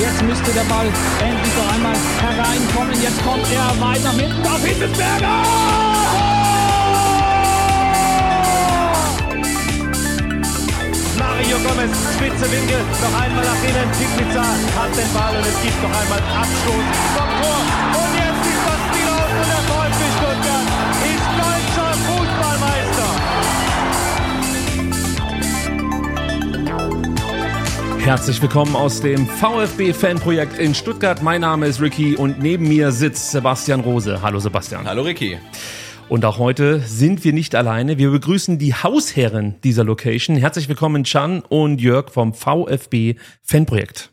Jetzt müsste der Ball endlich noch einmal hereinkommen. Jetzt kommt er weit nach hinten auf Hitzelsberger! Mario Gomez, spitze Winkel, noch einmal nach innen. Pizza hat den Ball und es gibt noch einmal Abstoß vom Tor. Und jetzt Herzlich willkommen aus dem VfB-Fanprojekt in Stuttgart. Mein Name ist Ricky und neben mir sitzt Sebastian Rose. Hallo Sebastian. Hallo Ricky. Und auch heute sind wir nicht alleine. Wir begrüßen die Hausherren dieser Location. Herzlich willkommen Can und Jörg vom VfB Fanprojekt.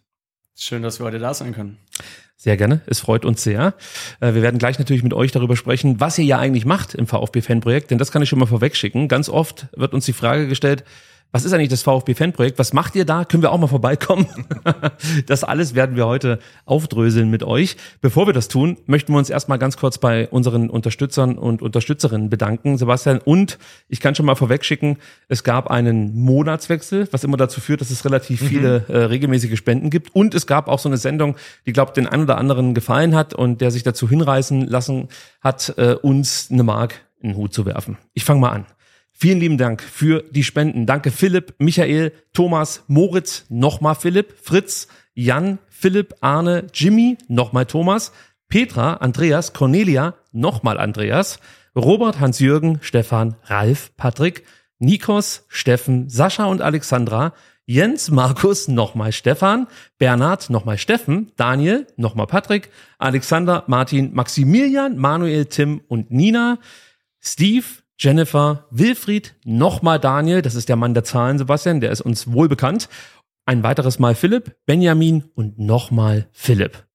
Schön, dass wir heute da sein können. Sehr gerne, es freut uns sehr. Äh, wir werden gleich natürlich mit euch darüber sprechen, was ihr ja eigentlich macht im VfB Fanprojekt, denn das kann ich schon mal vorwegschicken. Ganz oft wird uns die Frage gestellt, was ist eigentlich das VfB-Fanprojekt? Was macht ihr da? Können wir auch mal vorbeikommen? das alles werden wir heute aufdröseln mit euch. Bevor wir das tun, möchten wir uns erstmal ganz kurz bei unseren Unterstützern und Unterstützerinnen bedanken, Sebastian. Und ich kann schon mal vorwegschicken, es gab einen Monatswechsel, was immer dazu führt, dass es relativ mhm. viele äh, regelmäßige Spenden gibt. Und es gab auch so eine Sendung, die, glaube den einen oder anderen gefallen hat und der sich dazu hinreißen lassen hat, äh, uns eine Mark in den Hut zu werfen. Ich fange mal an. Vielen lieben Dank für die Spenden. Danke Philipp, Michael, Thomas, Moritz, nochmal Philipp, Fritz, Jan, Philipp, Arne, Jimmy, nochmal Thomas, Petra, Andreas, Cornelia, nochmal Andreas, Robert, Hans-Jürgen, Stefan, Ralf, Patrick, Nikos, Steffen, Sascha und Alexandra, Jens, Markus, nochmal Stefan, Bernhard, nochmal Steffen, Daniel, nochmal Patrick, Alexander, Martin, Maximilian, Manuel, Tim und Nina, Steve, Jennifer, Wilfried, nochmal Daniel, das ist der Mann der Zahlen, Sebastian, der ist uns wohl bekannt. Ein weiteres Mal Philipp, Benjamin und nochmal Philipp.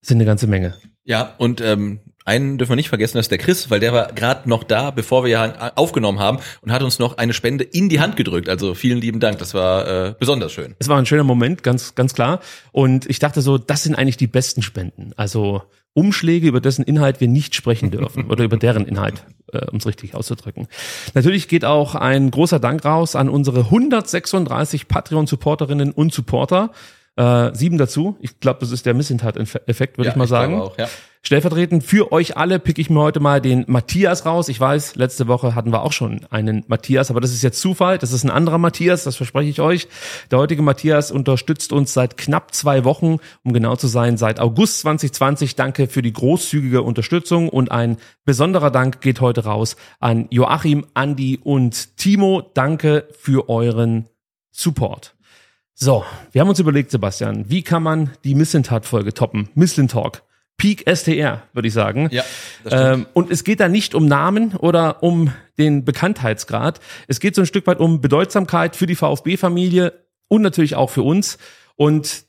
Das sind eine ganze Menge. Ja, und ähm, einen dürfen wir nicht vergessen, das ist der Chris, weil der war gerade noch da, bevor wir ja aufgenommen haben und hat uns noch eine Spende in die Hand gedrückt. Also vielen lieben Dank, das war äh, besonders schön. Es war ein schöner Moment, ganz ganz klar. Und ich dachte so, das sind eigentlich die besten Spenden. Also Umschläge, über dessen Inhalt wir nicht sprechen dürfen oder über deren Inhalt, äh, um es richtig auszudrücken. Natürlich geht auch ein großer Dank raus an unsere 136 Patreon-Supporterinnen und Supporter. Äh, sieben dazu. Ich glaube, das ist der Missentat-Effekt, würde ja, ich mal ich sagen. Auch, ja. Stellvertretend für euch alle pick ich mir heute mal den Matthias raus. Ich weiß, letzte Woche hatten wir auch schon einen Matthias, aber das ist jetzt Zufall. Das ist ein anderer Matthias, das verspreche ich euch. Der heutige Matthias unterstützt uns seit knapp zwei Wochen, um genau zu sein, seit August 2020. Danke für die großzügige Unterstützung und ein besonderer Dank geht heute raus an Joachim, Andi und Timo. Danke für euren Support. So, wir haben uns überlegt, Sebastian, wie kann man die Missentat-Folge toppen? Misslin Talk. Peak STR, würde ich sagen. Ja. Ähm, und es geht da nicht um Namen oder um den Bekanntheitsgrad. Es geht so ein Stück weit um Bedeutsamkeit für die VfB-Familie und natürlich auch für uns. Und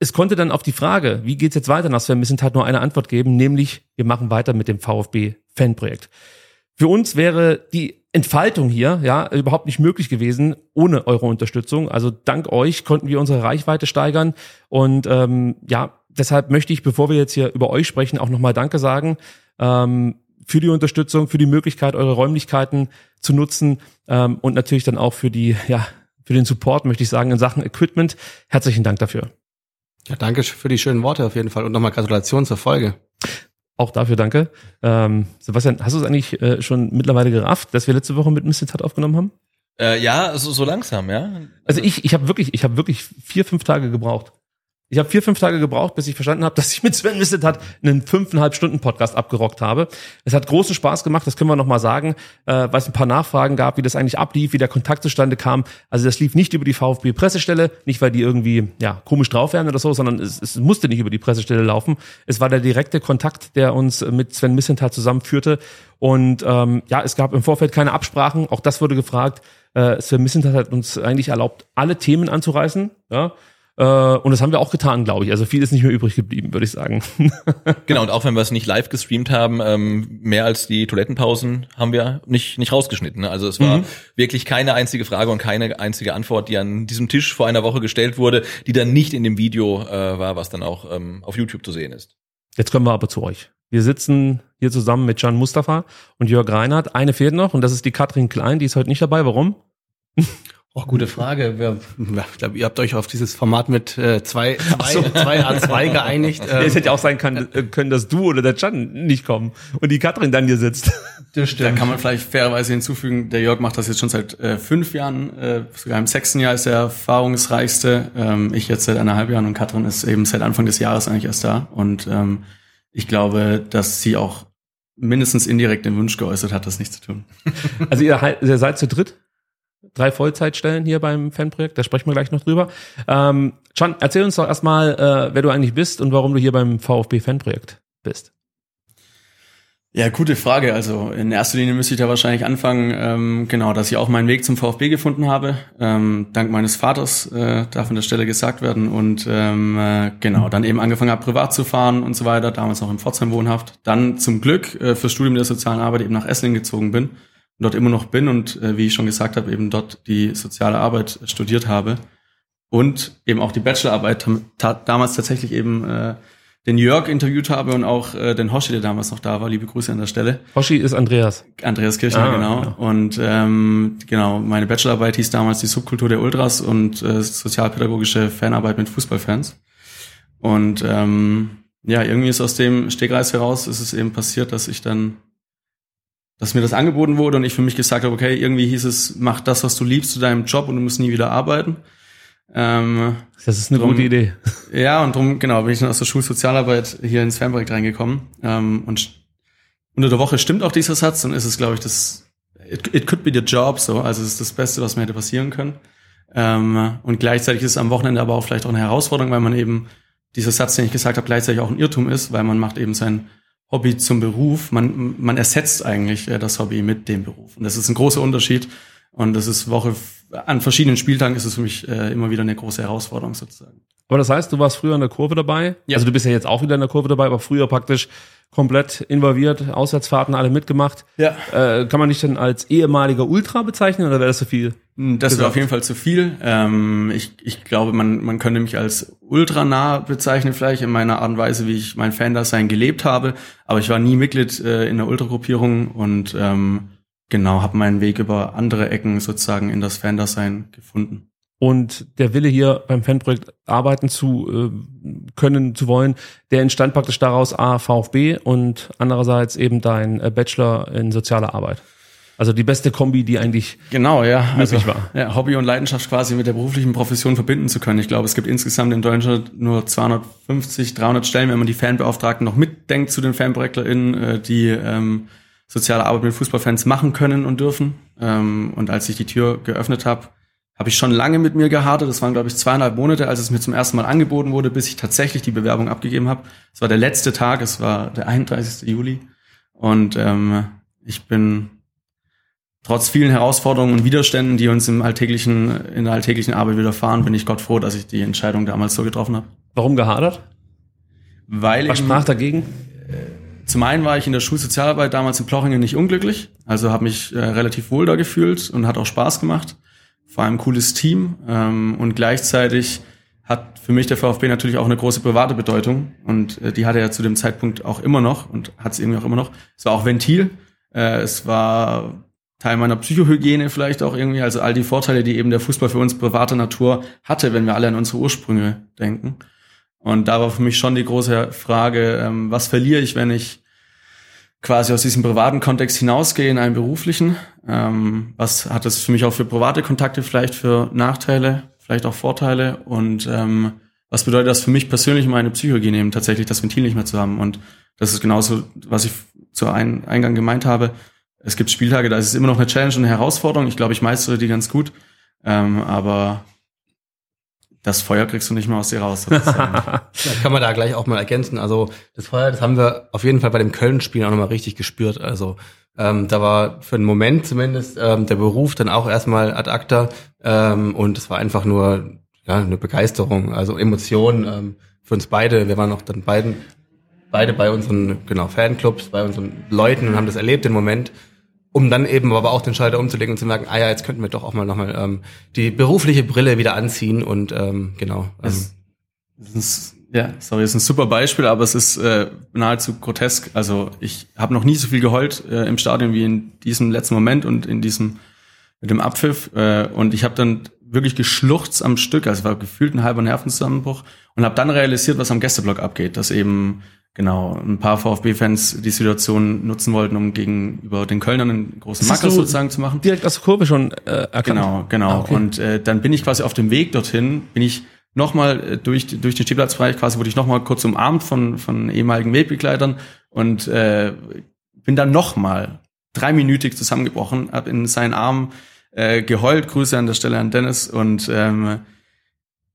es konnte dann auf die Frage, wie geht's jetzt weiter nach Sven Missentat, nur eine Antwort geben, nämlich wir machen weiter mit dem VfB-Fanprojekt. Für uns wäre die Entfaltung hier ja überhaupt nicht möglich gewesen ohne eure Unterstützung. Also dank euch konnten wir unsere Reichweite steigern und ähm, ja deshalb möchte ich, bevor wir jetzt hier über euch sprechen, auch nochmal Danke sagen ähm, für die Unterstützung, für die Möglichkeit, eure Räumlichkeiten zu nutzen ähm, und natürlich dann auch für die, ja, für den Support, möchte ich sagen, in Sachen Equipment. Herzlichen Dank dafür. Ja, danke für die schönen Worte auf jeden Fall und nochmal Gratulation zur Folge. Auch dafür danke. Ähm, Sebastian, hast du es eigentlich äh, schon mittlerweile gerafft, dass wir letzte Woche mit Mr. Tat aufgenommen haben? Äh, ja, so, so langsam, ja. Also ich, ich habe wirklich, ich habe wirklich vier, fünf Tage gebraucht. Ich habe vier, fünf Tage gebraucht, bis ich verstanden habe, dass ich mit Sven Misset einen fünfeinhalb Stunden Podcast abgerockt habe. Es hat großen Spaß gemacht, das können wir nochmal sagen, äh, weil es ein paar Nachfragen gab, wie das eigentlich ablief, wie der Kontakt zustande kam. Also das lief nicht über die VfB-Pressestelle, nicht weil die irgendwie ja komisch drauf wären oder so, sondern es, es musste nicht über die Pressestelle laufen. Es war der direkte Kontakt, der uns mit Sven Missentat zusammenführte. Und ähm, ja, es gab im Vorfeld keine Absprachen, auch das wurde gefragt. Äh, Sven Missentat hat uns eigentlich erlaubt, alle Themen anzureißen. Ja, und das haben wir auch getan, glaube ich. Also viel ist nicht mehr übrig geblieben, würde ich sagen. genau, und auch wenn wir es nicht live gestreamt haben, ähm, mehr als die Toilettenpausen haben wir nicht, nicht rausgeschnitten. Ne? Also es war mhm. wirklich keine einzige Frage und keine einzige Antwort, die an diesem Tisch vor einer Woche gestellt wurde, die dann nicht in dem Video äh, war, was dann auch ähm, auf YouTube zu sehen ist. Jetzt kommen wir aber zu euch. Wir sitzen hier zusammen mit Can Mustafa und Jörg Reinhardt. Eine fehlt noch und das ist die Katrin Klein, die ist heute nicht dabei. Warum? Oh, gute Frage. Wir, ich glaube, ihr habt euch auf dieses Format mit äh, zwei, zwei, so. zwei A2 geeinigt. Ähm, es hätte ja auch sein können, äh, können, dass du oder der Can nicht kommen und die Katrin dann hier sitzt. Das stimmt. Da kann man vielleicht fairerweise hinzufügen, der Jörg macht das jetzt schon seit äh, fünf Jahren, äh, sogar im sechsten Jahr ist er erfahrungsreichste. Ähm, ich jetzt seit eineinhalb Jahren und Katrin ist eben seit Anfang des Jahres eigentlich erst da. Und ähm, ich glaube, dass sie auch mindestens indirekt den Wunsch geäußert hat, das nicht zu tun. Also ihr, ihr seid zu dritt? Drei Vollzeitstellen hier beim Fanprojekt, da sprechen wir gleich noch drüber. Ähm, Can, erzähl uns doch erstmal, äh, wer du eigentlich bist und warum du hier beim VfB Fanprojekt bist. Ja, gute Frage. Also in erster Linie müsste ich da wahrscheinlich anfangen, ähm, genau, dass ich auch meinen Weg zum VfB gefunden habe. Ähm, dank meines Vaters äh, darf an der Stelle gesagt werden. Und ähm, äh, genau, dann eben angefangen habe, privat zu fahren und so weiter, damals noch in Pforzheim wohnhaft. Dann zum Glück äh, fürs Studium der sozialen Arbeit eben nach Esslingen gezogen bin dort immer noch bin und äh, wie ich schon gesagt habe, eben dort die soziale Arbeit studiert habe und eben auch die Bachelorarbeit damals tatsächlich eben äh, den Jörg interviewt habe und auch äh, den Hoshi, der damals noch da war. Liebe Grüße an der Stelle. Hoshi ist Andreas. Andreas Kirchner, ah, genau. genau. Und ähm, genau, meine Bachelorarbeit hieß damals die Subkultur der Ultras und äh, sozialpädagogische Fanarbeit mit Fußballfans. Und ähm, ja, irgendwie ist aus dem Stegreis heraus ist es eben passiert, dass ich dann dass mir das angeboten wurde und ich für mich gesagt habe, okay, irgendwie hieß es, mach das, was du liebst zu deinem Job und du musst nie wieder arbeiten. Ähm, das ist eine drum, gute Idee. Ja, und drum, genau, bin ich dann aus der Schulsozialarbeit hier ins Fanprojekt reingekommen. Ähm, und unter der Woche stimmt auch dieser Satz und ist es, glaube ich, das, it, it could be the job, so, also es ist das Beste, was mir hätte passieren können. Ähm, und gleichzeitig ist es am Wochenende aber auch vielleicht auch eine Herausforderung, weil man eben dieser Satz, den ich gesagt habe, gleichzeitig auch ein Irrtum ist, weil man macht eben sein Hobby zum Beruf. Man, man ersetzt eigentlich äh, das Hobby mit dem Beruf. Und das ist ein großer Unterschied. Und das ist Woche, an verschiedenen Spieltagen ist es für mich äh, immer wieder eine große Herausforderung sozusagen. Aber das heißt, du warst früher in der Kurve dabei? Ja. Also du bist ja jetzt auch wieder in der Kurve dabei, aber früher praktisch komplett involviert, Auswärtsfahrten alle mitgemacht. Ja. Äh, kann man dich denn als ehemaliger Ultra bezeichnen oder wäre das zu viel? Hm, das wäre auf jeden Fall zu viel. Ähm, ich, ich glaube, man, man könnte mich als ultranah bezeichnen, vielleicht in meiner Art und Weise, wie ich mein Fan-Dasein gelebt habe. Aber ich war nie Mitglied äh, in der Ultragruppierung und ähm, genau, habe meinen Weg über andere Ecken sozusagen in das Fan-Dasein gefunden und der Wille hier beim Fanprojekt arbeiten zu äh, können, zu wollen, der entstand praktisch daraus A, VfB und andererseits eben dein äh, Bachelor in sozialer Arbeit. Also die beste Kombi, die eigentlich genau ja also, war. Ja, Hobby und Leidenschaft quasi mit der beruflichen Profession verbinden zu können. Ich glaube, es gibt insgesamt in Deutschland nur 250, 300 Stellen, wenn man die Fanbeauftragten noch mitdenkt zu den FanprojektlerInnen, äh, die ähm, soziale Arbeit mit Fußballfans machen können und dürfen. Ähm, und als ich die Tür geöffnet habe, habe ich schon lange mit mir gehadert. Das waren, glaube ich, zweieinhalb Monate, als es mir zum ersten Mal angeboten wurde, bis ich tatsächlich die Bewerbung abgegeben habe. Es war der letzte Tag, es war der 31. Juli. Und ähm, ich bin trotz vielen Herausforderungen und Widerständen, die uns im alltäglichen, in der alltäglichen Arbeit widerfahren, bin ich Gott froh, dass ich die Entscheidung damals so getroffen habe. Warum gehadert? Weil Was sprach dagegen? Äh, zum einen war ich in der Schulsozialarbeit damals in Plochingen nicht unglücklich, also habe mich äh, relativ wohl da gefühlt und hat auch Spaß gemacht vor allem cooles Team ähm, und gleichzeitig hat für mich der VfB natürlich auch eine große private Bedeutung und äh, die hatte er ja zu dem Zeitpunkt auch immer noch und hat es irgendwie auch immer noch. Es war auch Ventil, äh, es war Teil meiner Psychohygiene vielleicht auch irgendwie, also all die Vorteile, die eben der Fußball für uns privater Natur hatte, wenn wir alle an unsere Ursprünge denken. Und da war für mich schon die große Frage, ähm, was verliere ich, wenn ich quasi aus diesem privaten Kontext hinausgehe in einen beruflichen. Ähm, was hat das für mich auch für private Kontakte vielleicht für Nachteile, vielleicht auch Vorteile? Und ähm, was bedeutet das für mich persönlich meine Psychologie nehmen, tatsächlich das Ventil nicht mehr zu haben. Und das ist genauso, was ich zu ein, Eingang gemeint habe. Es gibt Spieltage, da ist es immer noch eine Challenge und eine Herausforderung. Ich glaube, ich meistere die ganz gut. Ähm, aber das Feuer kriegst du nicht mehr aus dir raus. da kann man da gleich auch mal ergänzen. Also das Feuer, das haben wir auf jeden Fall bei dem Köln-Spiel auch nochmal richtig gespürt. Also ähm, da war für einen Moment zumindest ähm, der Beruf dann auch erstmal ad acta ähm, und es war einfach nur ja, eine Begeisterung, also Emotionen ähm, für uns beide. Wir waren auch dann beiden beide bei unseren genau Fanclubs, bei unseren Leuten und haben das erlebt, den Moment um dann eben aber auch den Schalter umzulegen und zu merken, ah ja, jetzt könnten wir doch auch mal nochmal ähm, die berufliche Brille wieder anziehen und ähm, genau. Ähm. Ist, ja, sorry, ist ein super Beispiel, aber es ist äh, nahezu grotesk. Also ich habe noch nie so viel geheult äh, im Stadion wie in diesem letzten Moment und in diesem mit dem Abpfiff. Äh, und ich habe dann wirklich geschluchzt am Stück, also war gefühlt ein halber Nervenzusammenbruch und habe dann realisiert, was am Gästeblock abgeht, dass eben genau ein paar VfB-Fans die Situation nutzen wollten, um gegenüber den Kölnern einen großen Macker sozusagen zu machen. Direkt aus der Kurve schon äh, erkannt. Genau, genau. Ah, okay. Und äh, dann bin ich quasi auf dem Weg dorthin, bin ich nochmal äh, durch, durch den Stehplatzbereich, quasi wurde ich nochmal kurz umarmt von, von ehemaligen Wegbegleitern und äh, bin dann nochmal dreiminütig zusammengebrochen, hab in seinen Armen äh, geheult, Grüße an der Stelle an Dennis und ähm,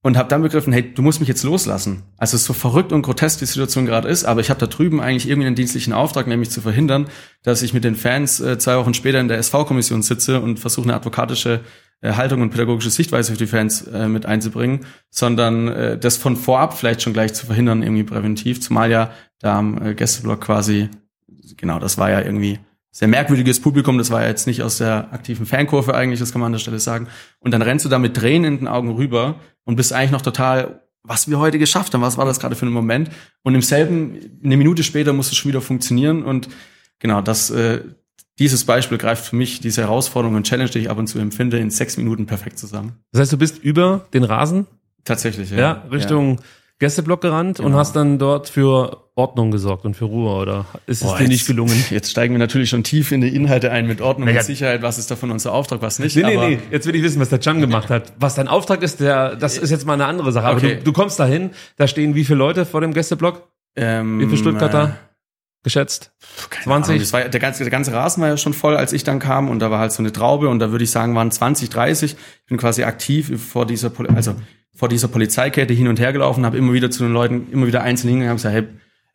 und habe dann begriffen, hey, du musst mich jetzt loslassen. Also so verrückt und grotesk die Situation gerade ist, aber ich habe da drüben eigentlich irgendwie einen dienstlichen Auftrag, nämlich zu verhindern, dass ich mit den Fans äh, zwei Wochen später in der SV-Kommission sitze und versuche eine advokatische äh, Haltung und pädagogische Sichtweise für die Fans äh, mit einzubringen, sondern äh, das von vorab vielleicht schon gleich zu verhindern, irgendwie präventiv, zumal ja da am äh, Gästeblock quasi, genau, das war ja irgendwie sehr merkwürdiges Publikum, das war ja jetzt nicht aus der aktiven Fankurve eigentlich, das kann man an der Stelle sagen. Und dann rennst du da mit Tränen in den Augen rüber und bist eigentlich noch total, was wir heute geschafft haben, was war das gerade für ein Moment? Und im selben, eine Minute später muss es schon wieder funktionieren und genau, das, äh, dieses Beispiel greift für mich diese Herausforderung und Challenge, die ich ab und zu empfinde, in sechs Minuten perfekt zusammen. Das heißt, du bist über den Rasen? Tatsächlich, ja. Ja, Richtung ja. Gästeblock gerannt genau. und hast dann dort für Ordnung gesorgt und für Ruhe oder ist Boah, es dir jetzt, nicht gelungen? Jetzt steigen wir natürlich schon tief in die Inhalte ein mit Ordnung naja. und Sicherheit. Was ist davon unser Auftrag, was nicht? Nee, nee, nee. Jetzt will ich wissen, was der Can gemacht hat. Was dein Auftrag ist, der, das ist jetzt mal eine andere Sache. Aber okay. du, du, kommst dahin, da stehen wie viele Leute vor dem Gästeblock? Ähm, wie viele Stuttgarter? Äh, geschätzt? Keine 20? Das war, der, ganze, der ganze Rasen war ja schon voll, als ich dann kam und da war halt so eine Traube und da würde ich sagen, waren 20, 30. Ich bin quasi aktiv vor dieser, also vor dieser Polizeikette hin und her gelaufen, habe immer wieder zu den Leuten, immer wieder einzeln hingegangen und gesagt, hey,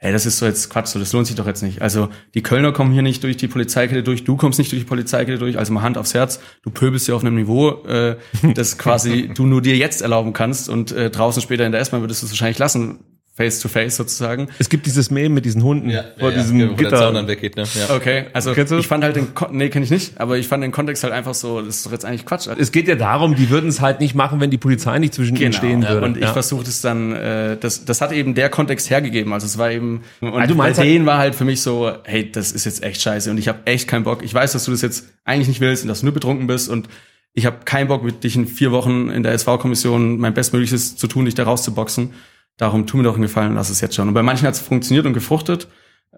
ey, das ist so jetzt Quatsch, so, das lohnt sich doch jetzt nicht. Also die Kölner kommen hier nicht durch die Polizeikette durch, du kommst nicht durch die Polizeikette durch, also mal Hand aufs Herz, du pöbelst hier auf einem Niveau, äh, das quasi du nur dir jetzt erlauben kannst und äh, draußen später in der S-Bahn würdest du es wahrscheinlich lassen, face to face sozusagen. Es gibt dieses Meme mit diesen Hunden ja, vor ja, diesem ja, Gitter. Der dann weggeht, ne? ja. Okay, also ich fand halt den Kon nee, kenne ich nicht, aber ich fand den Kontext halt einfach so, das ist doch jetzt eigentlich Quatsch. Es geht ja darum, die würden es halt nicht machen, wenn die Polizei nicht zwischen genau, ihnen stehen würde. Und ich versuchte es dann äh, das das hat eben der Kontext hergegeben, also es war eben und also bei denen war halt für mich so, hey, das ist jetzt echt scheiße und ich habe echt keinen Bock. Ich weiß, dass du das jetzt eigentlich nicht willst und dass du nur betrunken bist und ich habe keinen Bock mit dich in vier Wochen in der SV-Kommission mein Bestmögliches zu tun, dich da rauszuboxen. Darum tu mir doch einen Gefallen, lass es jetzt schon. Und bei manchen hat es funktioniert und gefruchtet,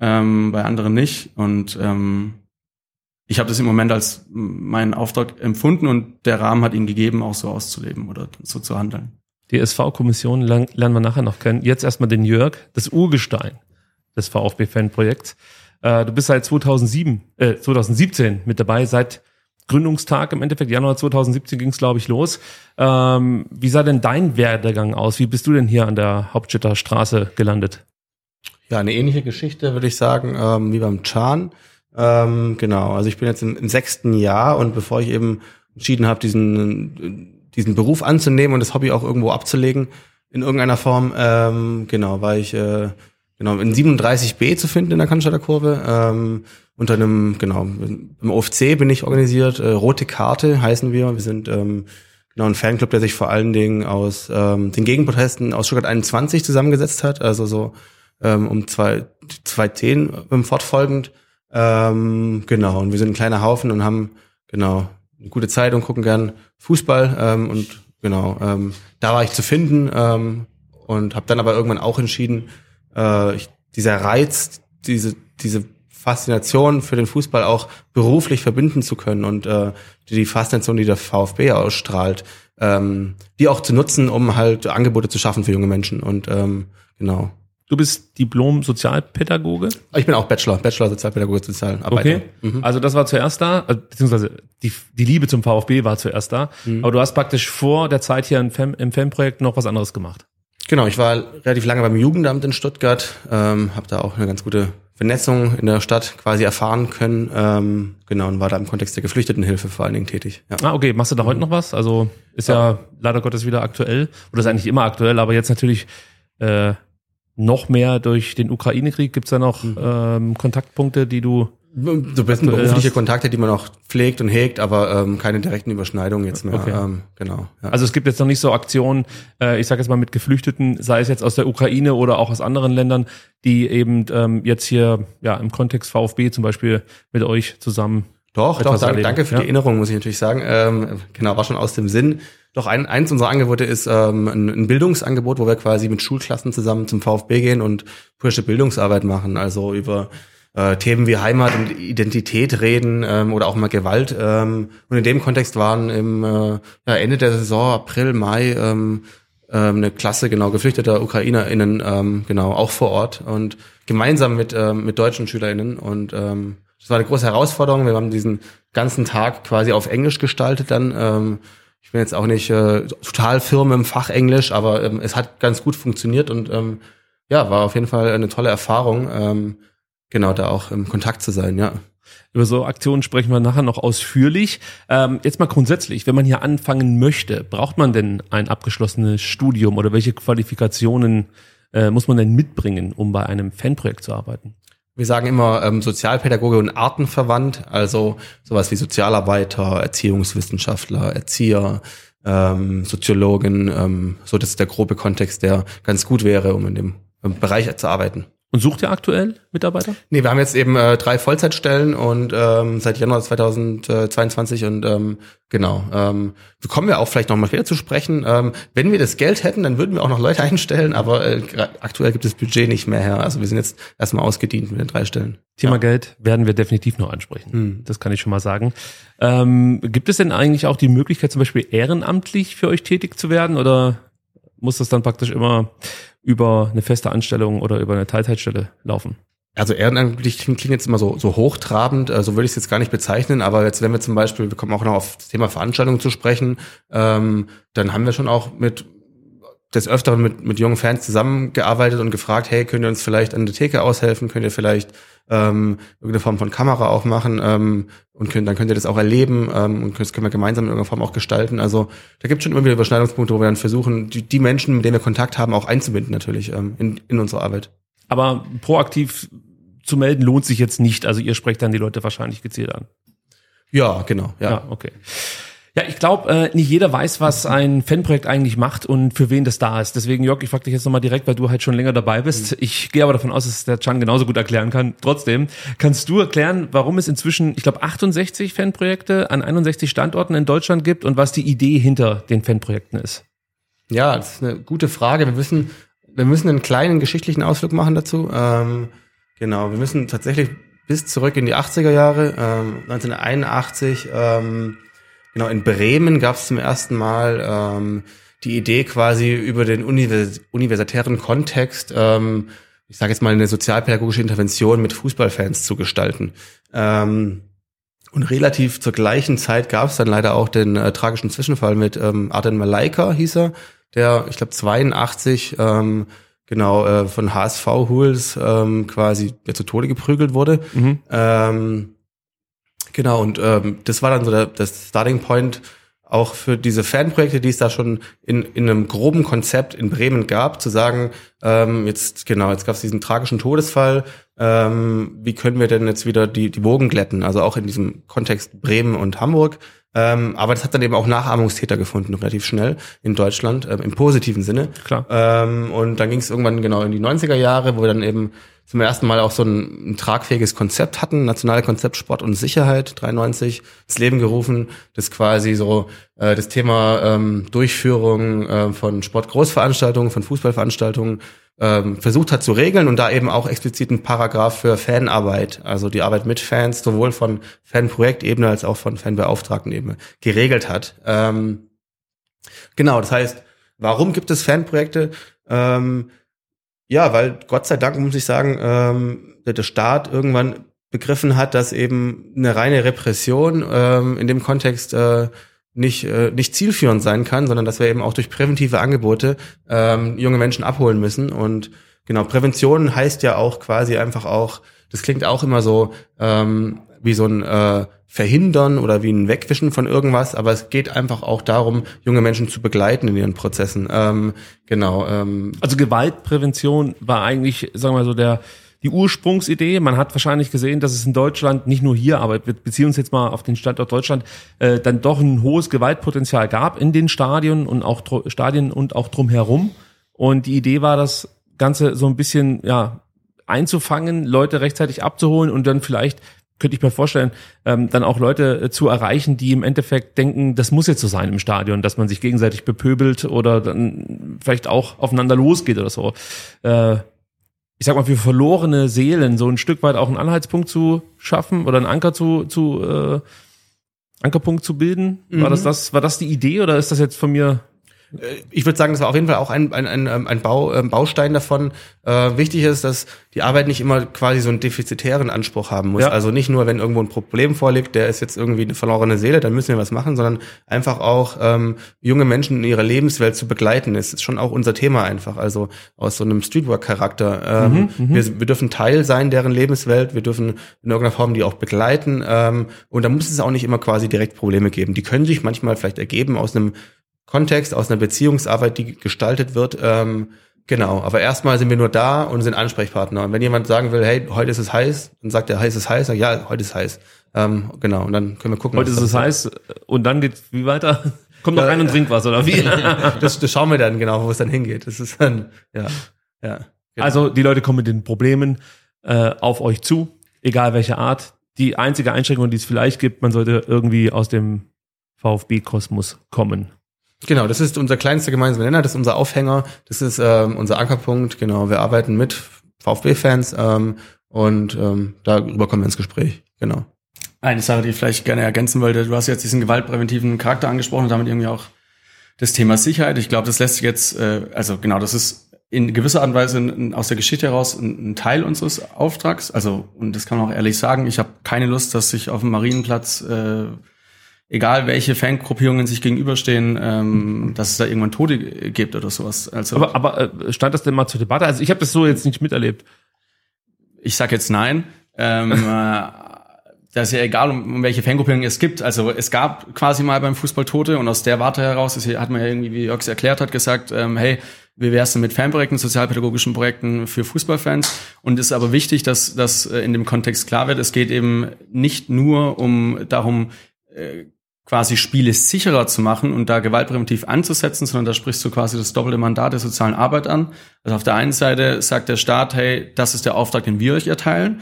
ähm, bei anderen nicht. Und ähm, ich habe das im Moment als meinen Auftrag empfunden und der Rahmen hat ihn gegeben, auch so auszuleben oder so zu handeln. Die SV-Kommission lernen wir nachher noch kennen. Jetzt erstmal den Jörg, das Urgestein des VfB-Fan-Projekts. Äh, du bist seit 2007, äh, 2017 mit dabei, seit Gründungstag im Endeffekt, Januar 2017 ging es, glaube ich, los. Ähm, wie sah denn dein Werdegang aus? Wie bist du denn hier an der Hauptstädter Straße gelandet? Ja, eine ähnliche Geschichte, würde ich sagen, ähm, wie beim Chan. Ähm, genau, also ich bin jetzt im, im, sechsten Jahr und bevor ich eben entschieden habe, diesen, diesen Beruf anzunehmen und das Hobby auch irgendwo abzulegen, in irgendeiner Form, ähm, genau, war ich äh, genau in 37b zu finden in der Cannstatter Kurve. Ähm, unter einem, genau, im OFC bin ich organisiert, äh, Rote Karte heißen wir. Wir sind ähm, genau ein Fanclub, der sich vor allen Dingen aus ähm, den Gegenprotesten aus Stuttgart 21 zusammengesetzt hat, also so ähm, um zwei, zwei Themen ähm, fortfolgend. Ähm, genau, und wir sind ein kleiner Haufen und haben genau eine gute Zeit und gucken gern Fußball ähm, und genau, ähm, da war ich zu finden ähm, und habe dann aber irgendwann auch entschieden, äh, ich, dieser Reiz, diese diese Faszination für den Fußball auch beruflich verbinden zu können und äh, die Faszination, die der VfB ausstrahlt, ähm, die auch zu nutzen, um halt Angebote zu schaffen für junge Menschen. Und ähm, genau. Du bist Diplom-Sozialpädagoge? Ich bin auch Bachelor, Bachelor Sozialpädagoge, Sozialarbeiter. Okay. Also das war zuerst da, also, beziehungsweise die, die Liebe zum VfB war zuerst da. Aber du hast praktisch vor der Zeit hier im, Fan, im Fanprojekt noch was anderes gemacht. Genau, ich war relativ lange beim Jugendamt in Stuttgart, ähm, habe da auch eine ganz gute Vernetzung in der Stadt quasi erfahren können. Ähm, genau, und war da im Kontext der Geflüchtetenhilfe vor allen Dingen tätig. Ja. Ah, okay. Machst du da heute noch was? Also ist ja, leider Gottes wieder aktuell. Oder ist eigentlich immer aktuell, aber jetzt natürlich äh, noch mehr durch den Ukraine-Krieg. Gibt's da noch ähm, Kontaktpunkte, die du So besten berufliche hast- Kontakte, die man auch pflegt und hegt, aber ähm, keine direkten Überschneidungen jetzt mehr. Okay. Ähm, genau. Ja. Also es gibt jetzt noch nicht so Aktionen, äh, ich sage jetzt mal mit Geflüchteten, sei es jetzt aus der Ukraine oder auch aus anderen Ländern, die eben ähm, jetzt hier ja im Kontext VfB zum Beispiel mit euch zusammen. Doch, doch, danke, danke für ja? die Erinnerung, muss ich natürlich sagen. Ähm, genau, war schon aus dem Sinn. Doch ein, eins unserer Angebote ist ähm, ein, ein Bildungsangebot, wo wir quasi mit Schulklassen zusammen zum VfB gehen und politische Bildungsarbeit machen. Also über äh, Themen wie Heimat und Identität reden ähm, oder auch mal Gewalt. Ähm, und in dem Kontext waren im äh, ja, Ende der Saison, April, Mai, ähm, ähm, eine Klasse genau geflüchteter UkrainerInnen ähm, genau auch vor Ort und gemeinsam mit ähm, mit deutschen SchülerInnen und ähm, das war eine große Herausforderung. Wir haben diesen ganzen Tag quasi auf Englisch gestaltet dann. Ähm, ich bin jetzt auch nicht äh, total firm im Fach Englisch, aber ähm, es hat ganz gut funktioniert und ähm, ja, war auf jeden Fall eine tolle Erfahrung, ähm, genau da auch im Kontakt zu sein, ja. Über so Aktionen sprechen wir nachher noch ausführlich. Ähm, jetzt mal grundsätzlich, wenn man hier anfangen möchte, braucht man denn ein abgeschlossenes Studium oder welche Qualifikationen äh, muss man denn mitbringen, um bei einem Fanprojekt zu arbeiten? Wir sagen immer ähm, Sozialpädagoge und Artenverwandt, also sowas wie Sozialarbeiter, Erziehungswissenschaftler, Erzieher, ähm, Soziologen, ähm, so das ist der grobe Kontext, der ganz gut wäre, um in dem Bereich zu arbeiten. Und sucht ihr aktuell Mitarbeiter? Nee, wir haben jetzt eben äh, drei Vollzeitstellen und ähm, seit Januar 2022 und ähm, genau, ähm, kommen wir auch vielleicht noch mal später zu sprechen. Ähm, wenn wir das Geld hätten, dann würden wir auch noch Leute einstellen, aber äh, aktuell gibt es Budget nicht mehr her. Also wir sind jetzt erstmal ausgedient mit den drei Stellen. Thema Geld werden wir definitiv noch ansprechen. Hm. Das kann ich schon mal sagen. Ähm, gibt es denn eigentlich auch die Möglichkeit, zum Beispiel ehrenamtlich für euch tätig zu werden oder muss das dann praktisch immer über eine feste Anstellung oder über eine Teilzeitstelle laufen? Also ehrenamtlich klingt jetzt immer so, so hochtrabend, äh, so würde ich es jetzt gar nicht bezeichnen, aber jetzt, wenn wir zum Beispiel, wir kommen auch noch auf das Thema Veranstaltungen zu sprechen, ähm, dann haben wir schon auch mit des Öfteren mit, mit jungen Fans zusammengearbeitet und gefragt, hey, könnt ihr uns vielleicht an der Theke aushelfen? Könnt ihr vielleicht ähm, irgendeine Form von Kamera auch machen? Ähm, und könnt, dann könnt ihr das auch erleben ähm, und das können wir gemeinsam in irgendeiner Form auch gestalten. Also da gibt es schon immer wieder Überschneidungspunkte, wo wir dann versuchen, die, die Menschen, mit denen wir Kontakt haben, auch einzubinden natürlich ähm, in, in unsere Arbeit. Aber proaktiv zu melden lohnt sich jetzt nicht. Also ihr sprecht dann die Leute wahrscheinlich gezielt an. Ja, genau. Ja. Ja, okay. Ja, ich glaube, äh, nicht jeder weiß, was ein Fanprojekt eigentlich macht und für wen das da ist. Deswegen, Jörg, ich frage dich jetzt nochmal direkt, weil du halt schon länger dabei bist. Ich gehe aber davon aus, dass der Chan genauso gut erklären kann. Trotzdem, kannst du erklären, warum es inzwischen, ich glaube, 68 Fanprojekte an 61 Standorten in Deutschland gibt und was die Idee hinter den Fanprojekten ist? Ja, das ist eine gute Frage. Wir müssen, wir müssen einen kleinen geschichtlichen Ausflug machen dazu. Ähm, genau, wir müssen tatsächlich bis zurück in die 80er Jahre. Ähm, 1981, ähm, genau, in Bremen gab es zum ersten Mal ähm, die Idee quasi über den univers universitären Kontext, ähm, ich sage jetzt mal eine sozialpädagogische Intervention mit Fußballfans zu gestalten. Ähm, und relativ zur gleichen Zeit gab es dann leider auch den äh, tragischen Zwischenfall mit ähm, Arden Malaika, hieß er, der, ich glaube, 82 ähm, genau äh, von HSV Huls ähm, quasi ja, zu Tode geprügelt wurde. Ähm, genau, und ähm, das war dann so der, das Starting Point auch für diese Fanprojekte, die es da schon in, in einem groben Konzept in Bremen gab, zu sagen, ähm, jetzt genau, jetzt gab es diesen tragischen Todesfall, ähm, wie können wir denn jetzt wieder die, die Wogen glätten, also auch in diesem Kontext Bremen und Hamburg. Ähm, aber das hat dann eben auch Nachahmungstäter gefunden, relativ schnell in Deutschland, ähm, im positiven Sinne. Klar. Ähm, und dann ging es irgendwann genau in die 90er Jahre, wo wir dann eben zum ersten Mal auch so ein, ein tragfähiges Konzept hatten, nationale Konzept Sport und Sicherheit 93 ins Leben gerufen, das quasi so äh, das Thema ähm, Durchführung äh, von Sportgroßveranstaltungen, von Fußballveranstaltungen ähm, versucht hat zu regeln und da eben auch explizit einen Paragraph für Fanarbeit, also die Arbeit mit Fans, sowohl von Fanprojektebene als auch von Fanbeauftragtenebene geregelt hat. Ähm, Genau, das heißt, warum gibt es Fanprojekte? Ähm, ja, weil Gott sei Dank muss ich sagen, ähm, der Staat irgendwann begriffen hat, dass eben eine reine Repression ähm, in dem Kontext äh, nicht, äh, nicht zielführend sein kann, sondern dass wir eben auch durch präventive Angebote ähm, junge Menschen abholen müssen. Und genau, Prävention heißt ja auch quasi einfach auch, das klingt auch immer so ähm, wie so ein äh, Verhindern oder wie ein Wegwischen von irgendwas, aber es geht einfach auch darum, junge Menschen zu begleiten in ihren Prozessen. Ähm, genau. Ähm, Also Gewaltprävention war eigentlich, sagen wir mal so, der die Ursprungsidee. Man hat wahrscheinlich gesehen, dass es in Deutschland, nicht nur hier, aber wir beziehen uns jetzt mal auf den Standort Deutschland, äh, dann doch ein hohes Gewaltpotenzial gab in den Stadien und auch Stadien und auch drumherum. Und die Idee war, das Ganze so ein bisschen ja einzufangen, Leute rechtzeitig abzuholen und dann vielleicht könnte ich mir vorstellen, ähm, dann auch Leute äh, zu erreichen, die im Endeffekt denken, das muss jetzt so sein im Stadion, dass man sich gegenseitig bepöbelt oder dann vielleicht auch aufeinander losgeht oder so. Äh, ich sag mal, für verlorene Seelen so ein Stück weit auch einen Anhaltspunkt zu schaffen oder einen Anker zu, zu äh, Ankerpunkt zu bilden. War das das, war das die Idee oder ist das jetzt von mir? Ich würde sagen, das war auf jeden Fall auch ein, ein, ein, ähm, ein Bau, ähm, Baustein davon. Äh, wichtig ist, dass die Arbeit nicht immer quasi so einen defizitären Anspruch haben muss. Ja. Also nicht nur, wenn irgendwo ein Problem vorliegt, der ist jetzt irgendwie eine verlorene Seele, dann müssen wir was machen, sondern einfach auch ähm, junge Menschen in ihrer Lebenswelt zu begleiten. Das ist schon auch unser Thema einfach. Also aus so einem Streetwork-Charakter. Ähm, wir, wir dürfen Teil sein deren Lebenswelt, wir dürfen in irgendeiner Form die auch begleiten. Ähm, und da muss es auch nicht immer quasi direkt Probleme geben. Die können sich manchmal vielleicht ergeben aus einem Kontext, aus einer Beziehungsarbeit, die gestaltet wird. Ähm, genau, aber erstmal sind wir nur da und sind Ansprechpartner. Und wenn jemand sagen will, hey, heute ist es heiß, dann sagt er, heiß ist heiß, Sag ich, ja, heute ist heiß. Ähm, genau, und dann können wir gucken. Heute ist es heiß und dann geht's wie weiter? Kommt noch rein und trinkt was oder wie? Das, das schauen wir dann genau, wo es dann hingeht. Das ist dann, ja, ja. Genau. Also die Leute kommen mit den Problemen äh, auf euch zu, egal welche Art. Die einzige Einschränkung, die es vielleicht gibt, man sollte irgendwie aus dem VfB-Kosmos kommen. Genau, das ist unser kleinster gemeinsamer Nenner, das ist unser Aufhänger, das ist ähm, unser Ankerpunkt. Genau, wir arbeiten mit VfB-Fans ähm, und ähm, darüber kommen wir ins Gespräch. Genau. Eine Sache, die ich vielleicht gerne ergänzen wollte, du hast jetzt diesen gewaltpräventiven Charakter angesprochen und damit irgendwie auch das Thema Sicherheit. Ich glaube, das lässt sich jetzt, äh, also genau, das ist in gewisser Art und Weise aus der Geschichte heraus ein, ein Teil unseres Auftrags. Also, und das kann man auch ehrlich sagen, ich habe keine Lust, dass sich auf dem Marienplatz, äh, egal welche Fangruppierungen sich gegenüberstehen, ähm, dass es da irgendwann Tote gibt oder sowas. Also Aber, aber äh, stand das denn mal zur Debatte? Also ich habe das so jetzt nicht miterlebt. ich sag jetzt nein. Ähm, äh, das ist ja egal, um, welche Fangruppierung es gibt. Also es gab quasi mal beim Fußball Tote und aus der Warte heraus ist, hat man ja irgendwie, wie Jörg erklärt hat, gesagt, ähm, hey, wie wär's denn mit Fanprojekten, sozialpädagogischen Projekten für Fußballfans? Und es ist aber wichtig, dass das äh, in dem Kontext klar wird. Es geht eben nicht nur um darum, äh, quasi Spiele sicherer zu machen und da gewaltpräventiv anzusetzen, sondern da sprichst du quasi das doppelte Mandat der sozialen Arbeit an. Also auf der einen Seite sagt der Staat, hey, das ist der Auftrag, den wir euch erteilen.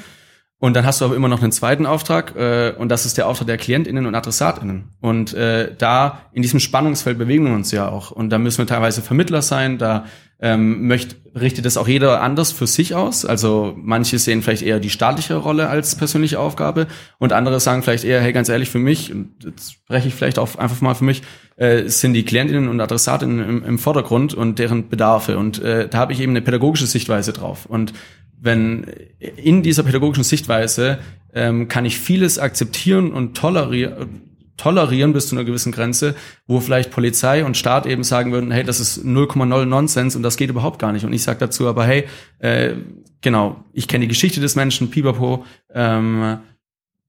Und dann hast du aber immer noch einen zweiten Auftrag äh, und das ist der Auftrag der KlientInnen und AdressatInnen. Und äh, da in diesem Spannungsfeld bewegen wir uns ja auch. Und da müssen wir teilweise Vermittler sein, da ähm, möchte, richtet es auch jeder anders für sich aus. Also manche sehen vielleicht eher die staatliche Rolle als persönliche Aufgabe und andere sagen vielleicht eher, hey, ganz ehrlich, für mich, und jetzt spreche ich vielleicht auch einfach mal für mich, äh, sind die Klientinnen und Adressatinnen im, im Vordergrund und deren Bedarfe. Und äh, da habe ich eben eine pädagogische Sichtweise drauf. Und wenn in dieser pädagogischen Sichtweise ähm, kann ich vieles akzeptieren und tolerieren, tolerieren bis zu einer gewissen Grenze, wo vielleicht Polizei und Staat eben sagen würden, hey, das ist 0,0 Nonsens und das geht überhaupt gar nicht. Und ich sage dazu aber, hey, äh, genau, ich kenne die Geschichte des Menschen, Pipapo, ähm,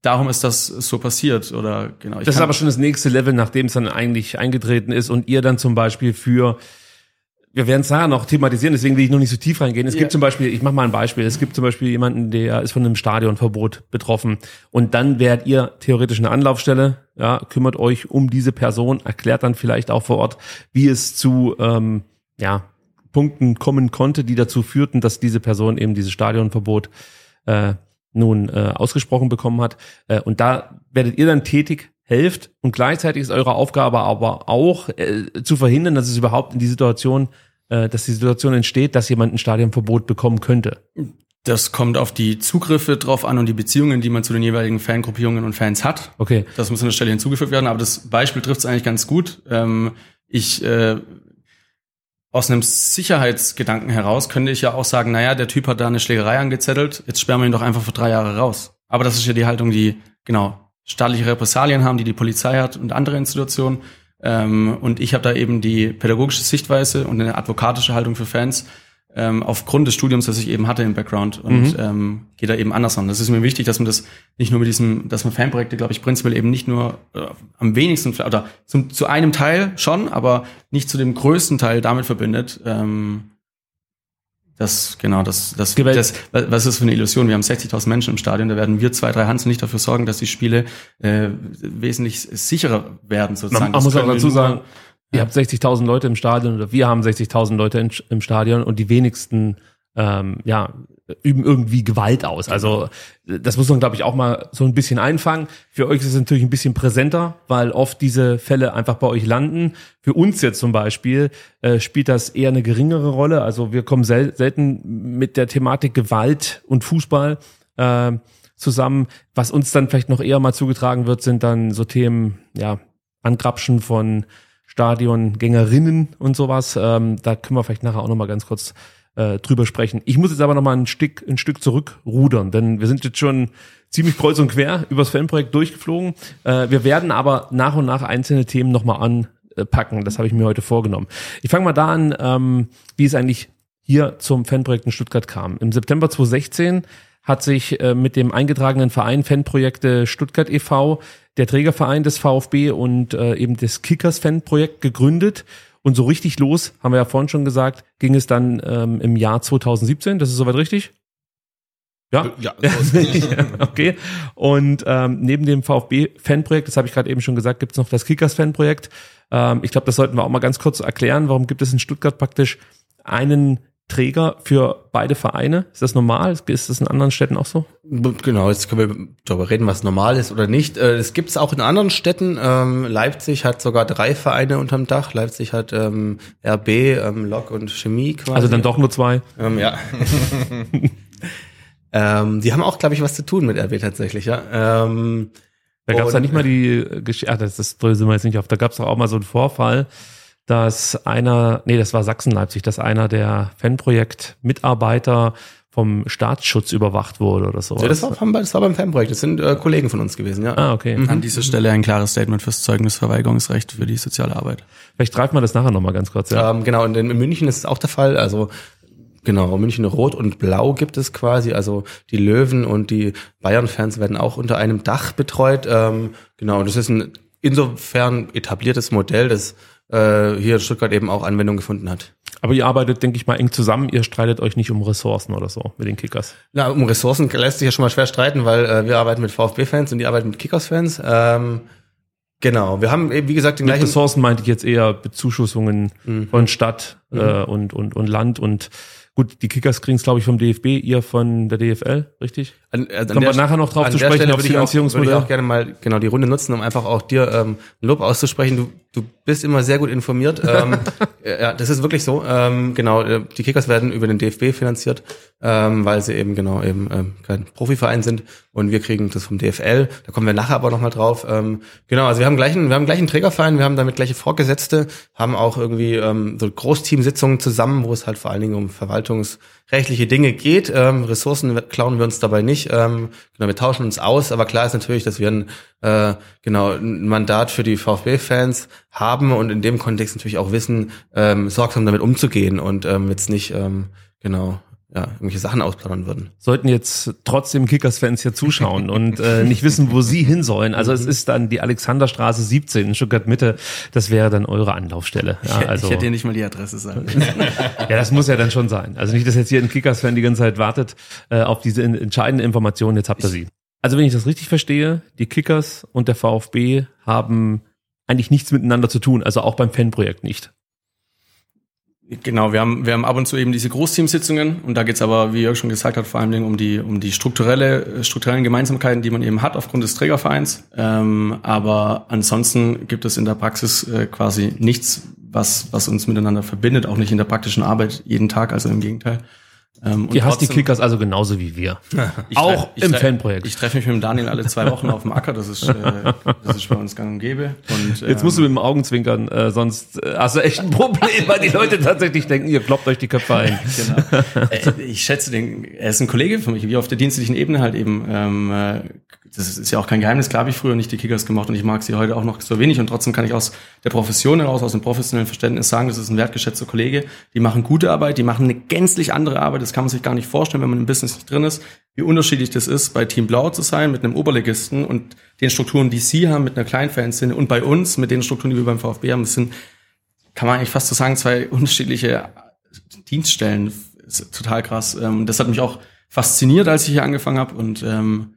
darum ist das so passiert. Oder genau. Das ist aber schon das nächste Level, nachdem es dann eigentlich eingetreten ist und ihr dann zum Beispiel für wir werden es nachher noch thematisieren, deswegen will ich noch nicht so tief reingehen. Es gibt zum Beispiel, ich mache mal ein Beispiel, es gibt zum Beispiel jemanden, der ist von einem Stadionverbot betroffen und dann wärt ihr theoretisch eine Anlaufstelle, ja, kümmert euch um diese Person, erklärt dann vielleicht auch vor Ort, wie es zu ähm, ja, Punkten kommen konnte, die dazu führten, dass diese Person eben dieses Stadionverbot äh, nun äh, ausgesprochen bekommen hat. Äh, und da werdet ihr dann tätig, helft und gleichzeitig ist eure Aufgabe aber auch äh, zu verhindern, dass es überhaupt in die Situation, äh, dass die Situation entsteht, dass jemand ein Stadionverbot bekommen könnte. Das kommt auf die Zugriffe drauf an und die Beziehungen, die man zu den jeweiligen Fangruppierungen und Fans hat. Okay. Das muss an der Stelle hinzugefügt werden, aber das Beispiel trifft es eigentlich ganz gut. Ähm, ich äh, aus einem Sicherheitsgedanken heraus könnte ich ja auch sagen, naja, der Typ hat da eine Schlägerei angezettelt, jetzt sperren wir ihn doch einfach für drei Jahre raus. Aber das ist ja die Haltung, die, genau, staatliche Repressalien haben, die die Polizei hat und andere Institutionen. Ähm, und ich habe da eben die pädagogische Sichtweise und eine advokatische Haltung für Fans ähm, aufgrund des Studiums, das ich eben hatte im Background und mhm. ähm, gehe da eben anders an. Das ist mir wichtig, dass man das nicht nur mit diesem, dass man Fanprojekte, glaube ich, prinzipiell eben nicht nur äh, am wenigsten oder zum, zu einem Teil schon, aber nicht zu dem größten Teil damit verbindet. Ähm, das, genau, das, das, das, was ist für eine Illusion? Wir haben 60.000 Menschen im Stadion, da werden wir zwei, drei Hansen nicht dafür sorgen, dass die Spiele äh, wesentlich sicherer werden, sozusagen. Man, man muss auch dazu sagen, Ihr habt 60.000 Leute im Stadion oder wir haben 60.000 Leute in, im Stadion und die wenigsten ähm, ja, üben irgendwie Gewalt aus. Also das muss man, glaube ich, auch mal so ein bisschen einfangen. Für euch ist es natürlich ein bisschen präsenter, weil oft diese Fälle einfach bei euch landen. Für uns jetzt zum Beispiel äh, spielt das eher eine geringere Rolle. Also wir kommen sel selten mit der Thematik Gewalt und Fußball äh, zusammen. Was uns dann vielleicht noch eher mal zugetragen wird, sind dann so Themen, ja, Angrapschen von Stadiongängerinnen und sowas. Ähm, da können wir vielleicht nachher auch noch mal ganz kurz äh, drüber sprechen. Ich muss jetzt aber noch mal ein Stück, ein Stück zurückrudern, denn wir sind jetzt schon ziemlich kreuz und quer übers Fanprojekt durchgeflogen. Äh, wir werden aber nach und nach einzelne Themen noch mal anpacken. Das habe ich mir heute vorgenommen. Ich fange mal da an, ähm, wie es eigentlich hier zum Fanprojekt in Stuttgart kam. Im September 2016 hat sich äh, mit dem eingetragenen Verein Fanprojekte Stuttgart e.V der Trägerverein des VfB und äh, eben das Kickers-Fan-Projekt gegründet. Und so richtig los, haben wir ja vorhin schon gesagt, ging es dann ähm, im Jahr 2017. Das ist soweit richtig? Ja, ja okay. Und ähm, neben dem VfB-Fanprojekt, das habe ich gerade eben schon gesagt, gibt es noch das Kickers-Fanprojekt. Ähm, ich glaube, das sollten wir auch mal ganz kurz erklären. Warum gibt es in Stuttgart praktisch einen Träger für beide Vereine? Ist das normal? Ist das in anderen Städten auch so? Genau, jetzt können wir darüber reden, was normal ist oder nicht. Äh, es gibt es auch in anderen Städten. Ähm, Leipzig hat sogar drei Vereine unterm Dach. Leipzig hat ähm, RB, ähm, Lok und Chemie quasi. Also dann doch nur zwei? Ähm, ja. die haben auch, glaube ich, was zu tun mit RB tatsächlich, ja. Da gab es ja nicht mal die Geschichte, ah, das, das dröseln wir jetzt nicht auf, da gab es auch mal so einen Vorfall, dass einer, nee, das war Sachsen-Leipzig, dass einer der Fanprojekt-Mitarbeiter vom Staatsschutz überwacht wurde oder so. Ja, das war, das war beim Fanprojekt. Das sind äh, Kollegen von uns gewesen, ja. Ah, okay. Mhm. An dieser Stelle ein klares Statement fürs Zeugnisverweigerungsrecht für die soziale Arbeit. Vielleicht greifen wir das nachher nochmal ganz kurz, ja. Ähm, genau, und in München ist es auch der Fall. Also Genau, München Rot und Blau gibt es quasi. Also die Löwen und die Bayern-Fans werden auch unter einem Dach betreut. Ähm, genau, das ist ein insofern etabliertes Modell, das äh, hier in Stuttgart eben auch Anwendung gefunden hat. Aber ihr arbeitet, denke ich mal, eng zusammen. Ihr streitet euch nicht um Ressourcen oder so mit den Kickers. Na, um Ressourcen lässt sich ja schon mal schwer streiten, weil äh, wir arbeiten mit VfB-Fans und die arbeiten mit Kickers-Fans. Ähm, genau, wir haben eben, wie gesagt, den mit gleichen... Ressourcen meinte ich jetzt eher Bezuschussungen mhm. von Stadt mhm. äh, und, und, und Land und Gut, die Kickers kriegen es, glaube ich, vom DFB, ihr von der DFL, richtig? An, äh, Kommen wir nachher noch drauf zu sprechen, auf Finanzierungsmodell. Würde ich auch gerne mal genau die Runde nutzen, um einfach auch dir ähm, Lob auszusprechen. Du, du bist immer sehr gut informiert. ähm, ja, das ist wirklich so. Ähm, genau, äh, die Kickers werden über den DFB finanziert, ähm, weil sie eben genau eben ähm, kein Profiverein sind und wir kriegen das vom DFL. Da kommen wir nachher aber nochmal drauf. Ähm, genau, also wir haben gleichen, wir haben gleichen Trägerverein, wir haben damit gleiche Vorgesetzte, haben auch irgendwie ähm, so Großteamsitzungen zusammen, wo es halt vor allen Dingen um Verwaltung verwaltungsrechtliche Dinge geht. Ähm, Ressourcen klauen wir uns dabei nicht. Ähm, genau, wir tauschen uns aus, aber klar ist natürlich, dass wir ein, äh, genau, ein Mandat für die VfB-Fans haben und in dem Kontext natürlich auch wissen, ähm, sorgsam damit umzugehen und ähm, jetzt nicht ähm, genau ja, irgendwelche Sachen ausplaudern würden. Sollten jetzt trotzdem Kickers-Fans hier zuschauen und äh, nicht wissen, wo sie hin sollen. Also es ist dann die Alexanderstraße 17 in Stuttgart Mitte. Das wäre dann eure Anlaufstelle. Ja, also, ich hätte dir nicht mal die Adresse sagen Ja, das muss ja dann schon sein. Also nicht, dass jetzt hier ein Kickers-Fan die ganze Zeit wartet äh, auf diese in, entscheidende Information. Jetzt habt ihr sie. Also wenn ich das richtig verstehe, die Kickers und der VfB haben eigentlich nichts miteinander zu tun. Also auch beim Fanprojekt nicht. Genau, wir haben, wir haben ab und zu eben diese Großteamsitzungen und da geht's aber, wie Jörg schon gesagt hat, vor allem um die, um die strukturelle, strukturellen Gemeinsamkeiten, die man eben hat aufgrund des Trägervereins. Ähm, aber ansonsten gibt es in der Praxis äh, quasi nichts, was, was uns miteinander verbindet, auch nicht in der praktischen Arbeit jeden Tag, also im Gegenteil. Ähm, Die hast die Kickers also genauso wie wir. Ich auch ich im Fanprojekt. Ich treffe mich mit dem Daniel alle zwei Wochen auf dem Acker, das ist, äh, das ist bei uns gang und gäbe. Und, Jetzt musst du mit dem Augenzwinkern, äh, sonst äh, hast du echt ein Problem, weil die Leute tatsächlich denken, ihr kloppt euch die Köpfe ein. genau. Äh, ich schätze den, er ist ein Kollege von mich, wie auf der dienstlichen Ebene halt eben. Ähm, äh, das ist ja auch kein Geheimnis, klar ich früher nicht die Kickers gemacht und ich mag sie heute auch noch so wenig und trotzdem kann ich aus der Profession heraus, aus dem professionellen Verständnis sagen, das ist ein wertgeschätzter Kollege. Die machen gute Arbeit, die machen eine gänzlich andere Arbeit, das kann man sich gar nicht vorstellen, wenn man im Business nicht drin ist, wie unterschiedlich das ist, bei Team Blau zu sein, mit einem Oberligisten und den Strukturen, die sie haben, mit einer Kleinfanszene und bei uns, mit den Strukturen, die wir beim VfB haben, das sind, kann man eigentlich fast so sagen, zwei unterschiedliche Dienststellen. Total krass. Ähm, das hat mich auch fasziniert, als ich hier angefangen habe. Und ähm,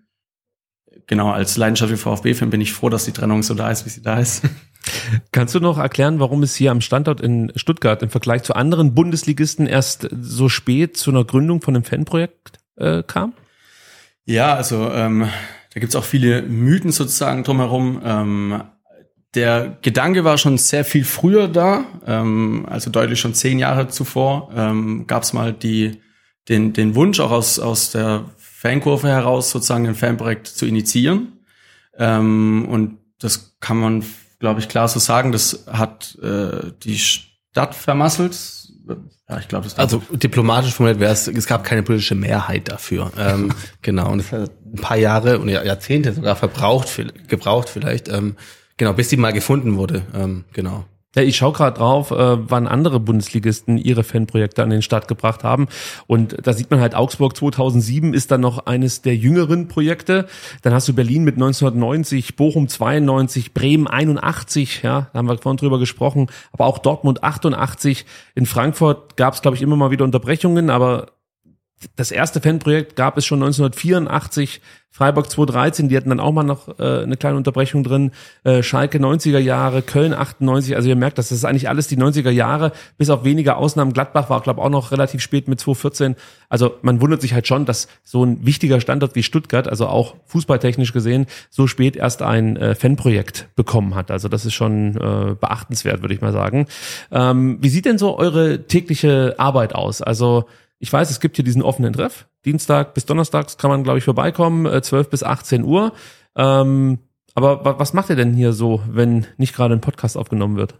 genau, als leidenschaftlicher VfB-Fan bin ich froh, dass die Trennung so da ist, wie sie da ist. Kannst du noch erklären, warum es hier am Standort in Stuttgart im Vergleich zu anderen Bundesligisten erst so spät zu einer Gründung von einem Fanprojekt äh, kam? Ja, also ähm, da gibt's auch viele Mythen sozusagen drumherum. Ähm, der Gedanke war schon sehr viel früher da, ähm, also deutlich schon zehn Jahre zuvor ähm, gab's mal die, den, den Wunsch auch aus, aus der Fankurve heraus sozusagen ein Fanprojekt zu initiieren. Ähm, und das kann man, glaube ich, klar so sagen. Das hat äh, die Stadt vermasselt. Ja, ich glaube, das Also diplomatisch formuliert wäre es, es gab keine politische Mehrheit dafür. ähm, genau, und es hat ein paar Jahre und Jahr- Jahrzehnte sogar verbraucht, gebraucht vielleicht, ähm, genau, bis die mal gefunden wurde. Ähm, genau. Ja, ich schaue gerade drauf, äh, wann andere Bundesligisten ihre Fanprojekte an den Start gebracht haben. Und da sieht man halt, Augsburg 2007 ist dann noch eines der jüngeren Projekte. Dann hast du Berlin mit 1990, Bochum 92, Bremen 81, ja, da haben wir vorhin drüber gesprochen, aber auch Dortmund 88. In Frankfurt gab es, glaube ich, immer mal wieder Unterbrechungen, aber das erste Fanprojekt gab es schon 1984, Freiburg 2013, die hatten dann auch mal noch äh, eine kleine Unterbrechung drin, äh, Schalke 90er Jahre, Köln 98, also ihr merkt, das ist eigentlich alles die 90er Jahre, bis auf wenige Ausnahmen. Gladbach war, glaube auch noch relativ spät mit 2014. Also man wundert sich halt schon, dass so ein wichtiger Standort wie Stuttgart, also auch fußballtechnisch gesehen, so spät erst ein äh, Fanprojekt bekommen hat. Also das ist schon äh, beachtenswert, würde ich mal sagen. Ähm, wie sieht denn so eure tägliche Arbeit aus? Also ich weiß, es gibt hier diesen offenen Treff. Dienstag bis Donnerstags kann man, glaube ich, vorbeikommen, äh, 12 bis 18 Uhr. Ähm, aber wa was macht ihr denn hier so, wenn nicht gerade ein Podcast aufgenommen wird?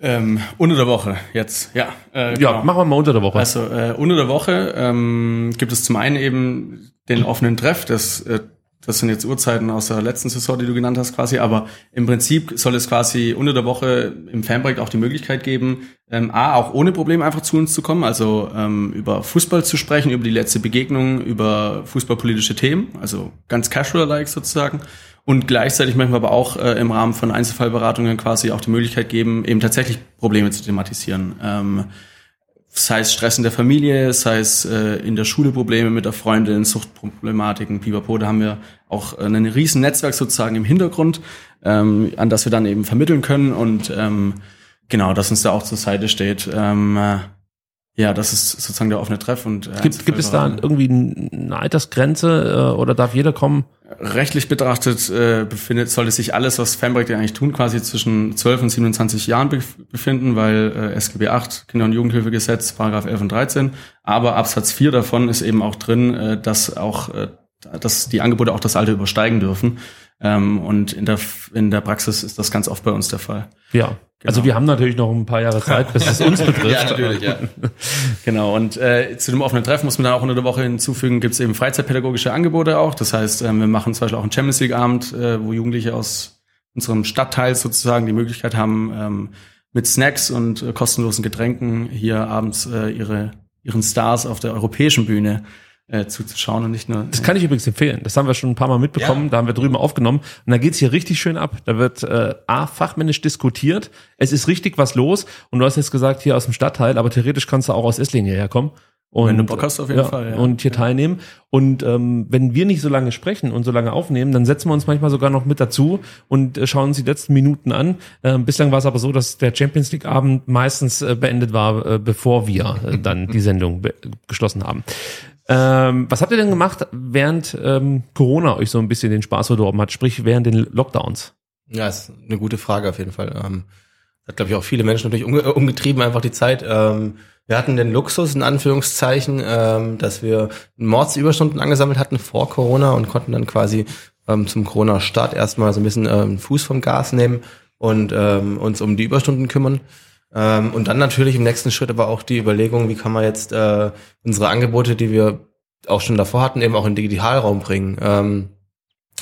Ähm, unter der Woche jetzt, ja. Äh, Ja, genau. machen wir mal unter der Woche. Also äh, unter der Woche ähm, gibt es zum einen eben den offenen Treff, das, äh, das sind jetzt Uhrzeiten aus der letzten Saison, die du genannt hast quasi, aber im Prinzip soll es quasi unter der Woche im Fanprojekt auch die Möglichkeit geben, ähm, A, auch ohne Probleme einfach zu uns zu kommen, also ähm, über Fußball zu sprechen, über die letzte Begegnung, über fußballpolitische Themen, also ganz casual-like sozusagen und gleichzeitig manchmal aber auch äh, im Rahmen von Einzelfallberatungen quasi auch die Möglichkeit geben, eben tatsächlich Probleme zu thematisieren. Ähm, sei es Stress in der Familie, sei es äh, in der Schule Probleme mit der Freundin, Suchtproblematiken, Pipapo, da haben wir auch äh, ein riesen Netzwerk sozusagen im Hintergrund, ähm, an das wir dann eben vermitteln können und ähm, genau, das uns da auch zur Seite steht. Ähm, äh, ja, das ist sozusagen der offene Treff und äh, Gibt, gibt es da irgendwie eine Altersgrenze äh, oder darf jeder kommen? Rechtlich betrachtet äh, befindet, sollte sich alles, was Fanprojekte eigentlich tun, quasi zwischen 12 und 27 Jahren bef befinden, weil äh, SGB 8, Kinder- und Jugendhilfegesetz, Paragraph 11 und 13. Aber Absatz 4 davon ist eben auch drin, äh, dass auch äh, dass die Angebote auch das Alter übersteigen dürfen. Ähm, und in der, in der Praxis ist das ganz oft bei uns der Fall. Ja. Also Genau. wir haben natürlich noch ein paar Jahre Zeit, bis es uns betrifft. ja. Genau, und äh, zu dem offenen Treffen muss man dann auch unter der Woche hinzufügen, gibt es eben freizeitpädagogische Angebote auch. Das heißt, ähm, wir machen zum Beispiel auch einen Champions League-Abend, äh, wo Jugendliche aus unserem Stadtteil sozusagen die Möglichkeit haben, ähm, mit Snacks und äh, kostenlosen Getränken hier abends äh, ihre, ihren Stars auf der europäischen Bühne äh, zuzuschauen und nicht nur. Das kann ich übrigens empfehlen. Das haben wir schon ein paar Mal mitbekommen. Da haben wir drüben aufgenommen. Und da geht's hier richtig schön ab. Da wird äh, A, fachmännisch diskutiert. Es ist richtig was los. Und du hast jetzt gesagt, hier aus dem Stadtteil, aber theoretisch kannst du auch aus Esslingen hierher kommen. Und, Wenn du Bock hast, auf jeden Fall, ja. Und hier teilnehmen. Und ähm, wenn wir nicht so lange sprechen und so lange aufnehmen, dann setzen wir uns manchmal sogar noch mit dazu und äh, schauen uns die letzten Minuten an. Ähm, bislang war es aber so, dass der Champions League Abend meistens äh, beendet war, äh, bevor wir äh, dann die Sendung geschlossen haben. Ähm, was habt ihr denn gemacht, während ähm, Corona euch so ein bisschen den Spaß verdorben hat, sprich während den Lockdowns? Ja, ist eine gute Frage auf jeden Fall. Ähm, hat, glaube ich, auch viele Menschen natürlich umge umgetrieben, einfach die Zeit. Ähm, wir hatten den Luxus, in Anführungszeichen, ähm, dass wir Mordsüberstunden angesammelt hatten vor Corona und konnten dann quasi ähm, zum Corona-Start erstmal so ein bisschen ähm, Fuß vom Gas nehmen und ähm, uns um die Überstunden kümmern. Ähm, und dann natürlich im nächsten Schritt aber auch die Überlegung, wie kann man jetzt äh, unsere Angebote, die wir auch schon davor hatten, eben auch in den Digitalraum bringen. Ähm,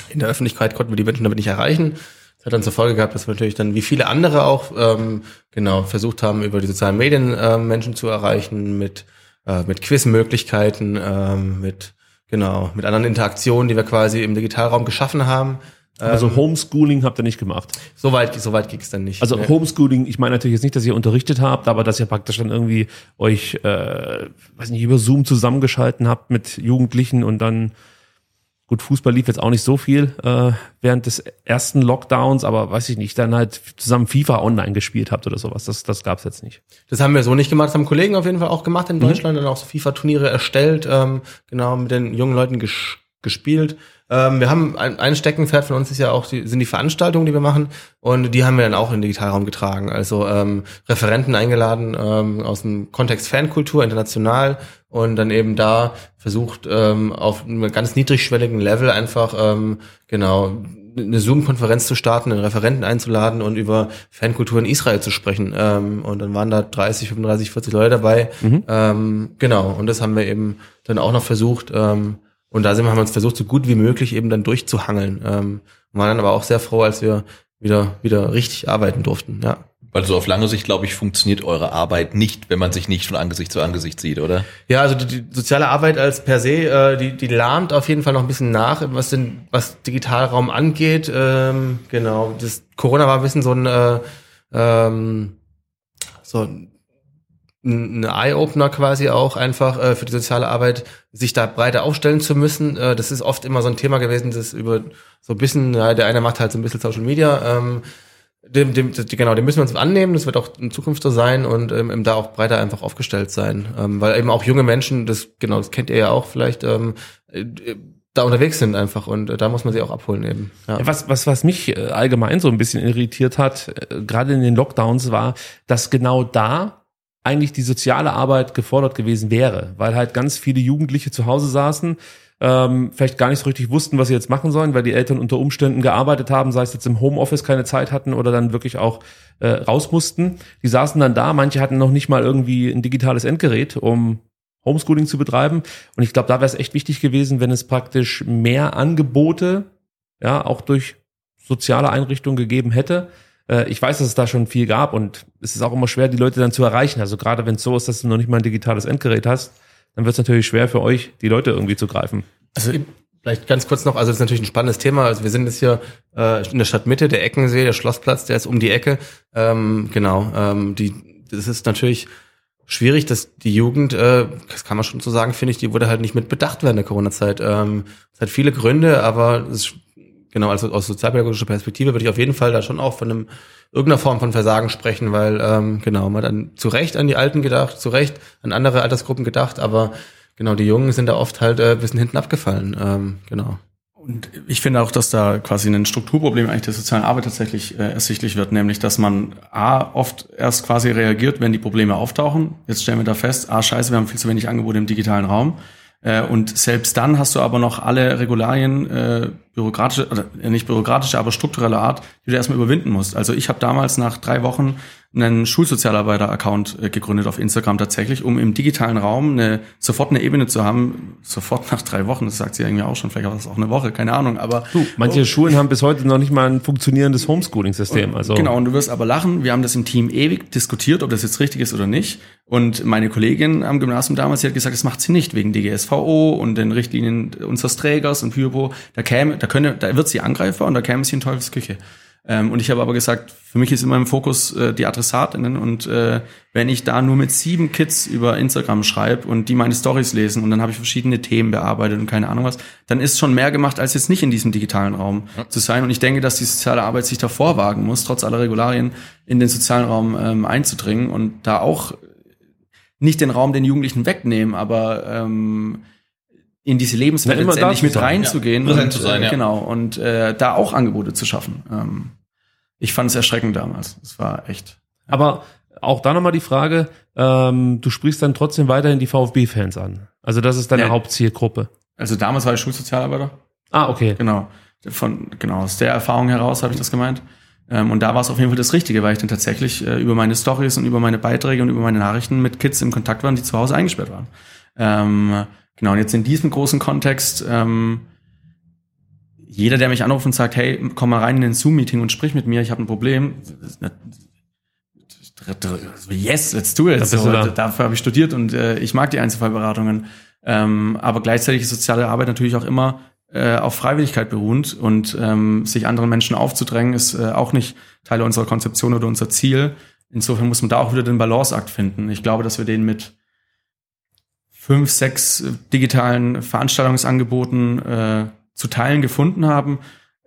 in der Öffentlichkeit konnten wir die Menschen damit nicht erreichen. Das hat dann zur Folge gehabt, dass wir natürlich dann wie viele andere auch ähm, genau versucht haben, über die sozialen Medien äh, Menschen zu erreichen, mit, äh, mit Quizmöglichkeiten, ähm, mit genau, mit anderen Interaktionen, die wir quasi im Digitalraum geschaffen haben. Also Homeschooling habt ihr nicht gemacht. Soweit so weit ging es dann nicht. Also Nee. Homeschooling, ich meine natürlich jetzt nicht, dass ihr unterrichtet habt, aber dass ihr praktisch dann irgendwie euch, äh, weiß nicht, über Zoom zusammengeschalten habt mit Jugendlichen und dann, gut, Fußball lief jetzt auch nicht so viel äh, während des ersten Lockdowns, aber weiß ich nicht, dann halt zusammen FIFA online gespielt habt oder sowas. Das, das gab's jetzt nicht. Das haben wir so nicht gemacht, das haben Kollegen auf jeden Fall auch gemacht in Deutschland, dann auch so FIFA-Turniere erstellt, ähm, genau, mit den jungen Leuten ges gespielt. Ähm, wir haben ein, ein Steckenpferd von uns ist ja auch die, sind die Veranstaltungen, die wir machen und die haben wir dann auch in den Digitalraum getragen. Also ähm, Referenten eingeladen ähm, aus dem Kontext Fankultur international und dann eben da versucht ähm, auf einem ganz niedrigschwelligen Level einfach ähm, genau eine Zoom-Konferenz zu starten, einen Referenten einzuladen und über Fankultur in Israel zu sprechen. Ähm, und dann waren da 30, 35, 40 Leute dabei. Ähm, genau, und das haben wir eben dann auch noch versucht. Ähm, und da sind wir, haben wir uns versucht, so gut wie möglich eben dann durchzuhangeln. Ähm, waren dann aber auch sehr froh, als wir wieder, wieder richtig arbeiten durften. Ja. Weil so auf lange Sicht, glaube ich, funktioniert eure Arbeit nicht, wenn man sich nicht von Angesicht zu Angesicht sieht, oder? Ja, also die, die soziale Arbeit als per se, äh, die, die lahmt auf jeden Fall noch ein bisschen nach, was den, was Digitalraum angeht. Ähm, genau, das Corona war ein bisschen so ein äh, ähm, so ein ein Eye-Opener quasi auch einfach äh, für die soziale Arbeit, sich da breiter aufstellen zu müssen. Äh, das ist oft immer so ein Thema gewesen, das über so ein bisschen, ja, der eine macht halt so ein bisschen Social Media. Ähm, dem, dem, genau, dem müssen wir uns annehmen, das wird auch in Zukunft so sein und ähm, da auch breiter einfach aufgestellt sein. Ähm, weil eben auch junge Menschen, das genau, das kennt ihr ja auch vielleicht, ähm, äh, da unterwegs sind einfach und äh, da muss man sie auch abholen eben. Ja, Was, was, was mich äh, allgemein so ein bisschen irritiert hat, äh, gerade in den Lockdowns, war, dass genau da eigentlich die soziale Arbeit gefordert gewesen wäre, weil halt ganz viele Jugendliche zu Hause saßen, ähm, vielleicht gar nicht so richtig wussten, was sie jetzt machen sollen, weil die Eltern unter Umständen gearbeitet haben, sei es jetzt im Homeoffice keine Zeit hatten oder dann wirklich auch äh, raus mussten. Die saßen dann da, manche hatten noch nicht mal irgendwie ein digitales Endgerät, um Homeschooling zu betreiben. Und ich glaube, da wäre es echt wichtig gewesen, wenn es praktisch mehr Angebote, ja, auch durch soziale Einrichtungen gegeben hätte. Äh, Ich weiß, dass es da schon viel gab und es ist auch immer schwer, die Leute dann zu erreichen. Also gerade wenn es so ist, dass du noch nicht mal ein digitales Endgerät hast, dann wird es natürlich schwer für euch, die Leute irgendwie zu greifen. Also vielleicht ganz kurz noch, also das ist natürlich ein spannendes Thema. Also wir sind jetzt hier äh, in der Stadtmitte, der Eckensee, der Schlossplatz, der ist um die Ecke. Ähm, genau, ähm, die, das ist natürlich schwierig, dass die Jugend, äh, das kann man schon so sagen, finde ich, die wurde halt nicht mit bedacht während der Corona-Zeit. Ähm, es hat viele Gründe, aber es genau, also aus sozialpädagogischer Perspektive würde ich auf jeden Fall da schon auch von einem irgendeiner Form von Versagen sprechen, weil ähm, genau, man hat dann zu Recht an die Alten gedacht, zu Recht an andere Altersgruppen gedacht, aber genau, die Jungen sind da oft halt äh, ein bisschen hinten abgefallen. Ähm, genau. Und ich finde auch, dass da quasi ein Strukturproblem eigentlich der sozialen Arbeit tatsächlich äh, ersichtlich wird, nämlich dass man A, oft erst quasi reagiert, wenn die Probleme auftauchen. Jetzt stellen wir da fest, A, scheiße, wir haben viel zu wenig Angebote im digitalen Raum. Äh, und selbst dann hast du aber noch alle Regularien, äh, bürokratische, oder äh, nicht bürokratische, aber strukturelle Art, die du erstmal überwinden musst. Also ich habe damals nach drei Wochen einen Schulsozialarbeiter-Account äh, gegründet auf Instagram tatsächlich, um im digitalen Raum eine, sofort eine Ebene zu haben, sofort nach drei Wochen, das sagt sie irgendwie auch schon, vielleicht war das auch eine Woche, keine Ahnung, aber Du, manche Schulen haben bis heute noch nicht mal ein funktionierendes Homeschooling-System. Also Genau, und du wirst aber lachen. Wir haben das im Team ewig diskutiert, ob das jetzt richtig ist oder nicht. Und meine Kollegin am Gymnasium damals, die hat gesagt, das macht sie nicht wegen DGSVO und den Richtlinien unseres Trägers und Pyropo. Da käme, da könne, da wird sie angreifbar und da käme sie in Teufelsküche. Ähm, und ich habe aber gesagt, für mich ist immer im Fokus äh, die Adressatinnen und äh, wenn ich da nur mit sieben Kids über Instagram schreibe und die meine Stories lesen und dann habe ich verschiedene Themen bearbeitet und keine Ahnung was, dann ist schon mehr gemacht, als jetzt nicht in diesem digitalen Raum zu sein. Und ich denke, dass die soziale Arbeit sich davor wagen muss, trotz aller Regularien in den sozialen Raum ähm, einzudringen und da auch nicht den Raum den Jugendlichen wegnehmen, aber ähm, in diese Lebenswelt da letztendlich mit sein, reinzugehen ja. Präsent und, zu sein, äh, ja. genau und äh, da auch Angebote zu schaffen. Ähm, ich fand es erschreckend damals. Es war echt. Aber auch da nochmal die Frage, ähm, du sprichst dann trotzdem weiterhin die VfB-Fans an. Also das ist deine Ja. Hauptzielgruppe. Also damals war ich Schulsozialarbeiter. Ah, okay. Genau. Von, genau, aus der Erfahrung heraus habe ich das gemeint. Ähm, und da war es auf jeden Fall das Richtige, weil ich dann tatsächlich äh, über meine Stories und über meine Beiträge und über meine Nachrichten mit Kids im Kontakt waren, die zu Hause eingesperrt waren. Ähm, genau, und jetzt in diesem großen Kontext, ähm, jeder, der mich anruft und sagt, hey, komm mal rein in ein Zoom-Meeting und sprich mit mir, ich habe ein Problem. Yes, let's do it. So, da. dafür habe ich studiert und äh, ich mag die Einzelfallberatungen. Ähm, aber gleichzeitig ist soziale Arbeit natürlich auch immer äh, auf Freiwilligkeit beruhend und ähm, sich anderen Menschen aufzudrängen ist äh, auch nicht Teil unserer Konzeption oder unser Ziel. Insofern muss man da auch wieder den Balanceakt finden. Ich glaube, dass wir den mit fünf, sechs äh, digitalen Veranstaltungsangeboten äh, zu teilen gefunden haben.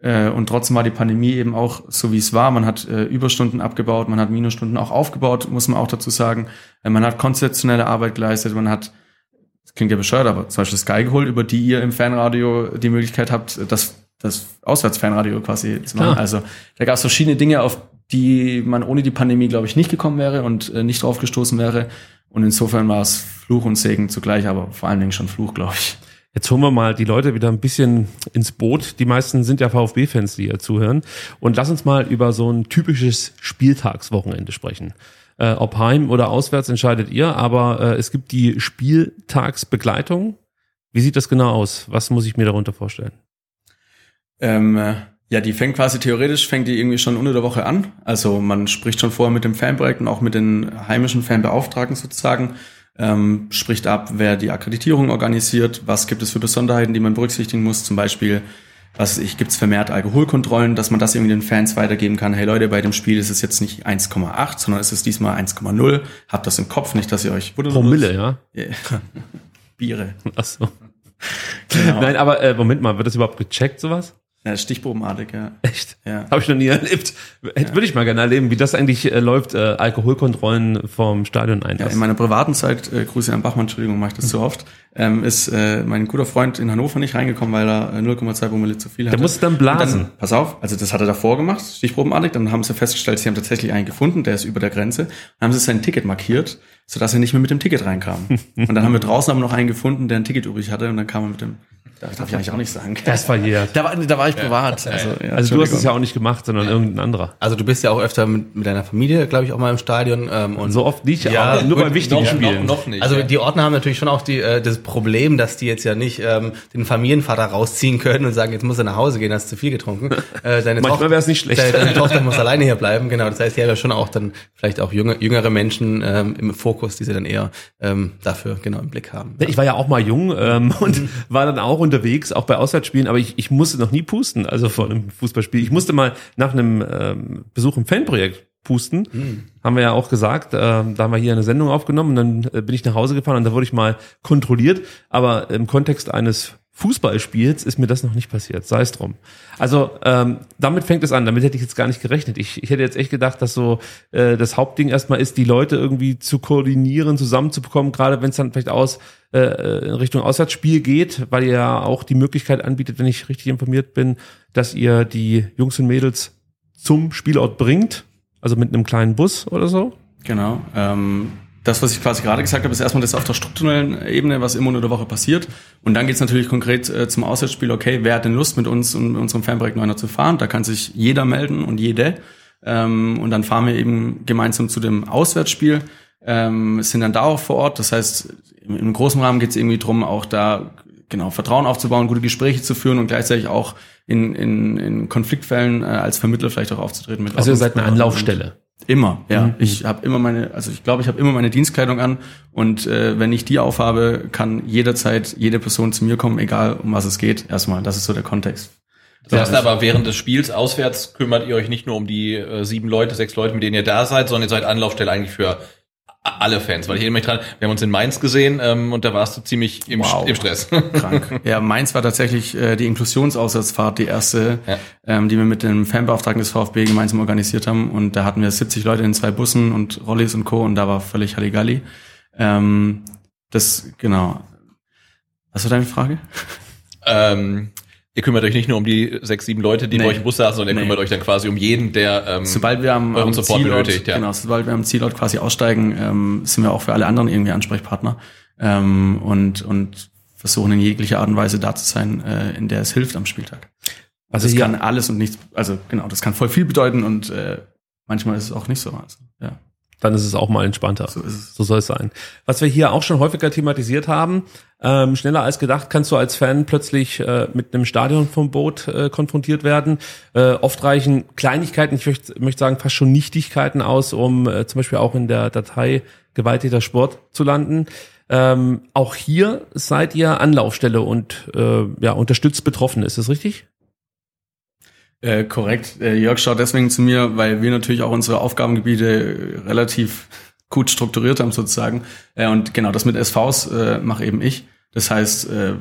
Äh, und trotzdem war die Pandemie eben auch so, wie es war. Man hat äh, Überstunden abgebaut, man hat Minusstunden auch aufgebaut, muss man auch dazu sagen. Äh, man hat konzeptionelle Arbeit geleistet, man hat, das klingt ja bescheuert, aber zum Beispiel Sky geholt, über die ihr im Fanradio die Möglichkeit habt, das, das Auswärtsfanradio quasi zu machen. Klar. Also da gab es verschiedene Dinge, auf die man ohne die Pandemie, glaube ich, nicht gekommen wäre und äh, nicht drauf gestoßen wäre. Und insofern war es Fluch und Segen zugleich, aber vor allen Dingen schon Fluch, glaube ich. Jetzt holen wir mal die Leute wieder ein bisschen ins Boot. Die meisten sind ja VfB-Fans, die hier zuhören. Und lass uns mal über so ein typisches Spieltagswochenende sprechen. Äh, ob heim oder auswärts entscheidet ihr, aber äh, es gibt die Spieltagsbegleitung. Wie sieht das genau aus? Was muss ich mir darunter vorstellen? Ähm, äh, ja, die fängt quasi theoretisch, fängt die irgendwie schon unter der Woche an. Also man spricht schon vorher mit dem Fanprojekt und auch mit den heimischen Fanbeauftragten sozusagen, ähm, spricht ab, wer die Akkreditierung organisiert, was gibt es für Besonderheiten, die man berücksichtigen muss, zum Beispiel was ich gibt es vermehrt Alkoholkontrollen, dass man das irgendwie den Fans weitergeben kann. Hey Leute, bei dem Spiel ist es jetzt nicht 1,8, sondern es ist diesmal 1,0. Habt das im Kopf, nicht, dass ihr euch Promille, ja? Ja. Biere. Ach so. Genau. Nein, aber äh, Moment mal, wird das überhaupt gecheckt, sowas? Ja, stichprobenartig, ja. Echt? Ja. Habe ich noch nie erlebt. Hätte, Würde ich mal gerne erleben, wie das eigentlich äh, läuft, äh, Alkoholkontrollen vom Stadion Ja, Einlass. in meiner privaten Zeit, äh, Grüße an Bachmann, Entschuldigung, mache ich das so oft, ähm, ist äh, mein guter Freund in Hannover nicht reingekommen, weil er äh, 0,2 Promille zu viel hatte. musste dann blasen. Dann, pass auf, also das hat er davor gemacht, stichprobenartig, dann haben sie festgestellt, sie haben tatsächlich einen gefunden, der ist über der Grenze, dann haben sie sein Ticket markiert, sodass er nicht mehr mit dem Ticket reinkam. und dann haben wir draußen aber noch einen gefunden, der ein Ticket übrig hatte und dann kam er mit dem, das darf ich eigentlich auch nicht sagen. Das verjährt. da, war, da war ich privat. Also, ja, Also du hast es ja auch nicht gemacht, sondern irgendein anderer. Also du bist ja auch öfter mit, mit deiner Familie, glaube ich, auch mal im Stadion. Ähm, und So oft nicht, Ja, aber nur bei wichtigen noch, Spielen. noch, noch nicht. Also ja. die Ordner haben natürlich schon auch die, äh, das Problem, dass die jetzt ja nicht ähm, den Familienvater rausziehen können und sagen, jetzt muss er nach Hause gehen, hast zu viel getrunken. Äh, deine Manchmal Tochter- wär's nicht schlecht. Deine, deine Tochter muss alleine hier bleiben, genau. Das heißt, die haben ja schon auch dann vielleicht auch junge, jüngere Menschen ähm, im Fokus, die sie dann eher ähm, dafür genau im Blick haben. Ich war ja auch mal jung ähm, und war dann auch unterwegs, auch bei Auswärtsspielen, aber ich, ich musste noch nie pusten, also vor einem Fußballspiel. Ich musste mal nach einem ähm, Besuch im Fanprojekt pusten, haben wir ja auch gesagt. Ähm, da haben wir hier eine Sendung aufgenommen und dann äh, bin ich nach Hause gefahren und da wurde ich mal kontrolliert. Aber im Kontext eines Fußballspiels ist mir das noch nicht passiert, sei es drum. Also ähm, damit fängt es an, damit hätte ich jetzt gar nicht gerechnet. Ich, ich hätte jetzt echt gedacht, dass so äh, das Hauptding erstmal ist, die Leute irgendwie zu koordinieren, zusammenzubekommen, gerade wenn es dann vielleicht aus äh, in Richtung Auswärtsspiel geht, weil ihr ja auch die Möglichkeit anbietet, wenn ich richtig informiert bin, dass ihr die Jungs und Mädels zum Spielort bringt, also mit einem kleinen Bus oder so. Genau. Ähm, das, was ich quasi gerade gesagt habe, ist erstmal das auf der strukturellen Ebene, was immer unter der Woche passiert. Und dann geht's natürlich konkret äh, zum Auswärtsspiel, okay, wer hat denn Lust, mit uns und mit unserem Fanprojekt Neuner zu fahren? Da kann sich jeder melden und jede. Ähm, und dann fahren wir eben gemeinsam zu dem Auswärtsspiel, ähm, sind dann da auch vor Ort. Das heißt, im, im großen Rahmen geht's irgendwie drum, auch da genau Vertrauen aufzubauen, gute Gespräche zu führen und gleichzeitig auch in, in, in Konfliktfällen äh, als Vermittler vielleicht auch aufzutreten. Mit Also ihr seid eine. Anlaufstelle. Immer, ja. Mhm. Ich habe immer meine, also ich glaube, ich habe immer meine Dienstkleidung an und äh, wenn ich die aufhabe, kann jederzeit jede Person zu mir kommen, egal um was es geht. Erstmal, das ist so der Kontext. Das heißt aber, während des Spiels auswärts kümmert ihr euch nicht nur um die äh, sieben Leute, sechs Leute, mit denen ihr da seid, sondern ihr seid Anlaufstelle eigentlich für alle Fans. Weil ich erinnere mich dran, wir haben uns in Mainz gesehen ähm, und da warst du ziemlich im, Wow. Im Stress. Krank. ja, meins war tatsächlich äh, die Inklusionsauswärtsfahrt, die erste, Ja. ähm, die wir mit dem Fanbeauftragten des VfB gemeinsam organisiert haben. Und da hatten wir 70 Leute in zwei Bussen und Rollis und Co. Und da war völlig Halligalli. Ähm, das, genau. Was war deine Frage? ähm, Ihr kümmert euch nicht nur um die sechs, sieben Leute, die Nee. bei euch im Bus saßen, sondern ihr Nee. kümmert euch dann quasi um jeden, der ähm, Sobald wir am, euren am Support Zielort, benötigt. Ja. genau, sobald wir am Zielort quasi aussteigen, ähm, sind wir auch für alle anderen irgendwie Ansprechpartner ähm, und und versuchen in jeglicher Art und Weise da zu sein, äh, in der es hilft am Spieltag. Also Also das hier- kann alles und nichts, also genau, das kann voll viel bedeuten und äh, manchmal ist es auch nicht so. Also, ja, Dann ist es auch mal entspannter. so ist es. So soll es sein. Was wir hier auch schon häufiger thematisiert haben, ähm, schneller als gedacht kannst du als Fan plötzlich äh, mit einem Stadion vom Boot äh, konfrontiert werden. Äh, oft reichen Kleinigkeiten, ich möchte möchte sagen fast schon Nichtigkeiten aus, um äh, zum Beispiel auch in der Datei gewaltiger Sport zu landen. Ähm, auch hier seid ihr Anlaufstelle und äh, ja, unterstützt Betroffene, ist das richtig? Äh, korrekt. Äh, Jörg schaut deswegen zu mir, weil wir natürlich auch unsere Aufgabengebiete relativ gut strukturiert haben sozusagen. Äh, und genau das mit SVs äh, mache eben ich. Das heißt, äh,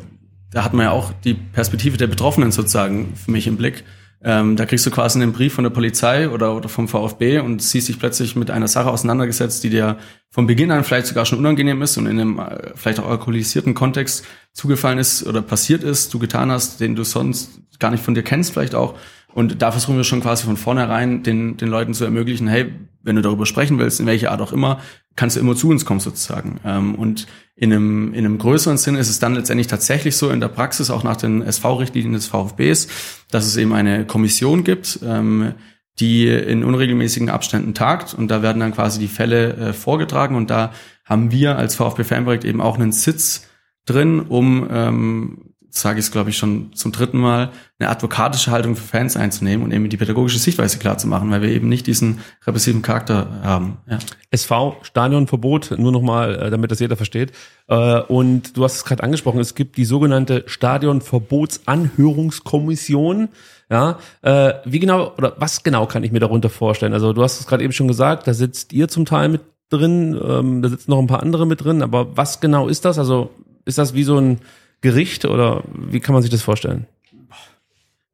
da hat man ja auch die Perspektive der Betroffenen sozusagen für mich im Blick. Ähm, da kriegst du quasi einen Brief von der Polizei oder, oder vom VfB und siehst dich plötzlich mit einer Sache auseinandergesetzt, die dir von Beginn an vielleicht sogar schon unangenehm ist und in einem äh, vielleicht auch alkoholisierten Kontext zugefallen ist oder passiert ist, du getan hast, den du sonst gar nicht von dir kennst vielleicht auch. Und da versuchen wir schon quasi von vornherein den, den Leuten zu ermöglichen, hey, wenn du darüber sprechen willst, in welcher Art auch immer, kannst du immer zu uns kommen sozusagen. Ähm, und in einem, in einem größeren Sinn ist es dann letztendlich tatsächlich so in der Praxis, auch nach den SV-Richtlinien des VfBs, dass es eben eine Kommission gibt, ähm, die in unregelmäßigen Abständen tagt und da werden dann quasi die Fälle äh, vorgetragen und da haben wir als VfB Fanprojekt eben auch einen Sitz drin, um ähm, sage ich es glaube ich schon zum dritten Mal, eine advokatische Haltung für Fans einzunehmen und eben die pädagogische Sichtweise klar zu machen, weil wir eben nicht diesen repressiven Charakter haben. Ja. SV, Stadionverbot, nur nochmal, äh, damit das jeder versteht. Äh, Und du hast es gerade angesprochen, es gibt die sogenannte Stadionverbotsanhörungskommission. Ja, äh, wie genau oder was genau kann ich mir darunter vorstellen? Also du hast es gerade eben schon gesagt, da sitzt ihr zum Teil mit drin, ähm, da sitzen noch ein paar andere mit drin, aber was genau ist das? Also ist das wie so ein Gericht oder wie kann man sich das vorstellen?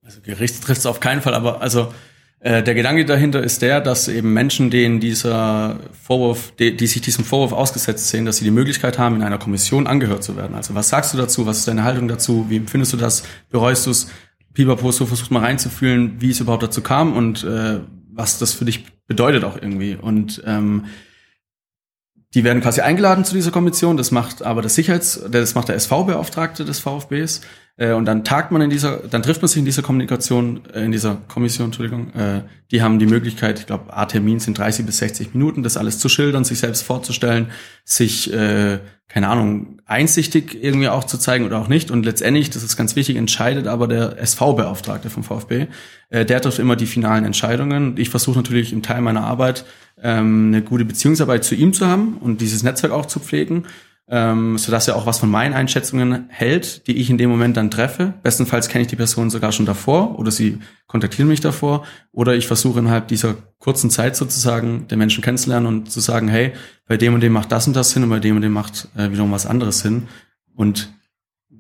Also Gericht trifft es auf keinen Fall, aber also äh, der Gedanke dahinter ist der, dass eben Menschen, denen dieser Vorwurf, die, die sich diesem Vorwurf ausgesetzt sehen, dass sie die Möglichkeit haben, in einer Kommission angehört zu werden. Also was sagst du dazu? Was ist deine Haltung dazu? Wie empfindest du das? Bereust du es? Pipapo, so versucht mal reinzufühlen, wie es überhaupt dazu kam und äh, was das für dich bedeutet auch irgendwie. Und ähm, die werden quasi eingeladen zu dieser Kommission. Das macht aber das Sicherheits, das macht der SV-Beauftragte des VfBs. Äh, und dann tagt man in dieser, dann trifft man sich in dieser Kommunikation, äh, in dieser Kommission, Entschuldigung. Äh, die haben die Möglichkeit, ich glaube, A-Termin sind 30 bis 60 Minuten, das alles zu schildern, sich selbst vorzustellen, sich, äh, keine Ahnung, einsichtig irgendwie auch zu zeigen oder auch nicht. Und letztendlich, das ist ganz wichtig, entscheidet aber der SV-Beauftragte vom VfB. Äh, der trifft immer die finalen Entscheidungen. Ich versuche natürlich im Teil meiner Arbeit ähm, eine gute Beziehungsarbeit zu ihm zu haben und dieses Netzwerk auch zu pflegen, ähm, sodass er auch was von meinen Einschätzungen hält, die ich in dem Moment dann treffe. Bestenfalls kenne ich die Person sogar schon davor oder sie kontaktieren mich davor oder ich versuche innerhalb dieser kurzen Zeit sozusagen den Menschen kennenzulernen und zu sagen, hey, bei dem und dem macht das und das Sinn und bei dem und dem macht äh, wiederum was anderes Sinn. Und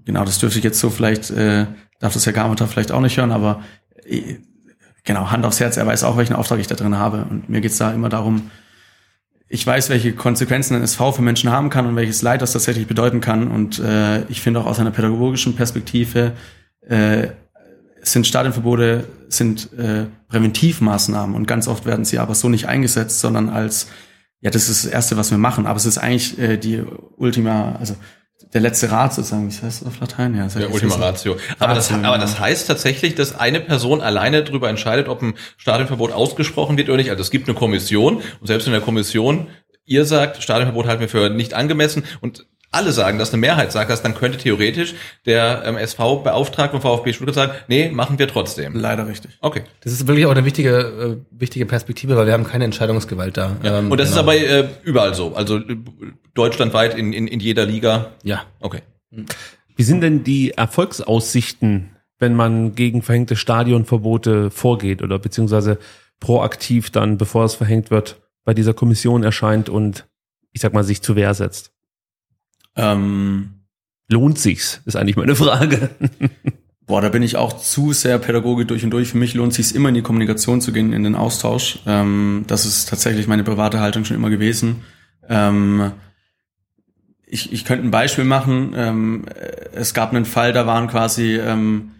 genau, das dürfte ich jetzt so vielleicht, äh, darf das Herr Garmutter vielleicht auch nicht hören, aber äh, genau, Hand aufs Herz, er weiß auch, welchen Auftrag ich da drin habe. Und mir geht's da immer darum, ich weiß, welche Konsequenzen ein SV für Menschen haben kann und welches Leid das tatsächlich bedeuten kann. Und äh, ich finde auch aus einer pädagogischen Perspektive äh, sind Stadionverbote sind äh, Präventivmaßnahmen und ganz oft werden sie aber so nicht eingesetzt, sondern als ja, das ist das Erste, was wir machen. Aber es ist eigentlich äh, die Ultima, also der letzte Rat sozusagen. Wie heißt das auf Latein? Ja, Der Ultima Ratio. Aber, das, Ratio, aber genau. das heißt tatsächlich, dass eine Person alleine darüber entscheidet, ob ein Stadionverbot ausgesprochen wird oder nicht. Also es gibt eine Kommission und selbst in der Kommission, ihr sagt, Stadionverbot halten wir für nicht angemessen und alle sagen, dass eine Mehrheit sagt das, dann könnte theoretisch der ähm, SV-Beauftragte vom VfB Stuttgart sagen, nee, machen wir trotzdem. Leider richtig. Okay. Das ist wirklich auch eine wichtige, äh, wichtige Perspektive, weil wir haben keine Entscheidungsgewalt da. Ähm, Und das ist genau. aber äh, überall so. Also äh, deutschlandweit in, in, in jeder Liga. Ja. Okay. Wie sind denn die Erfolgsaussichten, wenn man gegen verhängte Stadionverbote vorgeht oder beziehungsweise proaktiv dann, bevor es verhängt wird, bei dieser Kommission erscheint und ich sag mal sich zur Wehr setzt? Ähm, Lohnt sich's? Ist eigentlich meine Frage. Boah, da bin ich auch zu sehr Pädagoge durch und durch. Für mich lohnt sich immer in die Kommunikation zu gehen, in den Austausch. Ähm, das ist tatsächlich meine private Haltung schon immer gewesen. Ähm, ich, ich könnte ein Beispiel machen. Ähm, es gab einen Fall, da waren quasi ähm,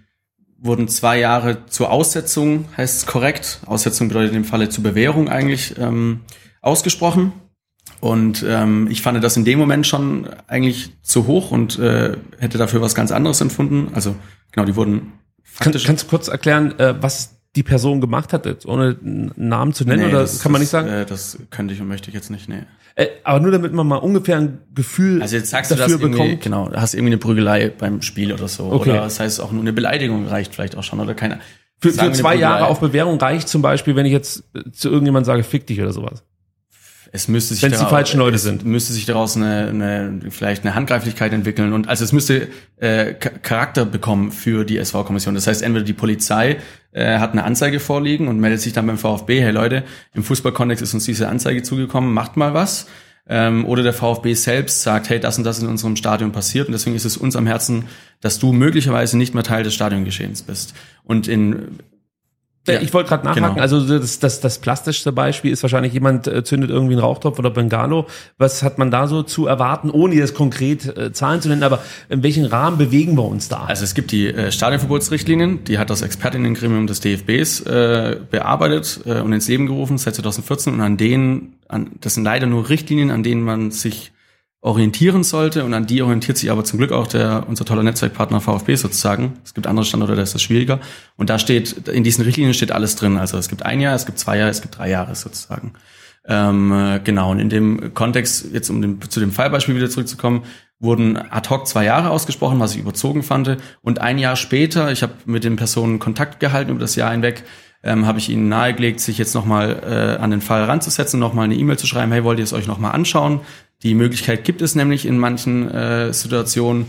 wurden zwei Jahre zur Aussetzung, heißt es korrekt, Aussetzung bedeutet in dem Falle zur Bewährung eigentlich, ähm, ausgesprochen. Und ähm, ich fand das in dem Moment schon eigentlich zu hoch und äh, hätte dafür was ganz anderes empfunden. Also genau, die wurden Kann, kannst du kurz erklären, äh, was die Person gemacht hat, jetzt, ohne einen Namen zu nennen, Nee, oder das- kann man das, nicht sagen? Äh, das könnte ich und möchte ich jetzt nicht, nee. Äh, aber nur damit man mal ungefähr ein Gefühl Also jetzt sagst du das dafür bekommt. genau, hast irgendwie eine Prügelei beim Spiel oder so. Okay. Oder das heißt auch nur eine Beleidigung reicht vielleicht auch schon oder keine. Für, für zwei Jahre auf Bewährung reicht zum Beispiel, wenn ich jetzt äh, zu irgendjemand sage, fick dich oder sowas. Es müsste sich Wenn es die falschen Leute sind. Müsste sich daraus eine, eine vielleicht eine Handgreiflichkeit entwickeln und also es müsste äh, Cha- Charakter bekommen für die SV-Kommission. Das heißt, entweder die Polizei äh, hat eine Anzeige vorliegen und meldet sich dann beim VfB, hey Leute, im Fußballkontext ist uns diese Anzeige zugekommen, macht mal was. Ähm, oder der VfB selbst sagt, hey, das und das ist in unserem Stadion passiert und deswegen ist es uns am Herzen, dass du möglicherweise nicht mehr Teil des Stadiongeschehens bist. Und in Ja, ich wollte gerade nachhaken, genau. also das, das, das plastischste Beispiel ist wahrscheinlich, jemand äh, zündet irgendwie einen Rauchtopf oder Bengalo. Was hat man da so zu erwarten, ohne jetzt konkret äh, Zahlen zu nennen, aber in welchen Rahmen bewegen wir uns da? Also es gibt die äh, Stadionverbotsrichtlinien, die hat das Expertinnengremium des DFBs äh, bearbeitet äh, und ins Leben gerufen seit 2014 und an denen, an, das sind leider nur Richtlinien, an denen man sich orientieren sollte und an die orientiert sich aber zum Glück auch der unser toller Netzwerkpartner VfB sozusagen. Es gibt andere Standorte, da ist das schwieriger und da steht in diesen Richtlinien steht alles drin. Also es gibt ein Jahr, es gibt zwei Jahre, es gibt drei Jahre sozusagen. Ähm, äh, genau, und in dem Kontext, jetzt um dem, zu dem Fallbeispiel wieder zurückzukommen, wurden ad hoc zwei Jahre ausgesprochen, was ich überzogen fand. Und ein Jahr später, ich habe mit den Personen Kontakt gehalten über das Jahr hinweg, ähm, habe ich ihnen nahegelegt, sich jetzt nochmal äh, an den Fall ranzusetzen, nochmal eine E-Mail zu schreiben, hey, wollt ihr es euch nochmal anschauen? Die Möglichkeit gibt es nämlich in manchen äh, Situationen,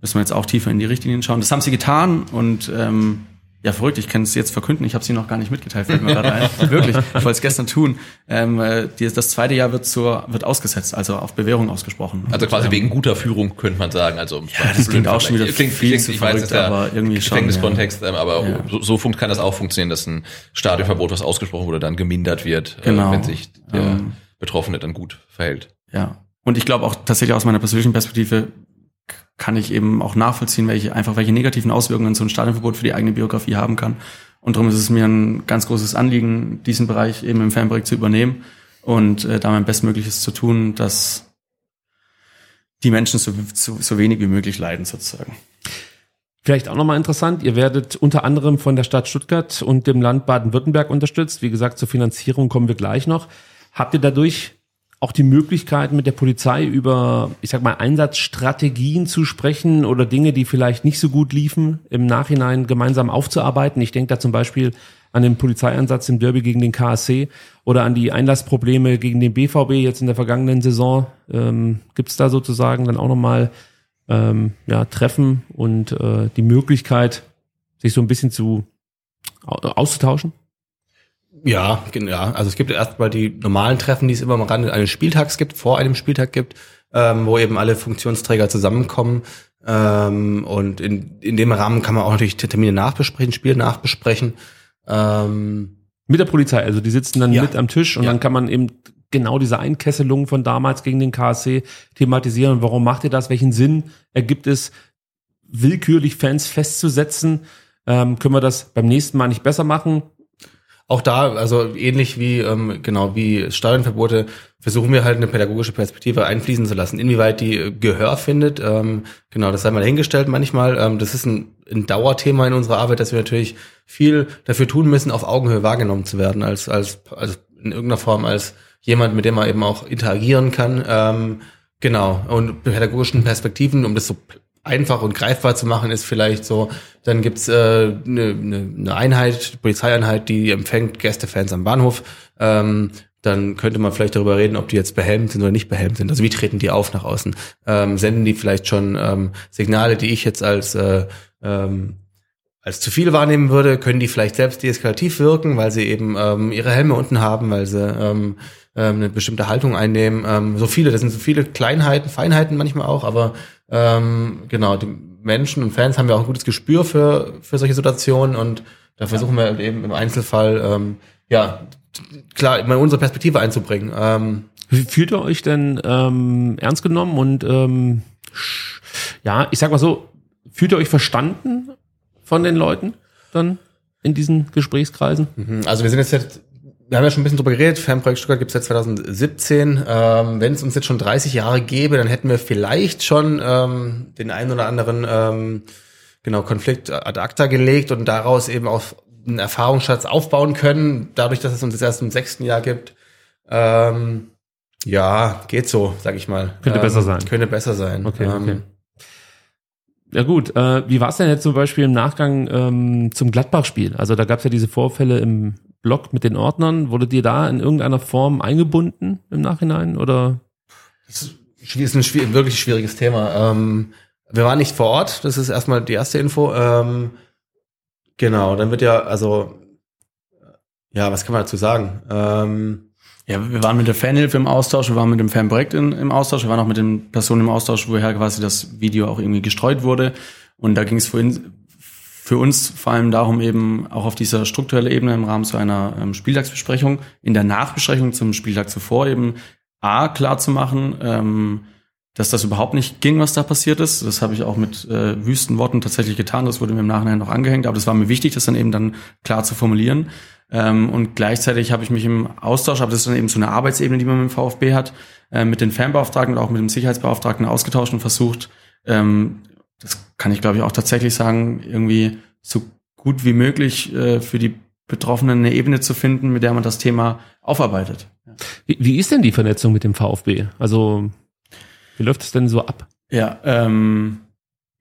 müssen wir jetzt auch tiefer in die Richtlinien schauen. Das haben sie getan und ähm, ja, verrückt, ich kann es jetzt verkünden, ich habe sie noch gar nicht mitgeteilt, fällt mir gerade ein. Wirklich, ich wollte es gestern tun. Ähm, äh, das zweite Jahr wird zur wird ausgesetzt, also auf Bewährung ausgesprochen. Also quasi Und, wegen guter Führung, könnte man sagen. Also Ja, das klingt auch schon wieder klingt, viel klingt, zu ich weiß, verrückt, ja aber irgendwie Gefängniskontext, ähm, aber Ja. so, so funkt kann das auch funktionieren, dass ein Stadionverbot, was ausgesprochen wurde, dann gemindert wird, Genau. äh, wenn sich der Ähm. Betroffene dann gut verhält. Ja. Und ich glaube auch tatsächlich aus meiner persönlichen Perspektive kann ich eben auch nachvollziehen, welche einfach welche negativen Auswirkungen so ein Stadionverbot für die eigene Biografie haben kann. Und darum ist es mir ein ganz großes Anliegen, diesen Bereich eben im Fanbereich zu übernehmen und äh, da mein Bestmögliches zu tun, dass die Menschen so, so, so wenig wie möglich leiden sozusagen. Vielleicht auch nochmal interessant, ihr werdet unter anderem von der Stadt Stuttgart und dem Land Baden-Württemberg unterstützt. Wie gesagt, zur Finanzierung kommen wir gleich noch. Habt ihr dadurch auch die Möglichkeit, mit der Polizei über, ich sag mal, Einsatzstrategien zu sprechen oder Dinge, die vielleicht nicht so gut liefen, im Nachhinein gemeinsam aufzuarbeiten? Ich denke da zum Beispiel an den Polizeieinsatz im Derby gegen den KSC oder an die Einlassprobleme gegen den BVB jetzt in der vergangenen Saison. Ähm, Gibt es da sozusagen dann auch nochmal ähm, ja, Treffen und äh, die Möglichkeit, sich so ein bisschen zu au- auszutauschen? Ja, gen- ja. Also es gibt erstmal die normalen Treffen, die es immer am Rande eines Spieltags gibt, vor einem Spieltag gibt, ähm, wo eben alle Funktionsträger zusammenkommen. Ähm, und in, in dem Rahmen kann man auch natürlich Termine nachbesprechen, Spiele nachbesprechen. Ähm, Mit der Polizei, also die sitzen dann Ja. mit am Tisch und Ja. dann kann man eben genau diese Einkesselung von damals gegen den KSC thematisieren. Und warum macht ihr das? Welchen Sinn ergibt es, willkürlich Fans festzusetzen? Ähm, können wir das beim nächsten Mal nicht besser machen? Auch da, also ähnlich wie ähm, genau wie Stadionverbote, versuchen wir halt eine pädagogische Perspektive einfließen zu lassen. Inwieweit die äh, Gehör findet, ähm, genau, das sei mal dahingestellt manchmal. Ähm, das ist ein, ein Dauerthema in unserer Arbeit, dass wir natürlich viel dafür tun müssen, auf Augenhöhe wahrgenommen zu werden, als als also in irgendeiner Form als jemand, mit dem man eben auch interagieren kann. Ähm, genau. Und pädagogischen Perspektiven, um das so einfach und greifbar zu machen, ist vielleicht so, dann gibt's äh, eine ne, ne Einheit, Polizeieinheit, die empfängt Gästefans am Bahnhof. Ähm, dann könnte man vielleicht darüber reden, ob die jetzt behelmt sind oder nicht behelmt sind. Also wie treten die auf nach außen? Ähm, senden die vielleicht schon ähm, Signale, die ich jetzt als äh, ähm, als zu viel wahrnehmen würde, können die vielleicht selbst deeskalativ wirken, weil sie eben ähm, ihre Helme unten haben, weil sie ähm, ähm, eine bestimmte Haltung einnehmen. Ähm, so viele, das sind so viele Kleinheiten, Feinheiten manchmal auch, aber ähm, genau, die Menschen und Fans haben ja auch ein gutes Gespür für, für solche Situationen und da versuchen wir eben im Einzelfall ähm, ja klar mal unsere Perspektive einzubringen. Ähm, Fühlt ihr euch denn ähm, ernst genommen und ähm, ja, ich sag mal so, fühlt ihr euch verstanden von den Leuten? dann in diesen Gesprächskreisen? Mhm. Also wir sind jetzt, jetzt wir haben ja schon ein bisschen drüber geredet, Fanprojekt Stuttgart gibt es seit 2017. Ähm, Wenn es uns jetzt schon 30 Jahre gäbe, dann hätten wir vielleicht schon ähm, den einen oder anderen ähm, genau Konflikt ad acta gelegt und daraus eben auch einen Erfahrungsschatz aufbauen können, dadurch, dass es uns jetzt erst im sechsten Jahr gibt. Ähm, ja, geht so, sag ich mal. Könnte ähm, besser sein. Könnte besser sein. Okay, Ähm, okay. Ja gut, äh, wie war es denn jetzt zum Beispiel im Nachgang ähm, zum Gladbach-Spiel? Also da gab es ja diese Vorfälle im Blog mit den Ordnern. Wurde dir da in irgendeiner Form eingebunden im Nachhinein oder? Das ist ein schwier wirklich schwieriges Thema. Ähm, wir waren nicht vor Ort, das ist erstmal die erste Info. Ähm, genau, dann wird ja, also, ja, was kann man dazu sagen? Ähm, Ja, wir waren mit der Fanhilfe im Austausch, wir waren mit dem Fanprojekt in, im Austausch, wir waren auch mit den Personen im Austausch, woher quasi das Video auch irgendwie gestreut wurde. Und da ging es uns- für uns vor allem darum, eben auch auf dieser strukturellen Ebene im Rahmen zu einer ähm, Spieltagsbesprechung, in der Nachbesprechung zum Spieltag zuvor eben A, klar zu machen, ähm, dass das überhaupt nicht ging, was da passiert ist. Das habe ich auch mit äh, wüsten Worten tatsächlich getan. Das wurde mir im Nachhinein noch angehängt, aber das war mir wichtig, das dann eben dann klar zu formulieren. Ähm, und gleichzeitig habe ich mich im Austausch, aber das ist dann eben so eine Arbeitsebene, die man mit dem VfB hat, äh, mit den Fanbeauftragten und auch mit dem Sicherheitsbeauftragten ausgetauscht und versucht, ähm, das kann ich glaube ich auch tatsächlich sagen, irgendwie so gut wie möglich äh, für die Betroffenen eine Ebene zu finden, mit der man das Thema aufarbeitet. Wie, wie ist denn die Vernetzung mit dem VfB? Also wie läuft es denn so ab? Ja, ähm,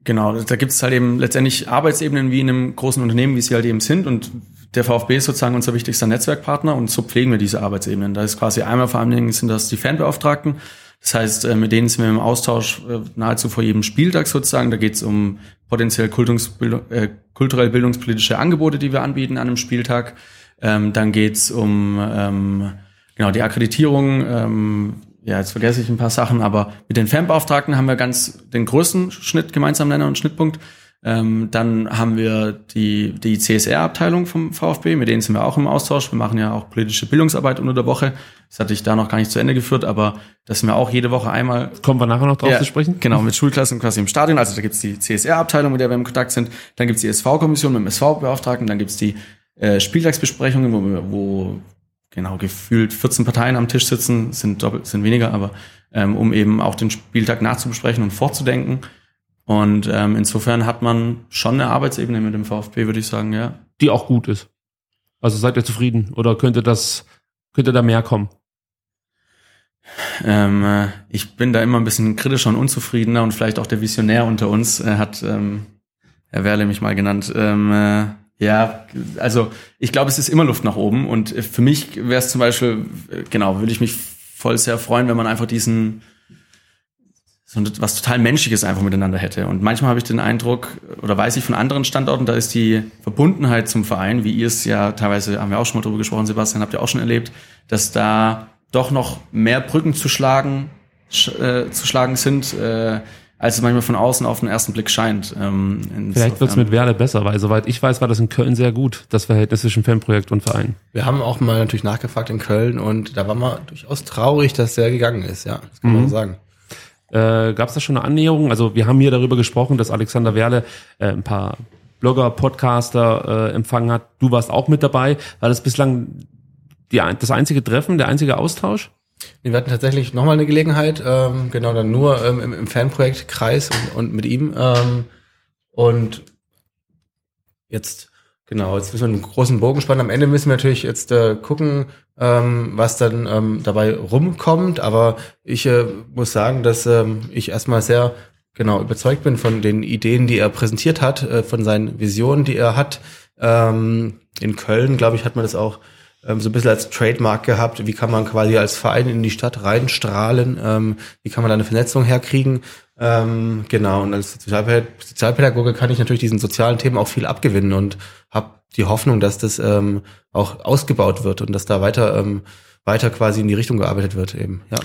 genau. Da gibt es halt eben letztendlich Arbeitsebenen wie in einem großen Unternehmen, wie sie halt eben sind. Und der VfB ist sozusagen unser wichtigster Netzwerkpartner und so pflegen wir diese Arbeitsebenen. Da ist quasi einmal vor allen Dingen sind das die Fanbeauftragten. Das heißt, äh, mit denen sind wir im Austausch äh, nahezu vor jedem Spieltag sozusagen. Da geht es um potenziell äh, kulturell bildungspolitische Angebote, die wir anbieten an einem Spieltag. Ähm, dann geht es um ähm, genau die Akkreditierung. Ähm, ja, jetzt vergesse ich ein paar Sachen, aber mit den Fanbeauftragten haben wir ganz den größten Schnitt, gemeinsamen Nenner und Schnittpunkt. Ähm, dann haben wir die, die CSR-Abteilung vom VfB, mit denen sind wir auch im Austausch. Wir machen ja auch politische Bildungsarbeit unter der Woche. Das hatte ich da noch gar nicht zu Ende geführt, aber das sind wir auch jede Woche einmal Kommen wir nachher noch drauf ja, zu sprechen? Genau, mit Schulklassen quasi im Stadion. Also da gibt's die CSR-Abteilung, mit der wir im Kontakt sind. Dann gibt's die SV-Kommission mit dem SV-Beauftragten. Dann gibt's die äh, Spieltagsbesprechungen, wo, wir- wo genau gefühlt 14 Parteien am Tisch sitzen, sind doppelt, sind weniger, aber ähm, um eben auch den Spieltag nachzubesprechen und vorzudenken. Und ähm, insofern hat man schon eine Arbeitsebene mit dem VfB, würde ich sagen, ja. Die auch gut ist. Also seid ihr zufrieden oder könnte das, könnte da mehr kommen? Ähm, äh, ich bin da immer ein bisschen kritischer und unzufriedener und vielleicht auch der Visionär unter uns äh, hat ähm, Herr Werle mich mal genannt. Ähm, äh, ja, also ich glaube, es ist immer Luft nach oben und für mich wäre es zum Beispiel, äh, genau, würde ich mich voll sehr freuen, wenn man einfach diesen so was total Menschliches einfach miteinander hätte. Und manchmal habe ich den Eindruck, oder weiß ich von anderen Standorten, da ist die Verbundenheit zum Verein, wie ihr es ja teilweise, haben wir auch schon mal drüber gesprochen, Sebastian, habt ihr auch schon erlebt, dass da doch noch mehr Brücken zu schlagen, sch, äh, zu schlagen sind, äh, als es manchmal von außen auf den ersten Blick scheint. Ähm, Vielleicht wird's mit Werle besser, weil soweit ich weiß, war das in Köln sehr gut, das Verhältnis zwischen Fanprojekt und Verein. wir haben auch mal natürlich nachgefragt in Köln und da war man durchaus traurig, dass der gegangen ist, ja. Das kann man so sagen. Äh, Gab es da schon eine Annäherung? Also wir haben hier darüber gesprochen, dass Alexander Werle äh, ein paar Blogger, Podcaster äh, empfangen hat. Du warst auch mit dabei. War das bislang die, das einzige Treffen, der einzige Austausch? Wir hatten tatsächlich nochmal eine Gelegenheit, ähm, genau dann nur ähm, im, im Fanprojektkreis und, und mit ihm. Ähm, und jetzt, genau, jetzt müssen wir einen großen Bogen spannen. Am Ende müssen wir natürlich jetzt äh, gucken, ähm, was dann ähm, dabei rumkommt. Aber ich äh, muss sagen, dass ähm, ich erstmal sehr genau überzeugt bin von den Ideen, die er präsentiert hat, äh, von seinen Visionen, die er hat. Ähm, in Köln, glaube ich, hat man das auch ähm, so ein bisschen als Trademark gehabt. Wie kann man quasi als Verein in die Stadt reinstrahlen? Ähm, wie kann man da eine Vernetzung herkriegen? Ähm, genau, und als Sozialpä Sozialpädagoge kann ich natürlich diesen sozialen Themen auch viel abgewinnen und habe die Hoffnung, dass das ähm, auch ausgebaut wird und dass da weiter, ähm, weiter quasi in die Richtung gearbeitet wird eben. Ja.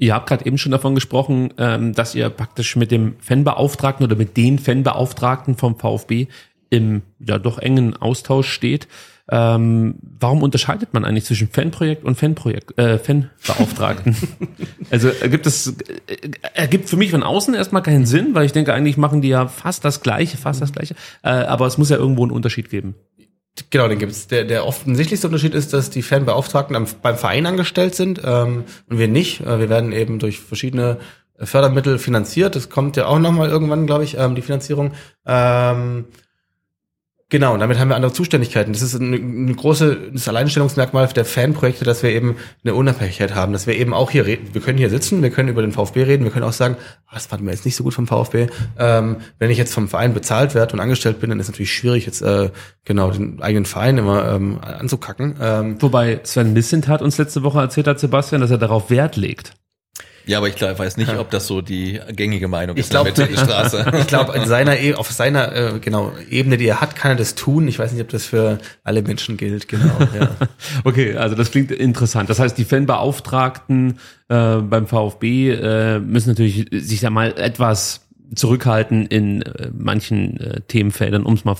Ihr habt gerade eben schon davon gesprochen, ähm, dass ihr praktisch mit dem Fanbeauftragten oder mit den Fanbeauftragten vom VfB im ja doch engen Austausch steht. Ähm, warum unterscheidet man eigentlich zwischen Fanprojekt und Fanprojekt, äh, Fanbeauftragten? also ergibt es äh, ergibt für mich von außen erstmal keinen Sinn, weil ich denke, eigentlich machen die ja fast das Gleiche, fast das Gleiche. Äh, aber es muss ja irgendwo einen Unterschied geben. Genau, den gibt's. Der, der offensichtlichste Unterschied ist, dass die Fanbeauftragten am, beim Verein angestellt sind ähm, und wir nicht. Äh, wir werden eben durch verschiedene Fördermittel finanziert. Das kommt ja auch nochmal irgendwann, glaube ich, ähm, die Finanzierung. Ähm, Genau, und damit haben wir andere Zuständigkeiten. Das ist ein, ein großes Alleinstellungsmerkmal der Fanprojekte, dass wir eben eine Unabhängigkeit haben, dass wir eben auch hier reden. Wir können hier sitzen, wir können über den VfB reden, wir können auch sagen, ah, das fanden wir jetzt nicht so gut vom VfB. Ähm, wenn ich jetzt vom Verein bezahlt werde und angestellt bin, dann ist natürlich schwierig, jetzt äh, genau den eigenen Verein immer ähm, anzukacken. Ähm, Wobei Sven Missint hat uns letzte Woche erzählt hat, Sebastian, dass er darauf Wert legt. Ja, aber ich glaub, weiß nicht, ob das so die gängige Meinung ich ist glaub, in der Straße. ich glaube, seiner auf seiner äh, genau Ebene, die er hat, kann er das tun. Ich weiß nicht, ob das für alle Menschen gilt. Genau. Ja. okay, also das klingt interessant. Das heißt, die Fanbeauftragten äh, beim VfB äh, müssen natürlich sich da mal etwas zurückhalten in äh, manchen äh, Themenfeldern, um es mal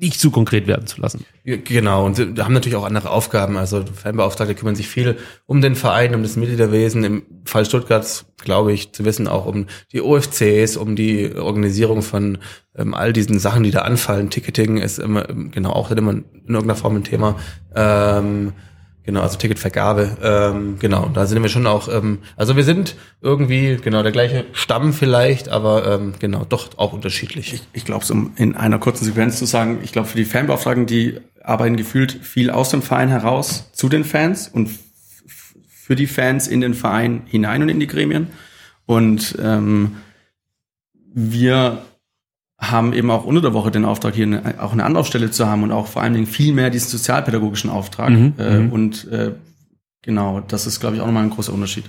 nicht zu konkret werden zu lassen. Genau, und sie haben natürlich auch andere Aufgaben. Also Fanbeauftragte kümmern sich viel um den Verein, um das Mitgliederwesen. Im Fall Stuttgarts glaube ich zu wissen auch um die OFCs, um die Organisierung von ähm, all diesen Sachen, die da anfallen. Ticketing ist immer genau auch immer in irgendeiner Form ein Thema. Ähm, Genau, also Ticketvergabe. Ähm, genau, da sind wir schon auch, ähm, also wir sind irgendwie, genau, der gleiche Stamm vielleicht, aber ähm, genau, doch auch unterschiedlich. Ich, ich glaube, um in einer kurzen Sequenz zu sagen, ich glaube, für die Fanbeauftragten, die arbeiten gefühlt viel aus dem Verein heraus zu den Fans und für die Fans in den Verein hinein und in die Gremien. Und ähm, wir haben eben auch unter der Woche den Auftrag, hier eine, auch eine Anlaufstelle zu haben und auch vor allen Dingen viel mehr diesen sozialpädagogischen Auftrag. Mhm, äh, mhm. und äh, genau, das ist, glaube ich, auch nochmal ein großer Unterschied.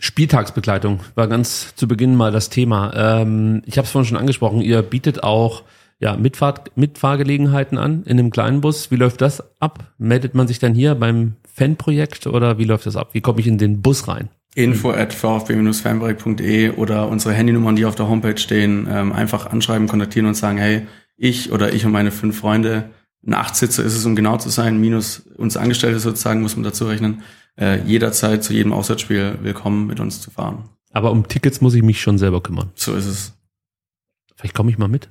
Spieltagsbegleitung war ganz zu Beginn mal das Thema. Ähm, ich habe es vorhin schon angesprochen, ihr bietet auch ja, Mitfahrt, Mitfahrgelegenheiten an in einem kleinen Bus. Wie läuft das ab? Meldet man sich dann hier beim Fanprojekt oder wie läuft das ab? Wie komme ich in den Bus rein? Info at vfb-fanbereich.de oder unsere Handynummern, die auf der Homepage stehen, ähm, einfach anschreiben, kontaktieren und sagen, hey, ich oder ich und meine fünf Freunde, ein Achtsitzer ist es, um genau zu sein, minus uns Angestellte sozusagen, muss man dazu rechnen, äh, jederzeit zu jedem Auswärtsspiel willkommen mit uns zu fahren. Aber um Tickets muss ich mich schon selber kümmern. So ist es. Vielleicht komme ich mal mit.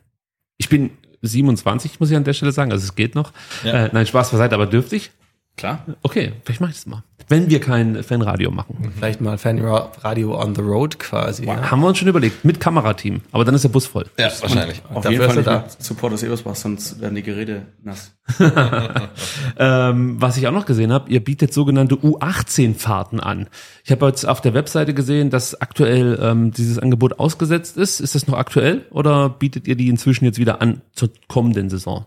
Ich bin 27, muss ich an der Stelle sagen, also es geht noch. Ja. Äh, nein, Spaß beiseite, aber dürfte ich? Klar. Okay, vielleicht mache ich das mal. Wenn wir kein Fanradio machen. Vielleicht mal Fanradio on the road quasi. Wow. Ja. Haben wir uns schon überlegt, mit Kamerateam. Aber dann ist der Bus voll. Ja, wahrscheinlich. Und auf jeden Fall da. Supporters Ebersbach, sonst werden die Geräte nass. ähm, was ich auch noch gesehen habe, ihr bietet sogenannte U18-Fahrten an. Ich habe jetzt auf der Webseite gesehen, dass aktuell ähm, dieses Angebot ausgesetzt ist. Ist das noch aktuell oder bietet ihr die inzwischen jetzt wieder an zur kommenden Saison?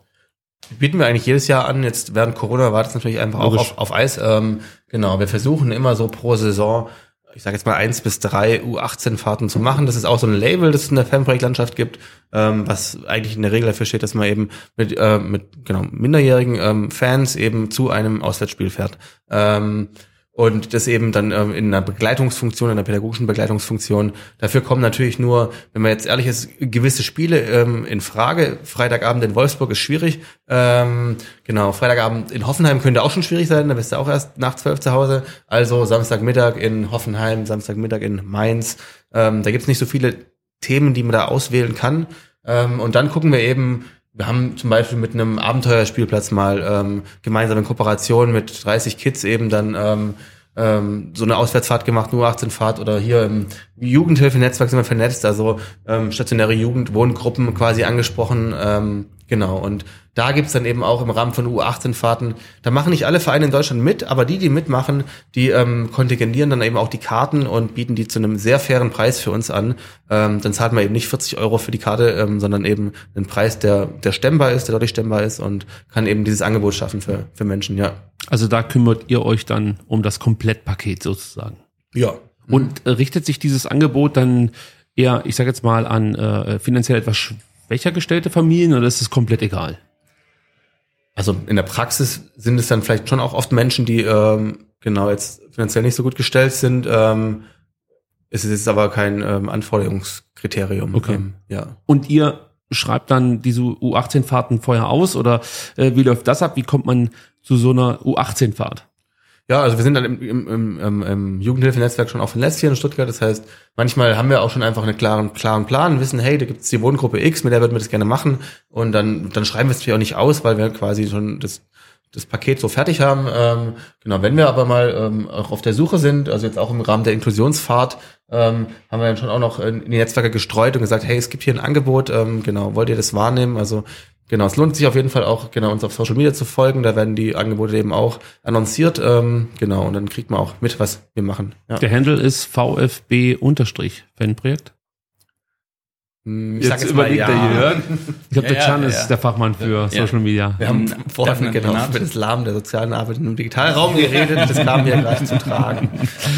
Bieten wir eigentlich jedes Jahr an. Jetzt während Corona war das natürlich einfach Logisch. auch auf, auf Eis. Ähm, genau, wir versuchen immer so pro Saison, ich sage jetzt mal eins bis drei U18-Fahrten zu machen. Das ist auch so ein Label, das es in der Fanprojektlandschaft gibt, ähm, was eigentlich in der Regel dafür steht, dass man eben mit, äh, mit genau, minderjährigen ähm, Fans eben zu einem Auswärtsspiel fährt. Ähm, und das eben dann ähm, in einer Begleitungsfunktion, in einer pädagogischen Begleitungsfunktion. Dafür kommen natürlich nur, wenn man jetzt ehrlich ist, gewisse Spiele ähm, in Frage. Freitagabend in Wolfsburg ist schwierig. Ähm, genau, Freitagabend in Hoffenheim könnte auch schon schwierig sein, da bist du auch erst nach zwölf zu Hause. Also Samstagmittag in Hoffenheim, Samstagmittag in Mainz. Ähm, da gibt's nicht so viele Themen, die man da auswählen kann. Ähm, und dann gucken wir eben, wir haben zum Beispiel mit einem Abenteuerspielplatz mal ähm, gemeinsam in Kooperation mit 30 Kids eben dann ähm, ähm, so eine Auswärtsfahrt gemacht, nur 18 Fahrt oder hier im Jugendhilfenetzwerk sind wir vernetzt, also ähm, stationäre Jugendwohngruppen quasi angesprochen. Ähm, genau, und da gibt's dann eben auch im Rahmen von U18-Fahrten, da machen nicht alle Vereine in Deutschland mit, aber die, die mitmachen, die ähm, kontingentieren dann eben auch die Karten und bieten die zu einem sehr fairen Preis für uns an. Ähm, dann zahlt man eben nicht 40 Euro für die Karte, ähm, sondern eben einen Preis, der, der stemmbar ist, der deutlich stemmbar ist und kann eben dieses Angebot schaffen für, für Menschen, ja. Also da kümmert ihr euch dann um das Komplettpaket sozusagen. Ja. Und äh, richtet sich dieses Angebot dann eher, ich sage jetzt mal, an äh, finanziell etwas schwächer gestellte Familien oder ist es komplett egal? Also in der Praxis sind es dann vielleicht schon auch oft Menschen, die ähm, genau jetzt finanziell nicht so gut gestellt sind. Ähm, es ist jetzt aber kein ähm, Anforderungskriterium. Okay. Ähm, ja. Und ihr schreibt dann diese U18-Fahrten vorher aus oder äh, wie läuft das ab? Wie kommt man zu so einer U18-Fahrt? Ja, also wir sind dann im, im, im, im, Jugendhilfenetzwerk schon auch vernetzt hier in Stuttgart. Das heißt, manchmal haben wir auch schon einfach einen klaren, klaren Plan, wissen, hey, da gibt es die Wohngruppe X, mit der würden wir das gerne machen. Und dann, dann schreiben wir es natürlich auch nicht aus, weil wir quasi schon das, das Paket so fertig haben. Ähm, genau, wenn wir aber mal ähm, auch auf der Suche sind, also jetzt auch im Rahmen der Inklusionsfahrt, ähm, haben wir dann schon auch noch in, in die Netzwerke gestreut und gesagt, hey, es gibt hier ein Angebot, ähm, genau, wollt ihr das wahrnehmen? Also Genau, es lohnt sich auf jeden Fall auch, genau, uns auf Social Media zu folgen. Da werden die Angebote eben auch annonciert. Ähm, genau, und dann kriegt man auch mit, was wir machen. Ja. Der Handle ist VfB-Fanprojekt. Hm, ich jetzt, jetzt überlegt ja. der Jörg. Ich glaube, der Chan ja, ist der Fachmann für Social Media. Wir haben vorhin genau über das Lahm der sozialen Arbeit im Digitalraum geredet. Das kam hier gleich zu tragen.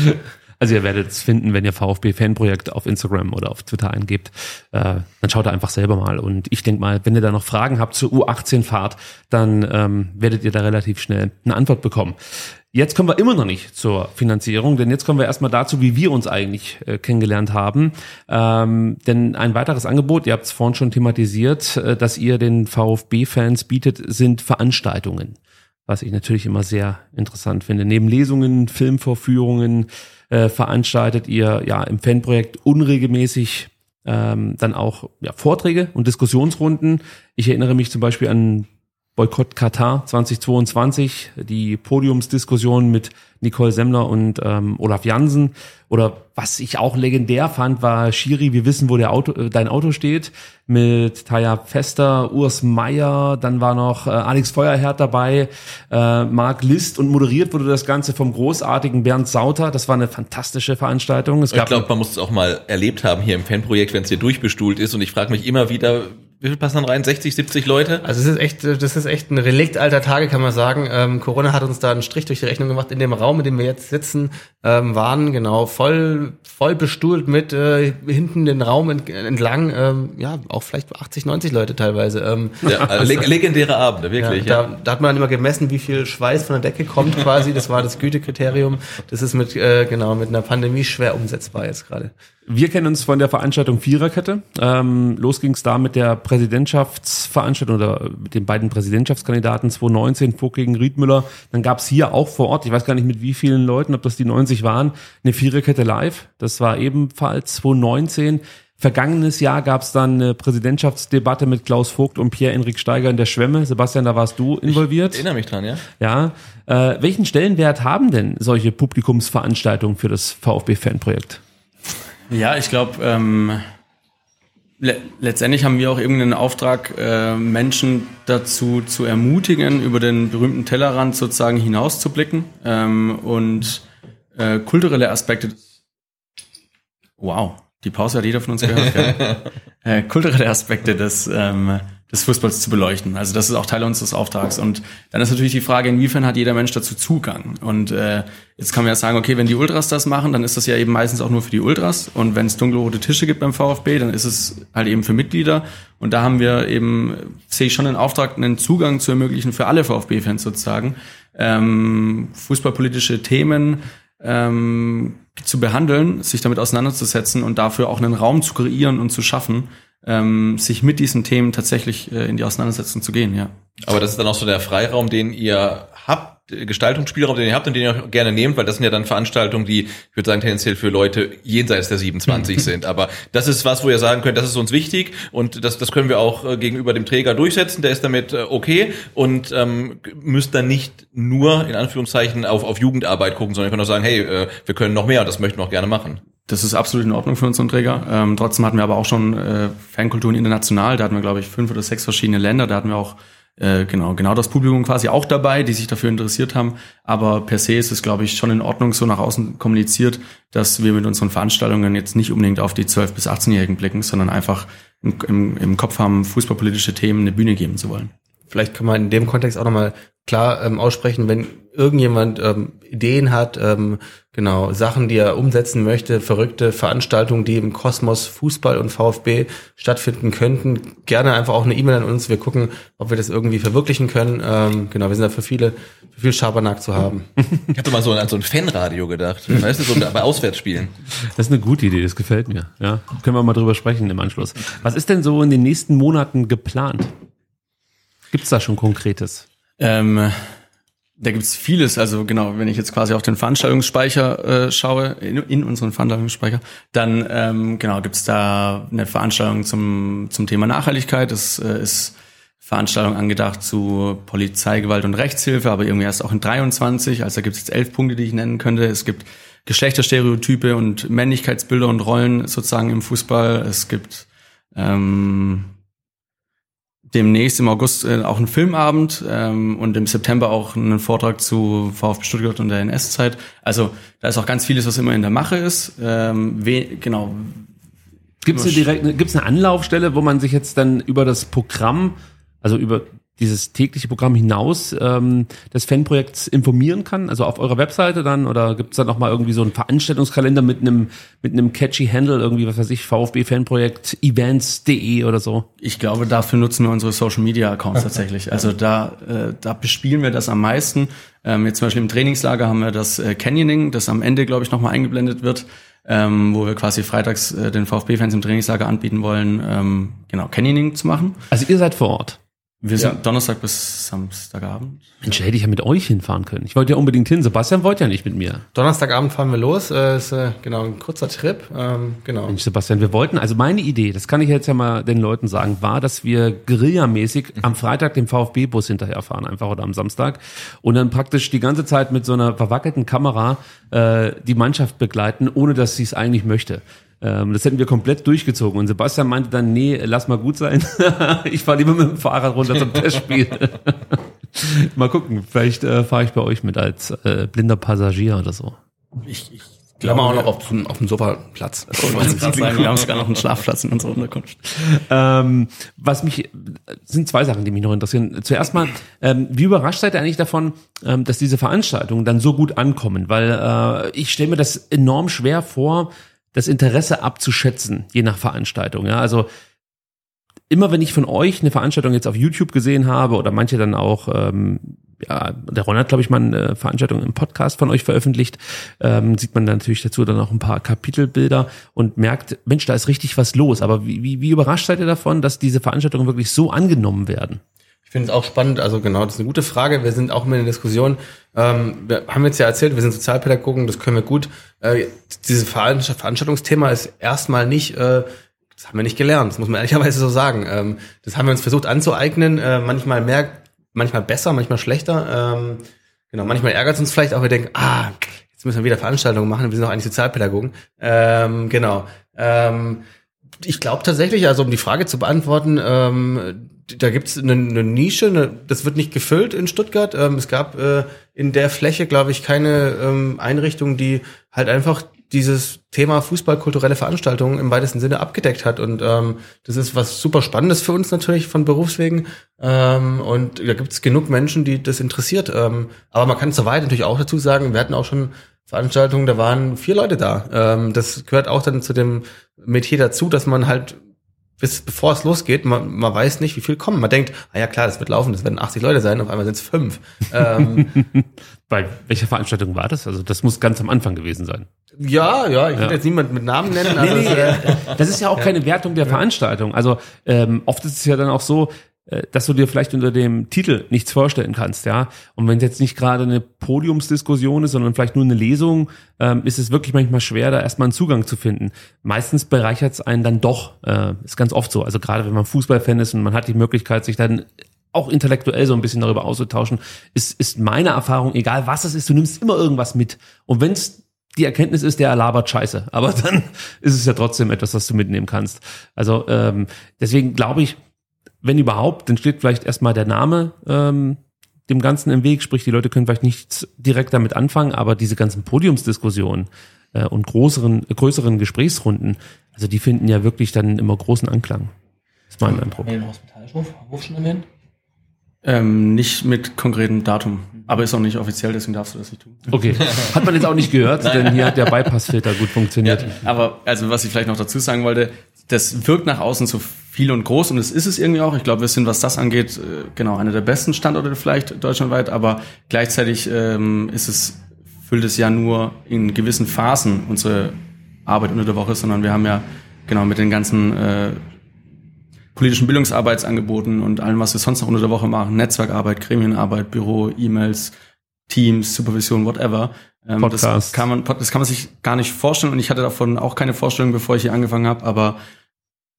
Also ihr werdet es finden, wenn ihr VfB-Fanprojekt auf Instagram oder auf Twitter eingebt. Äh, dann schaut da einfach selber mal. Und ich denke mal, wenn ihr da noch Fragen habt zur U18-Fahrt, dann ähm, werdet ihr da relativ schnell eine Antwort bekommen. Jetzt kommen wir immer noch nicht zur Finanzierung, denn jetzt kommen wir erstmal dazu, wie wir uns eigentlich äh, kennengelernt haben. Ähm, denn ein weiteres Angebot, ihr habt es vorhin schon thematisiert, äh, dass ihr den VfB-Fans bietet, sind Veranstaltungen. Was ich natürlich immer sehr interessant finde. Neben Lesungen, Filmvorführungen, äh, veranstaltet ihr ja im Fanprojekt unregelmäßig ähm, dann auch ja, Vorträge und Diskussionsrunden. Ich erinnere mich zum Beispiel an Boykott Katar 2022, die Podiumsdiskussion mit Nicole Semmler und ähm, Olaf Jansen. Oder was ich auch legendär fand, war Shiri, wir wissen, wo der Auto, äh, dein Auto steht, mit Taya Fester, Urs Meier, dann war noch äh, Alex Feuerherd dabei, äh, Marc List und moderiert wurde das Ganze vom großartigen Bernd Sauter. Das war eine fantastische Veranstaltung. Es gab ich glaube, man muss es auch mal erlebt haben hier im Fanprojekt, wenn es hier durchbestuhlt ist. Und ich frage mich immer wieder, wie viel passen dann rein? 60, 70 Leute? Also es ist echt, das ist echt ein Relikt alter Tage, kann man sagen. Ähm, Corona hat uns da einen Strich durch die Rechnung gemacht. In dem Raum, in dem wir jetzt sitzen, ähm, waren genau voll, voll bestuhlt mit äh, hinten den Raum ent entlang, ähm, ja, auch vielleicht 80, 90 Leute teilweise. Ähm, ja, also leg legendäre Abende, wirklich. Ja, ja. Da, da hat man immer gemessen, wie viel Schweiß von der Decke kommt quasi. Das war das Gütekriterium. Das ist mit, äh, genau, mit einer Pandemie schwer umsetzbar jetzt gerade. Wir kennen uns von der Veranstaltung Viererkette. Ähm, los ging es da mit der Präsidentschaftsveranstaltung oder mit den beiden Präsidentschaftskandidaten 2019, Vogt gegen Riedmüller. Dann gab es hier auch vor Ort, ich weiß gar nicht mit wie vielen Leuten, ob das die 90 waren, eine Viererkette live. Das war ebenfalls 2019. Vergangenes Jahr gab es dann eine Präsidentschaftsdebatte mit Klaus Vogt und Pierre-Enrik Steiger in der Schwemme. Sebastian, da warst du involviert. Ich erinnere mich dran, ja. Ja. Äh, welchen Stellenwert haben denn solche Publikumsveranstaltungen für das VfB-Fanprojekt? Ja, ich glaube, ähm, le letztendlich haben wir auch irgendeinen Auftrag, äh, Menschen dazu zu ermutigen, über den berühmten Tellerrand sozusagen hinauszublicken ähm, und äh, kulturelle Aspekte. Wow, die Pause hat jeder von uns gehört. äh, kulturelle Aspekte des ähm, des Fußballs zu beleuchten. Also das ist auch Teil unseres Auftrags. Und dann ist natürlich die Frage, inwiefern hat jeder Mensch dazu Zugang? Und äh, jetzt kann man ja sagen, okay, wenn die Ultras das machen, dann ist das ja eben meistens auch nur für die Ultras. Und wenn es dunkelrote Tische gibt beim VfB, dann ist es halt eben für Mitglieder. Und da haben wir eben, sehe ich schon den Auftrag, einen Zugang zu ermöglichen für alle VfB-Fans sozusagen, ähm, fußballpolitische Themen ähm, zu behandeln, sich damit auseinanderzusetzen und dafür auch einen Raum zu kreieren und zu schaffen, ähm, sich mit diesen Themen tatsächlich äh, in die Auseinandersetzung zu gehen, ja. Aber das ist dann auch so der Freiraum, den ihr habt, Gestaltungsspielraum, den ihr habt und den ihr auch gerne nehmt, weil das sind ja dann Veranstaltungen, die, ich würde sagen, tendenziell für Leute jenseits der 27 sind. Aber das ist was, wo ihr sagen könnt, das ist uns wichtig und das, das können wir auch äh, gegenüber dem Träger durchsetzen, der ist damit äh, okay und ähm, müsst dann nicht nur in Anführungszeichen auf, auf Jugendarbeit gucken, sondern ihr könnt auch sagen, hey, äh, wir können noch mehr und das möchten wir auch gerne machen. Das ist absolut in Ordnung für unseren Träger. Ähm, trotzdem hatten wir aber auch schon äh, Fankulturen international. Da hatten wir, glaube ich, fünf oder sechs verschiedene Länder. Da hatten wir auch äh, genau genau das Publikum quasi auch dabei, die sich dafür interessiert haben. Aber per se ist es, glaube ich, schon in Ordnung so nach außen kommuniziert, dass wir mit unseren Veranstaltungen jetzt nicht unbedingt auf die 12- bis 18-Jährigen blicken, sondern einfach im, im, im Kopf haben, fußballpolitische Themen eine Bühne geben zu wollen. Vielleicht kann man in dem Kontext auch nochmal klar ähm, aussprechen, wenn irgendjemand ähm, Ideen hat, ähm, genau, Sachen, die er umsetzen möchte, verrückte Veranstaltungen, die im Kosmos Fußball und VfB stattfinden könnten, gerne einfach auch eine E-Mail an uns. Wir gucken, ob wir das irgendwie verwirklichen können. Ähm, genau, wir sind da für viele, für viel Schabernack zu haben. Ich hatte mal so an so ein Fanradio gedacht. Weißt du, so bei Auswärtsspielen. Das ist eine gute Idee, das gefällt mir. Ja, können wir mal drüber sprechen im Anschluss. Was ist denn so in den nächsten Monaten geplant? Gibt's da schon Konkretes? Ähm, da gibt's vieles. Also genau, wenn ich jetzt quasi auf den Veranstaltungsspeicher äh, schaue, in, in unseren Veranstaltungsspeicher, dann ähm, genau gibt's da eine Veranstaltung zum zum Thema Nachhaltigkeit. Das äh, ist Veranstaltung angedacht zu Polizeigewalt und Rechtshilfe, aber irgendwie erst auch in 23. Also da gibt's jetzt elf Punkte, die ich nennen könnte. Es gibt Geschlechterstereotype und Männlichkeitsbilder und Rollen sozusagen im Fußball. Es gibt ähm, demnächst im August äh, auch einen Filmabend ähm, und im September auch einen Vortrag zu VfB Stuttgart und der NS-Zeit. Also da ist auch ganz vieles, was immer in der Mache ist. Ähm, genau. Gibt's eine direkt, gibt's eine Anlaufstelle, wo man sich jetzt dann über das Programm, also über dieses tägliche Programm hinaus ähm, des Fanprojekts informieren kann? Also auf eurer Webseite dann oder gibt's da noch mal irgendwie so einen Veranstaltungskalender mit einem mit einem catchy Handle irgendwie was weiß ich VfB Fanprojekt events.de oder so? Ich glaube, dafür nutzen wir unsere Social Media Accounts tatsächlich. Also da äh, da bespielen wir das am meisten. Ähm, jetzt zum Beispiel im Trainingslager haben wir das äh, Canyoning, das am Ende glaube ich noch mal eingeblendet wird. Ähm, wo wir quasi freitags äh, den VfB-Fans im Trainingslager anbieten wollen, ähm, genau, Canyoning zu machen. Also ihr seid vor Ort. Wir sind Donnerstag bis Samstagabend. Mensch, hätte ich ja mit euch hinfahren können. Ich wollte ja unbedingt hin. Sebastian wollte ja nicht mit mir. Donnerstagabend fahren wir los. Äh, ist äh, genau ein kurzer Trip. Ähm, genau. Mensch, Sebastian, wir wollten, also meine Idee, das kann ich jetzt ja mal den Leuten sagen, war, dass wir guerillamäßig am Freitag den VfB-Bus hinterherfahren, einfach oder am Samstag. Und dann praktisch die ganze Zeit mit so einer verwackelten Kamera äh, die Mannschaft begleiten, ohne dass sie es eigentlich möchte. Ähm, das hätten wir komplett durchgezogen. Und Sebastian meinte dann, nee, lass mal gut sein. ich fahre lieber mit dem Fahrrad runter zum Testspiel. mal gucken, vielleicht äh, fahre ich bei euch mit als äh, blinder Passagier oder so. Ich, ich glaube auch noch auf, dem- auf dem Sofa Platz. Ich wollte gerade sagen, wir haben sogar noch einen Schlafplatz in unserer Unterkunft. Ähm, was mich sind zwei Sachen, die mich noch interessieren. Zuerst mal, ähm, wie überrascht seid ihr eigentlich davon, ähm, dass diese Veranstaltungen dann so gut ankommen? Weil äh, ich stelle mir das enorm schwer vor, das Interesse abzuschätzen, je nach Veranstaltung. Ja, also immer wenn ich von euch eine Veranstaltung jetzt auf YouTube gesehen habe oder manche dann auch, ähm, ja, der Ron hat, glaube ich, mal eine Veranstaltung im Podcast von euch veröffentlicht, ähm, sieht man dann natürlich dazu dann auch ein paar Kapitelbilder und merkt, Mensch, da ist richtig was los. Aber wie, wie, wie überrascht seid ihr davon, dass diese Veranstaltungen wirklich so angenommen werden? Ich finde es auch spannend, also genau, das ist eine gute Frage. Wir sind auch immer in der Diskussion. Ähm, wir haben jetzt ja erzählt, wir sind Sozialpädagogen, das können wir gut. Äh, dieses Veranst- Veranstaltungsthema ist erstmal nicht, äh, das haben wir nicht gelernt, das muss man ehrlicherweise so sagen. Ähm, das haben wir uns versucht anzueignen, äh, manchmal mehr, manchmal besser, manchmal schlechter. Ähm, genau, manchmal ärgert es uns vielleicht auch, wir denken, ah, jetzt müssen wir wieder Veranstaltungen machen, wir sind doch eigentlich Sozialpädagogen. Ähm, genau. Ähm, ich glaube tatsächlich, also um die Frage zu beantworten, ähm, da gibt's eine, eine Nische, eine, das wird nicht gefüllt in Stuttgart. Ähm, es gab äh, in der Fläche, glaube ich, keine ähm, Einrichtung, die halt einfach dieses Thema fußballkulturelle Veranstaltungen im weitesten Sinne abgedeckt hat. Und ähm, das ist was super Spannendes für uns natürlich von Berufswegen. Ähm, und da gibt's genug Menschen, die das interessiert. Ähm, aber man kann soweit natürlich auch dazu sagen, wir hatten auch schon Veranstaltungen, da waren vier Leute da. Ähm, das gehört auch dann zu dem Metier dazu, dass man halt bis bevor es losgeht, man, man weiß nicht, wie viel kommen. Man denkt, ah ja klar, das wird laufen, das werden 80 Leute sein, auf einmal sind es fünf. Ähm, Bei welcher Veranstaltung war das? Also das muss ganz am Anfang gewesen sein. ja, ja, ich will jetzt niemand mit Namen nennen, aber Nee, nee, äh, das ist ja auch keine Wertung der Veranstaltung. Also ähm, oft ist es ja dann auch so, dass du dir vielleicht unter dem Titel nichts vorstellen kannst, ja. Und wenn es jetzt nicht gerade eine Podiumsdiskussion ist, sondern vielleicht nur eine Lesung, ähm, ist es wirklich manchmal schwer, da erstmal einen Zugang zu finden. Meistens bereichert es einen dann doch, äh, ist ganz oft so. Also gerade wenn man Fußballfan ist und man hat die Möglichkeit, sich dann auch intellektuell so ein bisschen darüber auszutauschen, ist, ist meine Erfahrung, egal was es ist, du nimmst immer irgendwas mit. Und wenn es die Erkenntnis ist, der labert Scheiße. Aber dann ist es ja trotzdem etwas, was du mitnehmen kannst. Also ähm, deswegen glaube ich, wenn überhaupt, dann steht vielleicht erstmal der Name ähm, dem Ganzen im Weg, sprich die Leute können vielleicht nicht direkt damit anfangen, aber diese ganzen Podiumsdiskussionen äh, und größeren, größeren Gesprächsrunden, also die finden ja wirklich dann immer großen Anklang. ist mein Eindruck. erwähnt? Ähm, nicht mit konkretem Datum, aber ist auch nicht offiziell, deswegen darfst du das nicht tun. Okay. Hat man jetzt auch nicht gehört, denn hier hat der Bypassfilter gut funktioniert. Aber also was ich vielleicht noch dazu sagen wollte, das wirkt nach außen so viel und groß und es ist es irgendwie auch. Ich glaube, wir sind, was das angeht, äh, genau einer der besten Standorte vielleicht deutschlandweit, aber gleichzeitig ähm, ist es füllt es ja nur in gewissen Phasen unsere Arbeit unter der Woche, sondern wir haben ja genau mit den ganzen äh, politischen Bildungsarbeitsangeboten und allem, was wir sonst noch unter der Woche machen, Netzwerkarbeit, Gremienarbeit, Büro, E-Mails, Teams, Supervision, whatever. Ähm, Podcast. Das kann, man, das kann man sich gar nicht vorstellen und ich hatte davon auch keine Vorstellung, bevor ich hier angefangen habe, aber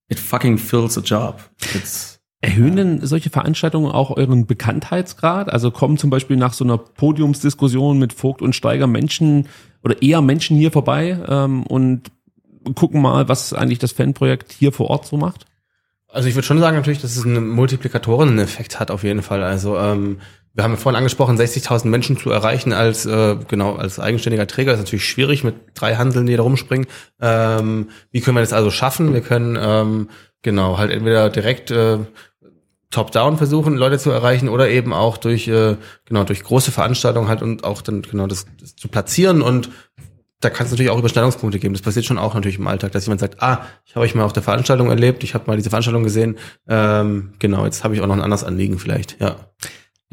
it fucking fills a job. It's, Erhöhen denn solche Veranstaltungen auch euren Bekanntheitsgrad? Also kommen zum Beispiel nach so einer Podiumsdiskussion mit Vogt und Steiger Menschen oder eher Menschen hier vorbei ähm, und gucken mal, was eigentlich das Fanprojekt hier vor Ort so macht? Also ich würde schon sagen natürlich, dass es einen Multiplikatoren-Effekt hat auf jeden Fall. Also ähm, wir haben ja vorhin angesprochen, 60.000 Menschen zu erreichen als äh, genau als eigenständiger Träger ist natürlich schwierig mit drei Handeln, die da rumspringen. Ähm, wie können wir das also schaffen? Wir können ähm, genau halt entweder direkt äh, top-down versuchen, Leute zu erreichen oder eben auch durch äh, genau durch große Veranstaltungen halt und auch dann genau das, das zu platzieren und da kann es natürlich auch Überschneidungspunkte geben. Das passiert schon auch natürlich im Alltag, dass jemand sagt, ah, ich habe euch mal auf der Veranstaltung erlebt, ich habe mal diese Veranstaltung gesehen, ähm, genau, jetzt habe ich auch noch ein anderes Anliegen vielleicht, ja.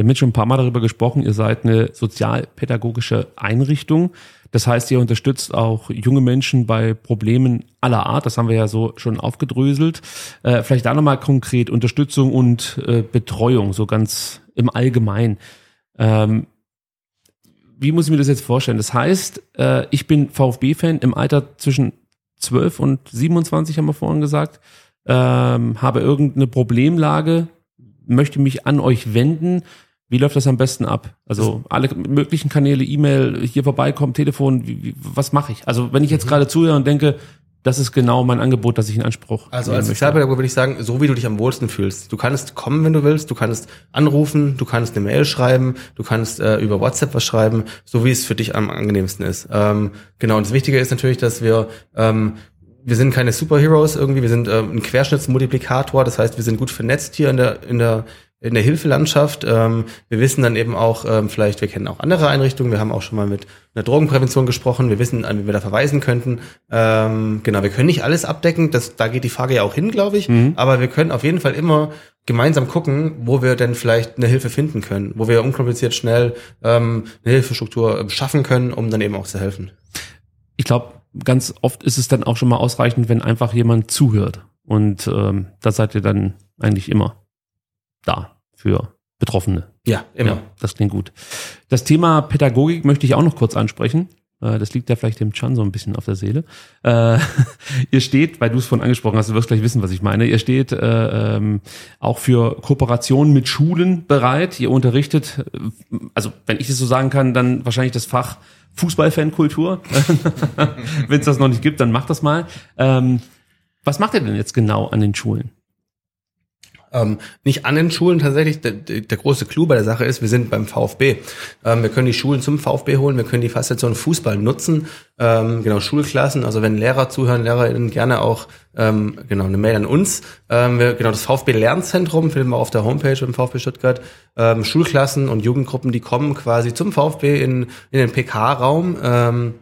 Wir haben jetzt schon ein paar Mal darüber gesprochen, ihr seid eine sozialpädagogische Einrichtung. Das heißt, ihr unterstützt auch junge Menschen bei Problemen aller Art. Das haben wir ja so schon aufgedröselt. Äh, vielleicht da nochmal konkret Unterstützung und äh, Betreuung, so ganz im Allgemeinen. Ähm, wie muss ich mir das jetzt vorstellen? Das heißt, äh, ich bin VfB-Fan im Alter zwischen 12 und 27, haben wir vorhin gesagt, ähm, habe irgendeine Problemlage, möchte mich an euch wenden. Wie läuft das am besten ab? Also alle möglichen Kanäle, E-Mail, hier vorbeikommen, Telefon, wie, wie, was mache ich? Also wenn ich jetzt gerade zuhöre und denke, das ist genau mein Angebot, das ich in Anspruch Also als. Sozialpädagoge würde ich sagen, so wie du dich am wohlsten fühlst. Du kannst kommen, wenn du willst, du kannst anrufen, du kannst eine Mail schreiben, du kannst äh, über WhatsApp was schreiben, so wie es für dich am angenehmsten ist. Ähm, genau, und das Wichtige ist natürlich, dass wir ähm, wir sind keine Superheroes irgendwie, wir sind ähm, ein Querschnittsmultiplikator, das heißt, wir sind gut vernetzt hier in der in der in der Hilfelandschaft. Ähm, wir wissen dann eben auch, ähm, vielleicht, wir kennen auch andere Einrichtungen, wir haben auch schon mal mit einer Drogenprävention gesprochen, wir wissen, an wen wir da verweisen könnten. Ähm, genau, wir können nicht alles abdecken, das, da geht die Frage ja auch hin, glaube ich, aber wir können auf jeden Fall immer gemeinsam gucken, wo wir denn vielleicht eine Hilfe finden können, wo wir unkompliziert schnell ähm, eine Hilfestruktur äh, schaffen können, um dann eben auch zu helfen. ich glaube, ganz oft ist es dann auch schon mal ausreichend, wenn einfach jemand zuhört. Und ähm, da seid ihr dann eigentlich immer da für Betroffene. Ja, immer. Ja, das klingt gut. Das Thema Pädagogik möchte ich auch noch kurz ansprechen. Äh, Das liegt ja vielleicht dem Chan so ein bisschen auf der Seele. Äh, ihr steht, weil du es vorhin angesprochen hast, du wirst gleich wissen, was ich meine. Ihr steht äh, ähm, auch für Kooperationen mit Schulen bereit. Ihr unterrichtet, also wenn ich es so sagen kann, dann wahrscheinlich das Fach Fußballfankultur. wenn es das noch nicht gibt, dann macht das mal. Ähm, was macht ihr denn jetzt genau an den Schulen? Ähm, nicht an den Schulen tatsächlich. Der, der, große Clou bei der Sache ist, wir sind beim VfB. Ähm, wir können die Schulen zum VfB holen, wir können die Faszination Fußball nutzen. Ähm, genau, Schulklassen, also wenn Lehrer zuhören, LehrerInnen gerne auch ähm, genau eine Mail an uns. Ähm, wir, genau, das VfB Lernzentrum finden wir auf der Homepage im VfB Stuttgart. Ähm, Schulklassen und Jugendgruppen, die kommen quasi zum VfB in, in den PK-Raum. Ähm,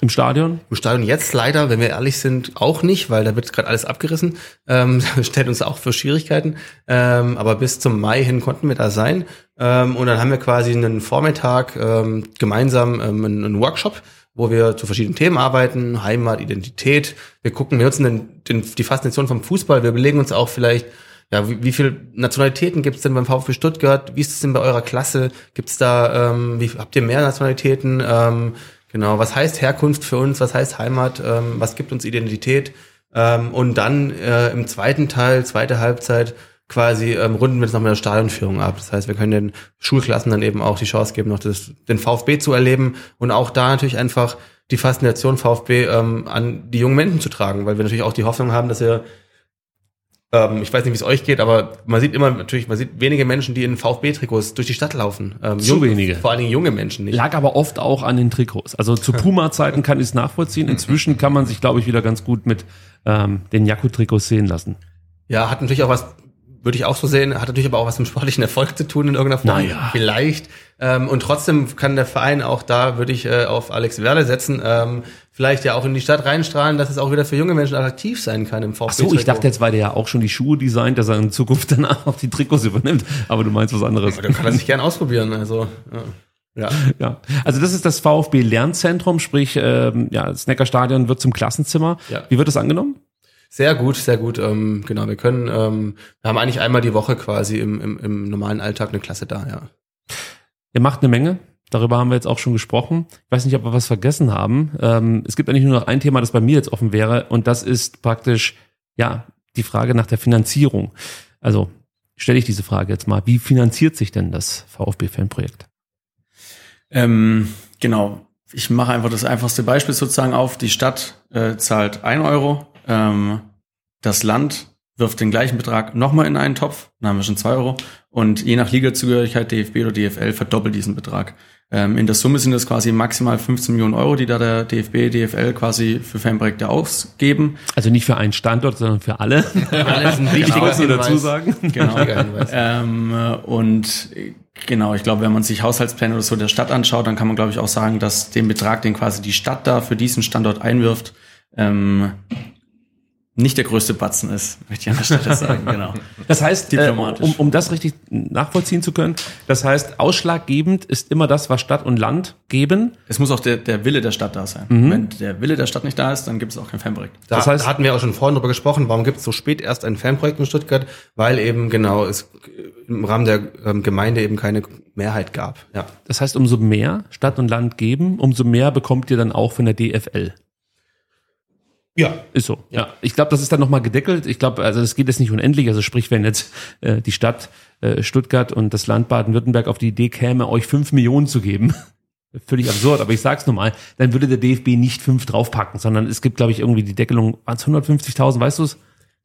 Im Stadion? im Stadion jetzt leider, wenn wir ehrlich sind, auch nicht, weil da wird gerade alles abgerissen. Ähm, stellt uns auch für Schwierigkeiten. Ähm, aber bis zum Mai hin konnten wir da sein. Ähm, und dann haben wir quasi einen Vormittag ähm, gemeinsam ähm, einen, einen Workshop, wo wir zu verschiedenen Themen arbeiten, Heimat, Identität. Wir gucken, wir nutzen den, den, die Faszination vom Fußball. Wir überlegen uns auch vielleicht, ja, wie, wie viele Nationalitäten gibt es denn beim VfB Stuttgart? Wie ist es denn bei eurer Klasse? Gibt es da, ähm, wie, habt ihr mehr Nationalitäten? Ähm, genau, was heißt Herkunft für uns? Was heißt Heimat? Ähm, was gibt uns Identität? Ähm, und dann äh, im zweiten Teil, zweite Halbzeit, quasi ähm, runden wir jetzt noch mit der Stadionführung ab. Das heißt, wir können den Schulklassen dann eben auch die Chance geben, noch das, den VfB zu erleben und auch da natürlich einfach die Faszination VfB ähm, an die jungen Menschen zu tragen, weil wir natürlich auch die Hoffnung haben, dass wir ähm, ich weiß nicht, wie es euch geht, aber man sieht immer natürlich, man sieht wenige Menschen, die in VfB-Trikots durch die Stadt laufen. Ähm, Zu wenige. Vor allen Dingen junge Menschen nicht. Lag aber oft auch an den Trikots. Also zu Puma-Zeiten kann ich es nachvollziehen. Inzwischen kann man sich, glaube ich, wieder ganz gut mit ähm, den Jakku-Trikots sehen lassen. Ja, hat natürlich auch was würde ich auch so sehen, hat natürlich aber auch was mit sportlichen Erfolg zu tun in irgendeiner Form. Naja. Vielleicht. Ähm, und trotzdem kann der Verein auch da, würde ich äh, auf Alex Werle setzen, ähm, vielleicht ja auch in die Stadt reinstrahlen, dass es auch wieder für junge Menschen attraktiv sein kann im VfB. Ach so, ich dachte jetzt, weil der ja auch schon die Schuhe designt, dass er in Zukunft dann auch die Trikots übernimmt. Aber du meinst was anderes. Da kann er sich gern ausprobieren. Also, ja. ja. Ja, also das ist das VfB Lernzentrum, sprich, ähm, ja, das Neckarstadion wird zum Klassenzimmer. Ja. Wie wird das angenommen? Sehr gut, sehr gut. Ähm, genau, wir können, ähm, wir haben eigentlich einmal die Woche quasi im, im, im normalen Alltag eine Klasse da, ja. Ihr macht eine Menge. Darüber haben wir jetzt auch schon gesprochen. Ich weiß nicht, ob wir was vergessen haben. Ähm, es gibt eigentlich nur noch ein Thema, das bei mir jetzt offen wäre, und das ist praktisch, ja, die Frage nach der Finanzierung. Also stelle ich diese Frage jetzt mal. Wie finanziert sich denn das VfB-Fanprojekt? Ähm, genau. Ich mache einfach das einfachste Beispiel sozusagen auf. Die Stadt äh, zahlt ein Euro. Ähm, das Land wirft den gleichen Betrag nochmal in einen Topf. Dann haben wir schon zwei Euro. Und je nach Ligazugehörigkeit, DFB oder DFL, verdoppelt diesen Betrag. Ähm, in der Summe sind das quasi maximal 15 Millionen Euro, die da der DFB, DFL quasi für Fanprojekte ausgeben. Also nicht für einen Standort, sondern für alle. Alles ein Ich wichtiger nur Hinweis. dazu sagen. Genau. Ähm, äh, und genau, ich glaube, wenn man sich Haushaltspläne oder so der Stadt anschaut, dann kann man, glaube ich, auch sagen, dass den Betrag, den quasi die Stadt da für diesen Standort einwirft, ähm, nicht der größte Batzen ist, möchte ich an der Stelle sagen, genau. Das heißt, äh, Diplomatisch. um, um das richtig nachvollziehen zu können, das heißt, ausschlaggebend ist immer das, was Stadt und Land geben. Es muss auch der, der Wille der Stadt da sein. Wenn der Wille der Stadt nicht da ist, dann gibt es auch kein Fanprojekt. Da, Das heißt- da hatten wir auch schon vorhin drüber gesprochen, warum gibt es so spät erst ein Fanprojekt in Stuttgart? Weil eben genau es im Rahmen der ähm, Gemeinde eben keine Mehrheit gab. Ja. Das heißt, umso mehr Stadt und Land geben, umso mehr bekommt ihr dann auch von der DFL. Ja. Ist so. Ja. Ich glaube, das ist dann nochmal gedeckelt. Ich glaube, also es geht jetzt nicht unendlich. Also sprich, wenn jetzt äh, die Stadt äh, Stuttgart und das Land Baden-Württemberg auf die Idee käme, euch fünf Millionen zu geben, völlig absurd, aber ich sag's nur mal, dann würde der DFB nicht fünf draufpacken, sondern es gibt, glaube ich, irgendwie die Deckelung, waren es 150.000, weißt du's?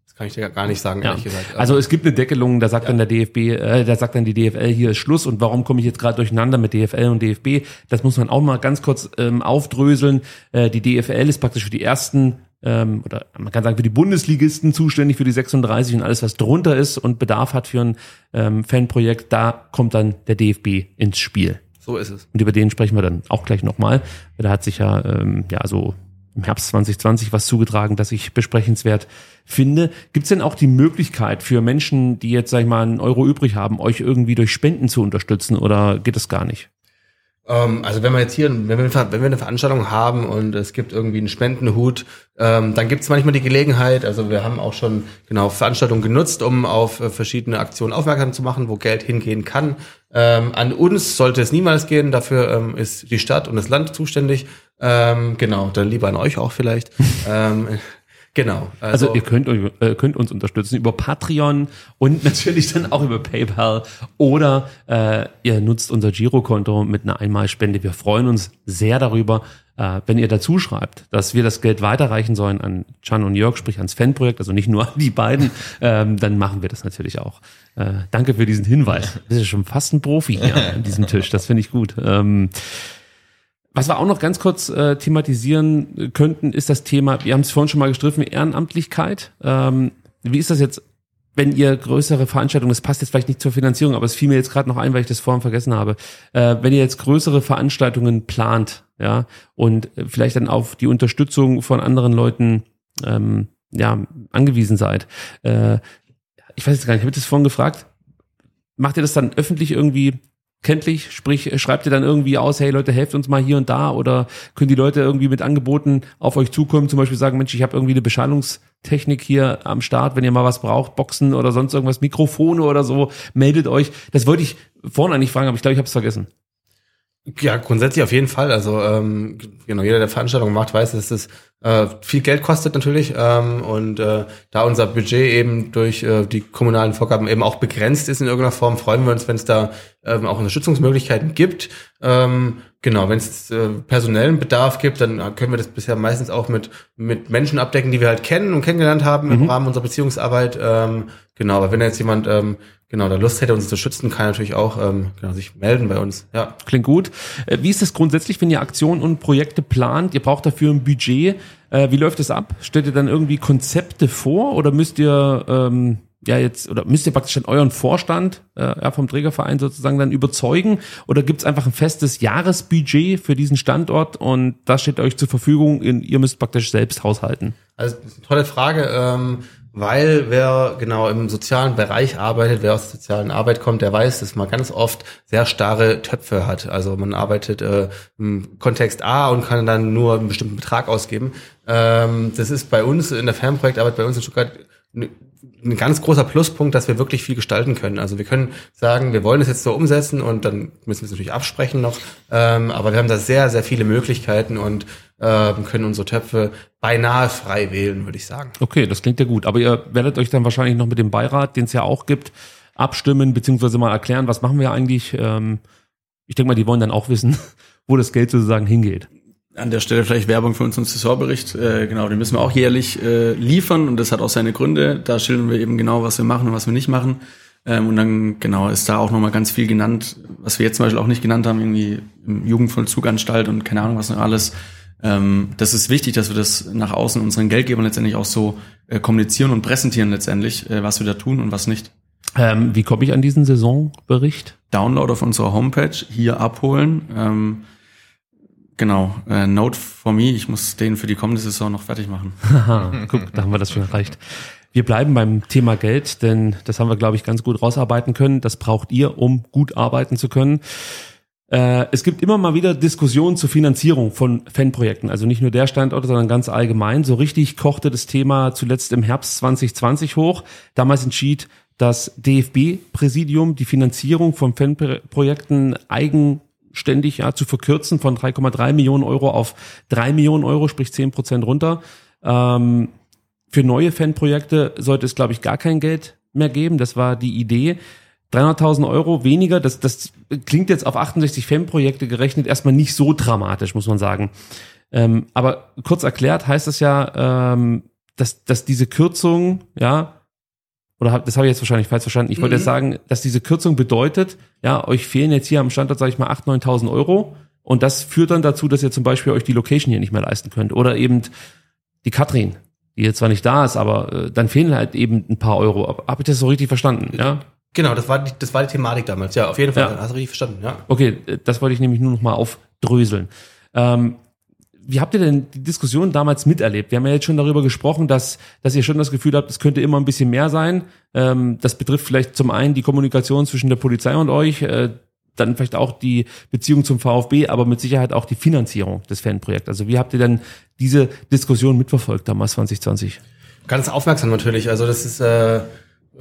Das kann ich dir gar nicht sagen, Ja. ehrlich gesagt. Also es gibt eine Deckelung, da sagt dann der DFB, äh, da sagt dann die DFL, hier ist Schluss und warum komme ich jetzt gerade durcheinander mit DFL und DFB? Das muss man auch mal ganz kurz ähm, aufdröseln. Äh, die DFL ist praktisch für die ersten ähm, oder man kann sagen für die Bundesligisten zuständig für die 36 und alles was drunter ist und Bedarf hat für ein ähm, Fanprojekt, da kommt dann der DFB ins Spiel. so ist es. Und über den sprechen wir dann auch gleich nochmal. Da hat sich ja, ähm, ja so im Herbst 2020 was zugetragen, das ich besprechenswert finde. Gibt es denn auch die Möglichkeit für Menschen, die jetzt, sag ich mal, einen Euro übrig haben, euch irgendwie durch Spenden zu unterstützen oder geht das gar nicht? Ähm, also wenn wir jetzt hier, wenn wir, wenn wir eine Veranstaltung haben und es gibt irgendwie einen Spendenhut, ähm, dann gibt es manchmal die Gelegenheit, also wir haben auch schon genau Veranstaltungen genutzt, um auf äh, verschiedene Aktionen aufmerksam zu machen, wo Geld hingehen kann. Ähm, an uns sollte es niemals gehen, dafür ähm, ist die Stadt und das Land zuständig. Ähm, genau, dann lieber an euch auch vielleicht. ähm, genau. Also, ihr könnt, euch- äh, könnt uns unterstützen über Patreon und natürlich dann auch über PayPal oder äh, ihr nutzt unser Girokonto mit einer Einmalspende. Wir freuen uns sehr darüber, äh, wenn ihr dazu schreibt, dass wir das Geld weiterreichen sollen an Chan und Jörg, sprich ans Fanprojekt, also nicht nur an die beiden, ähm, dann machen wir das natürlich auch. Äh, danke für diesen Hinweis. Du bist ja schon fast ein Profi hier an diesem Tisch, das finde ich gut. Ähm, was wir auch noch ganz kurz äh, thematisieren äh, könnten, ist das Thema, wir haben es vorhin schon mal gestriffen, Ehrenamtlichkeit. Ähm, wie ist das jetzt, wenn ihr größere Veranstaltungen, das passt jetzt vielleicht nicht zur Finanzierung, aber es fiel mir jetzt gerade noch ein, weil ich das vorhin vergessen habe, äh, wenn ihr jetzt größere Veranstaltungen plant, ja, und äh, vielleicht dann auf die Unterstützung von anderen Leuten ähm, ja, angewiesen seid. Äh, ich weiß jetzt gar nicht, habe ich das vorhin gefragt? Macht ihr das dann öffentlich irgendwie kenntlich? Sprich, schreibt ihr dann irgendwie aus, hey Leute, helft uns mal hier und da oder können die Leute irgendwie mit Angeboten auf euch zukommen, zum Beispiel sagen, Mensch, ich habe irgendwie eine Beschallungstechnik hier am Start, wenn ihr mal was braucht, Boxen oder sonst irgendwas, Mikrofone oder so, meldet euch. Das wollte ich vorhin eigentlich fragen, aber ich glaube, ich habe es vergessen. Ja, grundsätzlich auf jeden Fall. Also ähm, genau, jeder, der Veranstaltungen macht, weiß, dass es äh, viel Geld kostet natürlich. Ähm, und äh, da unser Budget eben durch äh, die kommunalen Vorgaben eben auch begrenzt ist in irgendeiner Form, freuen wir uns, wenn es da ähm, auch Unterstützungsmöglichkeiten gibt. Ähm, genau, wenn es äh, personellen Bedarf gibt, dann können wir das bisher meistens auch mit mit Menschen abdecken, die wir halt kennen und kennengelernt haben im Rahmen unserer Beziehungsarbeit. Ähm, genau, aber wenn jetzt jemand ähm, genau da Lust hätte, uns zu schützen, kann natürlich auch ähm, genau, sich melden bei uns. Ja. Klingt gut. Äh, Wie ist das grundsätzlich, wenn ihr Aktionen und Projekte plant? Ihr braucht dafür ein Budget. Äh, Wie läuft das ab? Stellt ihr dann irgendwie Konzepte vor oder müsst ihr ähm, ja jetzt, oder müsst ihr praktisch dann euren Vorstand äh, ja, vom Trägerverein sozusagen dann überzeugen? Oder gibt's einfach ein festes Jahresbudget für diesen Standort und das steht euch zur Verfügung, ihr müsst praktisch selbst haushalten? Also tolle Frage. Ähm weil wer genau im sozialen Bereich arbeitet, wer aus der sozialen Arbeit kommt, der weiß, dass man ganz oft sehr starre Töpfe hat. Also man arbeitet äh, im Kontext A und kann dann nur einen bestimmten Betrag ausgeben. Ähm, das ist bei uns in der Fernprojektarbeit bei uns in Stuttgart ein ganz großer Pluspunkt, dass wir wirklich viel gestalten können. Also wir können sagen, wir wollen es jetzt so umsetzen und dann müssen wir es natürlich absprechen noch. Ähm, aber wir haben da sehr, sehr viele Möglichkeiten und äh, können unsere Töpfe beinahe frei wählen, würde ich sagen. Okay, das klingt ja gut. Aber ihr werdet euch dann wahrscheinlich noch mit dem Beirat, den es ja auch gibt, abstimmen, beziehungsweise mal erklären, was machen wir eigentlich. Ähm, ich denke mal, die wollen dann auch wissen, wo das Geld sozusagen hingeht an der Stelle vielleicht Werbung für unseren Saisonbericht. Äh, genau, den müssen wir auch jährlich äh, liefern und das hat auch seine Gründe. Da schildern wir eben genau, was wir machen und was wir nicht machen. Ähm, und dann genau ist da auch nochmal ganz viel genannt, was wir jetzt zum Beispiel auch nicht genannt haben, irgendwie im Jugendvollzuganstalt und keine Ahnung was noch alles. Ähm, das ist wichtig, dass wir das nach außen unseren Geldgebern letztendlich auch so äh, kommunizieren und präsentieren letztendlich, äh, was wir da tun und was nicht. Ähm, wie komme ich an diesen Saisonbericht? Download auf unserer Homepage, hier abholen. Ähm, Genau, äh, Note for me, ich muss den für die kommende Saison noch fertig machen. Guck, da haben wir das schon erreicht. Wir bleiben beim Thema Geld, denn das haben wir, glaube ich, ganz gut rausarbeiten können. Das braucht ihr, um gut arbeiten zu können. Äh, es gibt immer mal wieder Diskussionen zur Finanzierung von Fanprojekten, also nicht nur der Standort, sondern ganz allgemein. So richtig kochte das Thema zuletzt im Herbst 2020 hoch. Damals entschied das DFB-Präsidium die Finanzierung von Fanprojekten eigen ständig ja, zu verkürzen von 3,3 Millionen Euro auf 3 Millionen Euro, sprich 10 Prozent runter. Ähm, für neue Fanprojekte sollte es, glaube ich, gar kein Geld mehr geben. Das war die Idee. 300.000 Euro weniger, das, das klingt jetzt auf 68 Fanprojekte gerechnet erstmal nicht so dramatisch, muss man sagen. Ähm, aber kurz erklärt heißt das ja, ähm, dass, dass diese Kürzung, ja, oder hab, das habe ich jetzt wahrscheinlich falsch verstanden. Ich wollte mhm. jetzt sagen, dass diese Kürzung bedeutet, ja, euch fehlen jetzt hier am Standort, sage ich mal, 8.000, 9.000 Euro. Und das führt dann dazu, dass ihr zum Beispiel euch die Location hier nicht mehr leisten könnt. Oder eben die Katrin, die jetzt zwar nicht da ist, aber äh, dann fehlen halt eben ein paar Euro. Habe ich das so richtig verstanden? Ja. Genau, das war die, das war die Thematik damals. Ja, auf jeden Fall. Ja. Hast du richtig verstanden. Ja. Okay, äh, das wollte ich nämlich nur noch mal aufdröseln. Ähm, wie habt ihr denn die Diskussion damals miterlebt? Wir haben ja jetzt schon darüber gesprochen, dass, dass ihr schon das Gefühl habt, es könnte immer ein bisschen mehr sein. Ähm, das betrifft vielleicht zum einen die Kommunikation zwischen der Polizei und euch, äh, dann vielleicht auch die Beziehung zum VfB, aber mit Sicherheit auch die Finanzierung des Fanprojekts. Also wie habt ihr denn diese Diskussion mitverfolgt damals 2020? Ganz aufmerksam natürlich. Also das ist äh,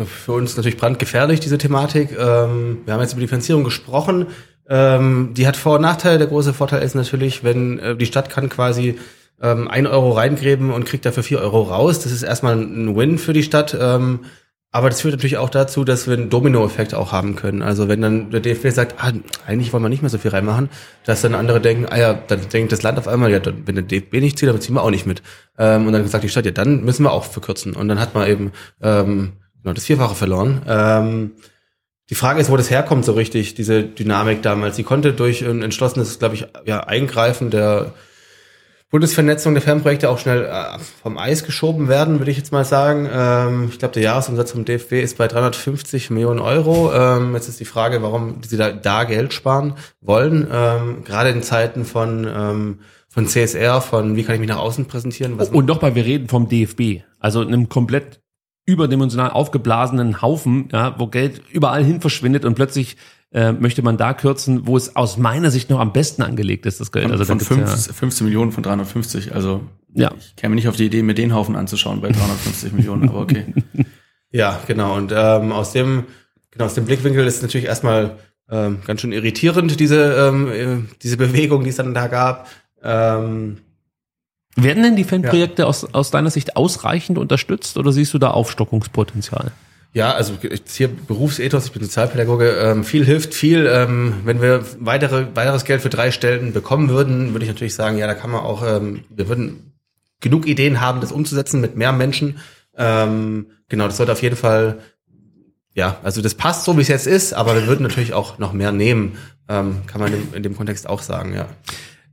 für uns natürlich brandgefährlich, diese Thematik. Ähm, wir haben jetzt über die Finanzierung gesprochen. Ähm, die hat Vor- und Nachteile. Der große Vorteil ist natürlich, wenn äh, die Stadt kann quasi ähm, ein Euro reingräben und kriegt dafür vier Euro raus. Das ist erstmal ein Win für die Stadt. Ähm, aber das führt natürlich auch dazu, dass wir einen Dominoeffekt auch haben können. Also wenn dann der DFB sagt, ah, eigentlich wollen wir nicht mehr so viel reinmachen, dass dann andere denken, ah ja, dann denkt das Land auf einmal, ja, wenn der DFB nicht zieht, dann ziehen wir auch nicht mit. Ähm, und dann sagt die Stadt, ja, dann müssen wir auch verkürzen. Und dann hat man eben ähm, genau, das Vierfache verloren. Ähm, die Frage ist, wo das herkommt so richtig, diese Dynamik damals. Sie konnte durch ein entschlossenes, glaube ich, ja, Eingreifen der Bundesvernetzung der Fernprojekte auch schnell äh, vom Eis geschoben werden, würde ich jetzt mal sagen. Ähm, ich glaube, der Jahresumsatz vom DFB ist bei 350 Millionen Euro. Ähm, jetzt ist die Frage, warum sie da, da Geld sparen wollen. Ähm, gerade in Zeiten von, ähm, von CSR, von wie kann ich mich nach außen präsentieren. Was Und nochmal, wir reden vom DFB. Also einem komplett überdimensional aufgeblasenen Haufen, ja, wo Geld überall hin verschwindet und plötzlich äh, möchte man da kürzen, wo es aus meiner Sicht noch am besten angelegt ist, das Geld. Also von, von fünf, ja 15 Millionen von 350, also ja. ich käme nicht auf die Idee, mir den Haufen anzuschauen bei 350 Millionen, aber okay. Ja, genau. Und ähm, aus dem genau aus dem Blickwinkel ist natürlich erstmal ähm, ganz schön irritierend diese ähm, äh, diese Bewegung, die es dann da gab. Ähm, werden denn die Fanprojekte ja. aus, aus deiner Sicht ausreichend unterstützt oder siehst du da Aufstockungspotenzial? Ja, also hier Berufsethos, ich bin Sozialpädagoge, ähm, viel hilft viel. Ähm, wenn wir weitere, weiteres Geld für drei Stellen bekommen würden, würde ich natürlich sagen, ja, da kann man auch, ähm, wir würden genug Ideen haben, das umzusetzen mit mehr Menschen. Ähm, genau, das sollte auf jeden Fall, ja, also das passt so, wie es jetzt ist, aber wir würden natürlich auch noch mehr nehmen, ähm, kann man in, in dem Kontext auch sagen, ja.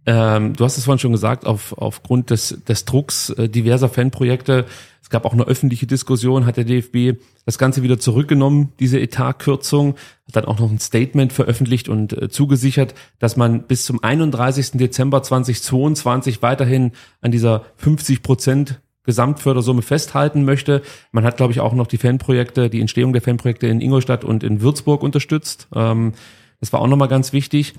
Ähm, du hast es vorhin schon gesagt, auf, aufgrund des, des Drucks äh, diverser Fanprojekte Es gab auch eine öffentliche Diskussion, hat der DFB das Ganze wieder zurückgenommen, diese Etatkürzung, hat dann auch noch ein Statement veröffentlicht und äh, zugesichert, dass man bis zum 31. Dezember 2022 weiterhin an dieser 50 Prozent Gesamtfördersumme festhalten möchte. Man hat, glaube ich, auch noch die Fanprojekte, die Entstehung der Fanprojekte in Ingolstadt und in Würzburg unterstützt. Ähm, das war auch nochmal ganz wichtig.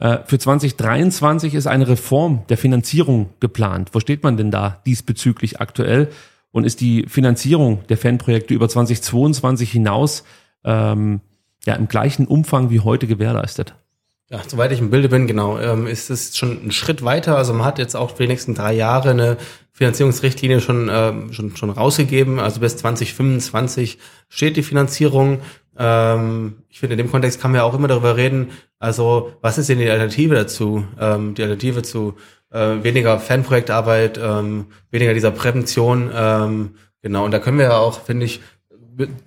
Äh, für 2023 ist eine Reform der Finanzierung geplant. Wo steht man denn da diesbezüglich aktuell? Und ist die Finanzierung der Fanprojekte über 2022 hinaus ähm, ja im gleichen Umfang wie heute gewährleistet? Ja, soweit ich im Bilde bin, genau, ähm, ist es schon ein Schritt weiter. Also man hat jetzt auch für die nächsten drei Jahre eine Finanzierungsrichtlinie schon, ähm, schon, schon rausgegeben. Also bis 2025 steht die Finanzierung. Ähm, ich finde, in dem Kontext kann man ja auch immer darüber reden, also was ist denn die Alternative dazu? Ähm, die Alternative zu äh, weniger Fanprojektarbeit, ähm, weniger dieser Prävention. Ähm, genau, und da können wir ja auch, finde ich,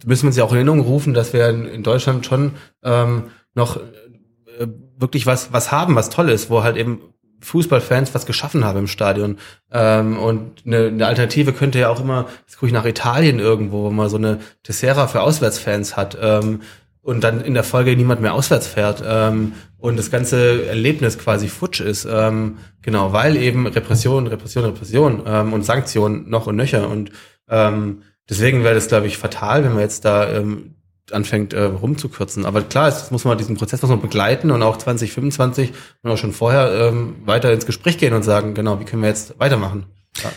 müssen wir uns ja auch in Erinnerung rufen, dass wir in, Deutschland schon ähm, noch äh, wirklich was, was haben, was toll ist, wo halt eben Fußballfans was geschaffen haben im Stadion. Ähm, und eine, eine Alternative könnte ja auch immer, jetzt gucke ich nach Italien irgendwo, wo man so eine Tessera für Auswärtsfans hat. Ähm, und dann in der Folge niemand mehr auswärts fährt ähm, und das ganze Erlebnis quasi futsch ist. Ähm, genau, weil eben Repression, Repression, Repression ähm, und Sanktionen noch und nöcher. Und ähm, deswegen wäre das, glaube ich, fatal, wenn man jetzt da ähm, anfängt äh, rumzukürzen. Aber klar, es muss man diesen Prozess muss man begleiten und auch 2025 und auch schon vorher ähm, weiter ins Gespräch gehen und sagen, genau, wie können wir jetzt weitermachen? Ja.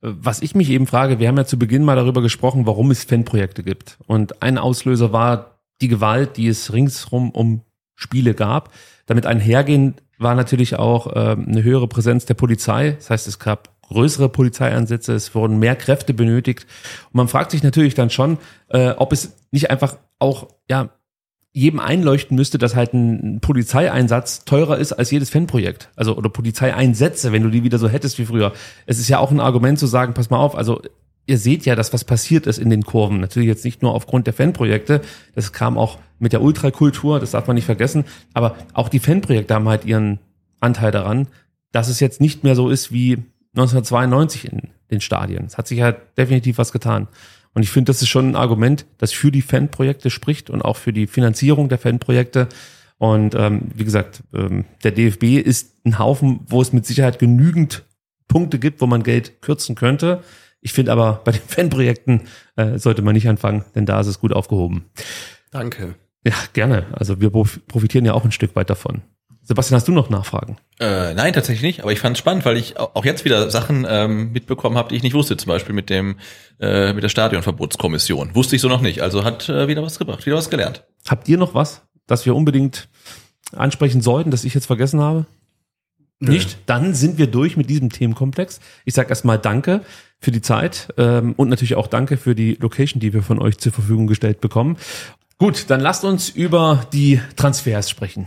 Was ich mich eben frage, wir haben ja zu Beginn mal darüber gesprochen, warum es Fanprojekte gibt. Und ein Auslöser war die Gewalt, die es ringsrum um Spiele gab. Damit einhergehend war natürlich auch äh, eine höhere Präsenz der Polizei. Das heißt, es gab größere Polizeieinsätze, es wurden mehr Kräfte benötigt. Und man fragt sich natürlich dann schon, äh, ob es nicht einfach auch ja jedem einleuchten müsste, dass halt ein Polizeieinsatz teurer ist als jedes Fanprojekt. Also oder Polizeieinsätze, wenn du die wieder so hättest wie früher. Es ist ja auch ein Argument zu sagen, pass mal auf, also ihr seht ja, dass was passiert ist in den Kurven. Natürlich jetzt nicht nur aufgrund der Fanprojekte, das kam auch mit der Ultrakultur, das darf man nicht vergessen, aber auch die Fanprojekte haben halt ihren Anteil daran, dass es jetzt nicht mehr so ist wie 1992 in den Stadien. Es hat sich halt definitiv was getan. Und ich finde, das ist schon ein Argument, das für die Fanprojekte spricht und auch für die Finanzierung der Fanprojekte. Und ähm, wie gesagt, ähm, der DFB ist ein Haufen, wo es mit Sicherheit genügend Punkte gibt, wo man Geld kürzen könnte. Ich finde aber, bei den Fanprojekten äh, sollte man nicht anfangen, denn da ist es gut aufgehoben. Danke. Ja, gerne. Also wir profitieren ja auch ein Stück weit davon. Sebastian, hast du noch Nachfragen? Äh, nein, tatsächlich nicht. Aber ich fand es spannend, weil ich auch jetzt wieder Sachen ähm, mitbekommen habe, die ich nicht wusste. Zum Beispiel mit dem äh, mit der Stadionverbotskommission. Wusste ich so noch nicht. Also hat äh, wieder was gebracht, wieder was gelernt. Habt ihr noch was, das wir unbedingt ansprechen sollten, das ich jetzt vergessen habe? Nicht? Dann sind wir durch mit diesem Themenkomplex. Ich sage erstmal Danke für die Zeit ähm, und natürlich auch Danke für die Location, die wir von euch zur Verfügung gestellt bekommen. Gut, dann lasst uns über die Transfers sprechen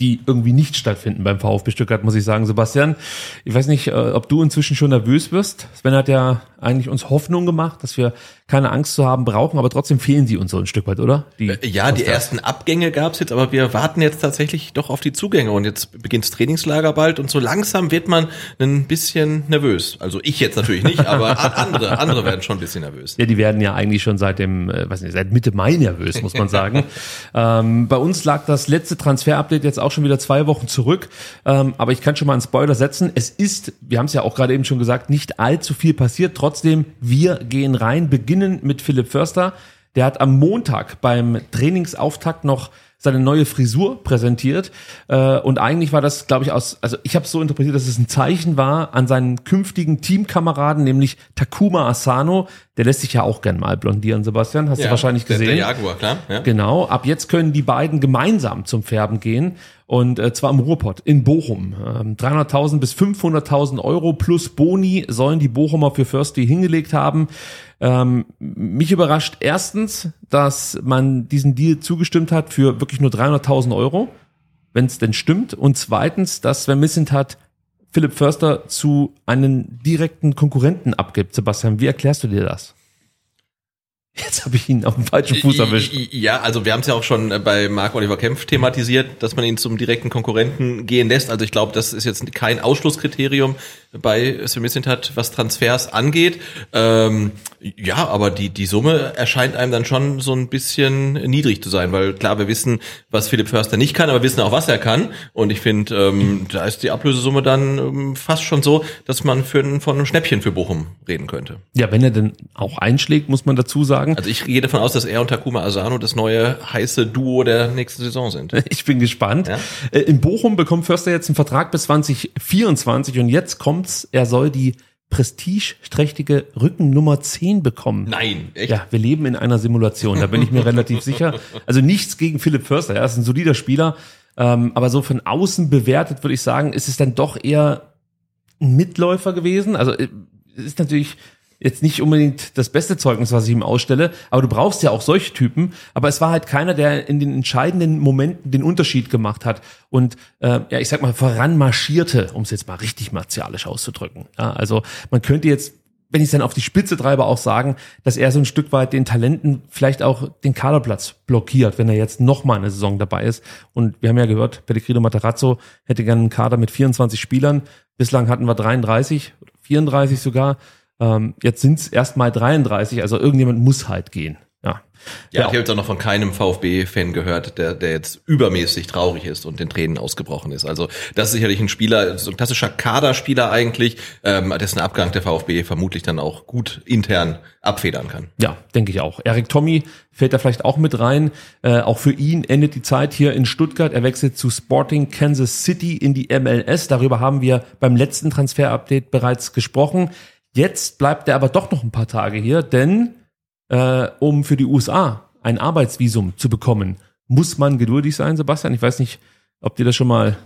die irgendwie nicht stattfinden beim VfB Stuttgart, muss ich sagen, Sebastian. Ich weiß nicht, äh, ob du inzwischen schon nervös wirst. Sven hat ja eigentlich uns Hoffnung gemacht, dass wir keine Angst zu haben brauchen, aber trotzdem fehlen sie uns so ein Stück weit, oder? Die äh, ja, die ersten Abgänge gab's jetzt, aber wir warten jetzt tatsächlich doch auf die Zugänge und jetzt beginnt das Trainingslager bald und so langsam wird man ein bisschen nervös. Also ich jetzt natürlich nicht, aber andere, andere werden schon ein bisschen nervös. Ja, die werden ja eigentlich schon seit dem, äh, weiß nicht, seit Mitte Mai nervös, muss man sagen. ähm, bei uns lag das letzte Transfer-Update jetzt auch schon wieder zwei Wochen zurück, ähm, aber ich kann schon mal einen Spoiler setzen. Es ist, wir haben es ja auch gerade eben schon gesagt, nicht allzu viel passiert. Trotzdem, wir gehen rein, beginnen mit Philipp Förster. Der hat am Montag beim Trainingsauftakt noch seine neue Frisur präsentiert. Äh, und eigentlich war das, glaube ich, aus, also ich habe es so interpretiert, dass es ein Zeichen war an seinen künftigen Teamkameraden, nämlich Takuma Asano. Der lässt sich ja auch gern mal blondieren, Sebastian. Hast ja, du wahrscheinlich gesehen. Der, der Jaguar, klar. Ja. Genau. Ab jetzt können die beiden gemeinsam zum Färben gehen. Und äh, zwar im Ruhrpott in Bochum. Ähm, 300.000 bis 500.000 Euro plus Boni sollen die Bochumer für Firsty hingelegt haben. Ähm, mich überrascht erstens, dass man diesen Deal zugestimmt hat für wirklich nur 300.000 Euro, wenn es denn stimmt. Und zweitens, dass Sven hat Philipp Förster zu einem direkten Konkurrenten abgibt. Sebastian, wie erklärst du dir das? Jetzt habe ich ihn auf dem falschen Fuß erwischt. Ja, also wir haben es ja auch schon äh, bei Marc Oliver Kempf thematisiert, dass man ihn zum direkten Konkurrenten gehen lässt. Also ich glaube, das ist jetzt kein Ausschlusskriterium. Bei Sven hat, was Transfers angeht. Ähm, ja, aber die, die Summe erscheint einem dann schon so ein bisschen niedrig zu sein, weil klar, wir wissen, was Philipp Förster nicht kann, aber wir wissen auch, was er kann. Und ich finde, ähm, da ist die Ablösesumme dann ähm, fast schon so, dass man für von einem Schnäppchen für Bochum reden könnte. Ja, wenn er denn auch einschlägt, muss man dazu sagen. Also ich gehe davon aus, dass er und Takuma Asano das neue heiße Duo der nächsten Saison sind. Ich bin gespannt. Ja? Äh, in Bochum bekommt Förster jetzt einen Vertrag bis 2024 und jetzt kommt's, er soll die prestigeträchtige Rücken Nummer 10 bekommen. Nein, echt? Ja, wir leben in einer Simulation, da bin ich mir relativ sicher. Also nichts gegen Philipp Förster, er ist ein solider Spieler, ähm, aber so von außen bewertet würde ich sagen, ist es dann doch eher ein Mitläufer gewesen. Also äh, es ist natürlich jetzt nicht unbedingt das beste Zeugnis, was ich ihm ausstelle, aber du brauchst ja auch solche Typen. Aber es war halt keiner, der in den entscheidenden Momenten den Unterschied gemacht hat und äh, ja, ich sag mal, voranmarschierte, um es jetzt mal richtig martialisch auszudrücken. Ja, also man könnte jetzt wenn ich es dann auf die Spitze treibe, auch sagen, dass er so ein Stück weit den Talenten vielleicht auch den Kaderplatz blockiert, wenn er jetzt noch mal eine Saison dabei ist. Und wir haben ja gehört, Pellegrino Materazzo hätte gerne einen Kader mit 24 Spielern. Bislang hatten wir 33, 34 sogar. Ähm, jetzt sind es erst mal 33, also irgendjemand muss halt gehen. Ja, ja, ja. ich habe jetzt auch noch von keinem VfB-Fan gehört, der, der jetzt übermäßig traurig ist und den Tränen ausgebrochen ist. Also das ist sicherlich ein Spieler, so ein klassischer Kaderspieler eigentlich, ähm, dessen Abgang der VfB vermutlich dann auch gut intern abfedern kann. Ja, denke ich auch. Erik Tommy fällt da vielleicht auch mit rein. Äh, auch für ihn endet die Zeit hier in Stuttgart. Er wechselt zu Sporting Kansas City in die MLS. Darüber haben wir beim letzten Transfer-Update bereits gesprochen. Jetzt bleibt er aber doch noch ein paar Tage hier, denn äh, um für die USA ein Arbeitsvisum zu bekommen, muss man geduldig sein, Sebastian. Ich weiß nicht, ob dir das schon mal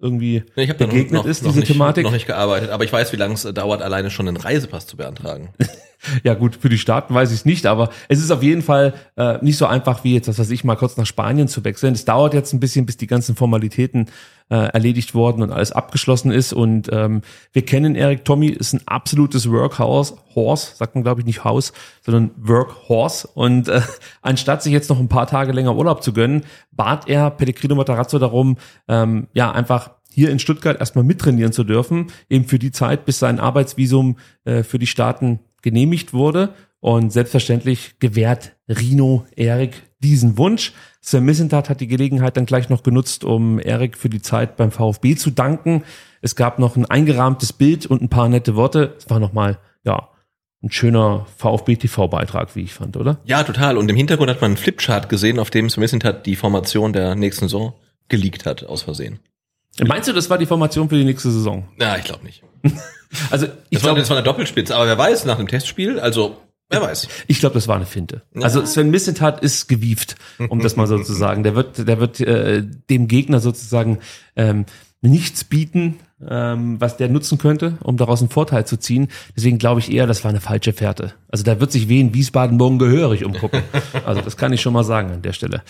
irgendwie ich begegnet noch, ist, diese nicht, Thematik. noch nicht gearbeitet, aber ich weiß, wie lange es dauert, alleine schon einen Reisepass zu beantragen. ja gut, für die Staaten weiß ich es nicht, aber es ist auf jeden Fall äh, nicht so einfach wie jetzt, was weiß ich, mal kurz nach Spanien zu wechseln. Es dauert jetzt ein bisschen, bis die ganzen Formalitäten äh, erledigt worden und alles abgeschlossen ist. Und ähm, wir kennen Eric Tommy, ist ein absolutes Workhorse, Horse, sagt man glaube ich nicht Haus, sondern Workhorse. Und äh, anstatt sich jetzt noch ein paar Tage länger Urlaub zu gönnen, bat er Pellegrino Matarazzo darum, ähm, ja einfach hier in Stuttgart erstmal mittrainieren zu dürfen, eben für die Zeit, bis sein Arbeitsvisum äh, für die Staaten genehmigt wurde. Und selbstverständlich gewährt Rino Erik diesen Wunsch. Sir Missentat hat die Gelegenheit dann gleich noch genutzt, um Erik für die Zeit beim VfB zu danken. Es gab noch ein eingerahmtes Bild und ein paar nette Worte. Es war nochmal, ja, ein schöner VfB-TV-Beitrag, wie ich fand, oder? Ja, total. Und im Hintergrund hat man einen Flipchart gesehen, auf dem Sir Missentat die Formation der nächsten Saison geleakt hat, aus Versehen. Meinst du, das war die Formation für die nächste Saison? Ja, ich glaube nicht. also ich glaube, das war eine Doppelspitze, aber wer weiß, nach dem Testspiel, also wer weiß. Ich glaube, das war eine Finte. Ja. Also Sven Missentat ist gewieft, um das mal so zu sagen. Der wird, der wird äh, dem Gegner sozusagen ähm, nichts bieten, ähm, was der nutzen könnte, um daraus einen Vorteil zu ziehen. Deswegen glaube ich eher, das war eine falsche Fährte. Also da wird sich Wien Wiesbaden morgen gehörig umgucken. Also das kann ich schon mal sagen an der Stelle.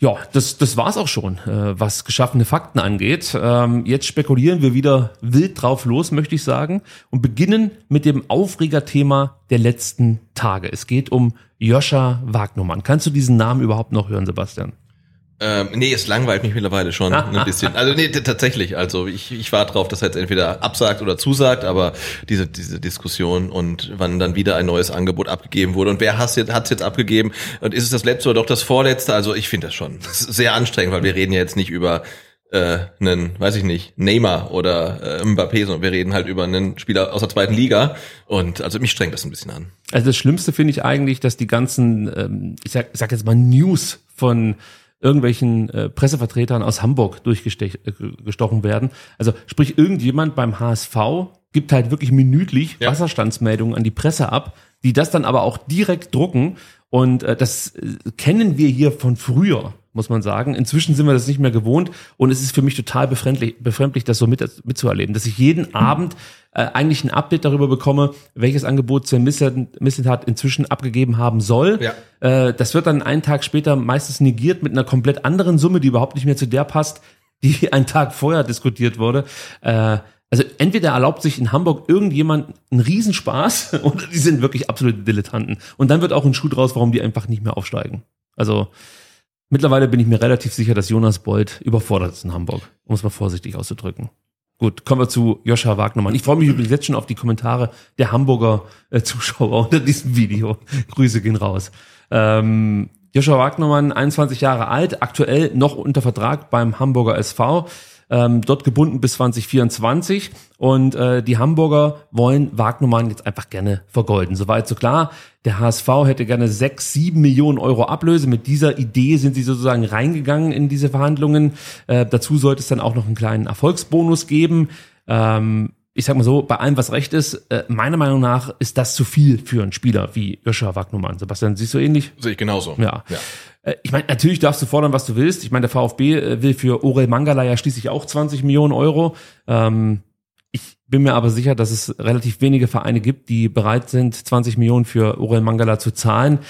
Ja, das, das war's auch schon, äh, was geschaffene Fakten angeht. Ähm, jetzt spekulieren wir wieder wild drauf los, möchte ich sagen, und beginnen mit dem Aufregerthema der letzten Tage. Es geht um Joscha Wagnumann. Kannst du diesen Namen überhaupt noch hören, Sebastian? Ähm, nee, es langweilt mich mittlerweile schon ein bisschen. Also nee, tatsächlich. Also ich, ich warte drauf, dass er jetzt entweder absagt oder zusagt, aber diese, diese Diskussion und wann dann wieder ein neues Angebot abgegeben wurde und wer hat es jetzt, hat's jetzt abgegeben und ist es das letzte oder doch das vorletzte? Also ich finde das schon das sehr anstrengend, weil wir reden ja jetzt nicht über äh, einen, weiß ich nicht, Neymar oder äh, Mbappé, sondern wir reden halt über einen Spieler aus der zweiten Liga und also mich strengt das ein bisschen an. Also das Schlimmste finde ich eigentlich, dass die ganzen, ähm, ich sag, ich sag jetzt mal News von irgendwelchen äh, Pressevertretern aus Hamburg durchgestochen äh, werden. Also sprich, irgendjemand beim HSV gibt halt wirklich minütlich ja. Wasserstandsmeldungen an die Presse ab, die das dann aber auch direkt drucken. Und äh, das äh, kennen wir hier von früher muss man sagen. Inzwischen sind wir das nicht mehr gewohnt und es ist für mich total befremdlich, befremdlich das so mit, mitzuerleben, dass ich jeden Abend äh, eigentlich ein Update darüber bekomme, welches Angebot Sven Missentat inzwischen abgegeben haben soll. Ja. Äh, das wird dann einen Tag später meistens negiert mit einer komplett anderen Summe, die überhaupt nicht mehr zu der passt, die einen Tag vorher diskutiert wurde. Äh, also entweder erlaubt sich in Hamburg irgendjemand einen Riesenspaß oder die sind wirklich absolute Dilettanten. Und dann wird auch ein Schuh draus, warum die einfach nicht mehr aufsteigen. Also Mittlerweile bin ich mir relativ sicher, dass Jonas Bold überfordert ist in Hamburg, um es mal vorsichtig auszudrücken. Gut, kommen wir zu Joscha Wagnermann. Ich freue mich übrigens jetzt schon auf die Kommentare der Hamburger äh, Zuschauer unter diesem Video. Grüße gehen raus. Ähm, Joshua Wagnermann, 21 Jahre alt, aktuell noch unter Vertrag beim Hamburger SV, ähm, dort gebunden bis 2024 und äh, die Hamburger wollen Wagnermann jetzt einfach gerne vergolden. Soweit so klar. Der HSV hätte gerne sechs, sieben Millionen Euro Ablöse. Mit dieser Idee sind sie sozusagen reingegangen in diese Verhandlungen. Äh, dazu sollte es dann auch noch einen kleinen Erfolgsbonus geben. Ähm, ich sag mal so, bei allem, was recht ist, äh, meiner Meinung nach ist das zu viel für einen Spieler wie Joshua Wagnumann. Sebastian, siehst du ähnlich? Sehe ich genauso. Ja. ja. Äh, ich meine, natürlich darfst du fordern, was du willst. Ich meine, der VfB äh, will für Orel Mangala ja schließlich auch 20 Millionen Euro. Ähm, ich bin mir aber sicher, dass es relativ wenige Vereine gibt, die bereit sind, 20 Millionen für Orel Mangala zu zahlen.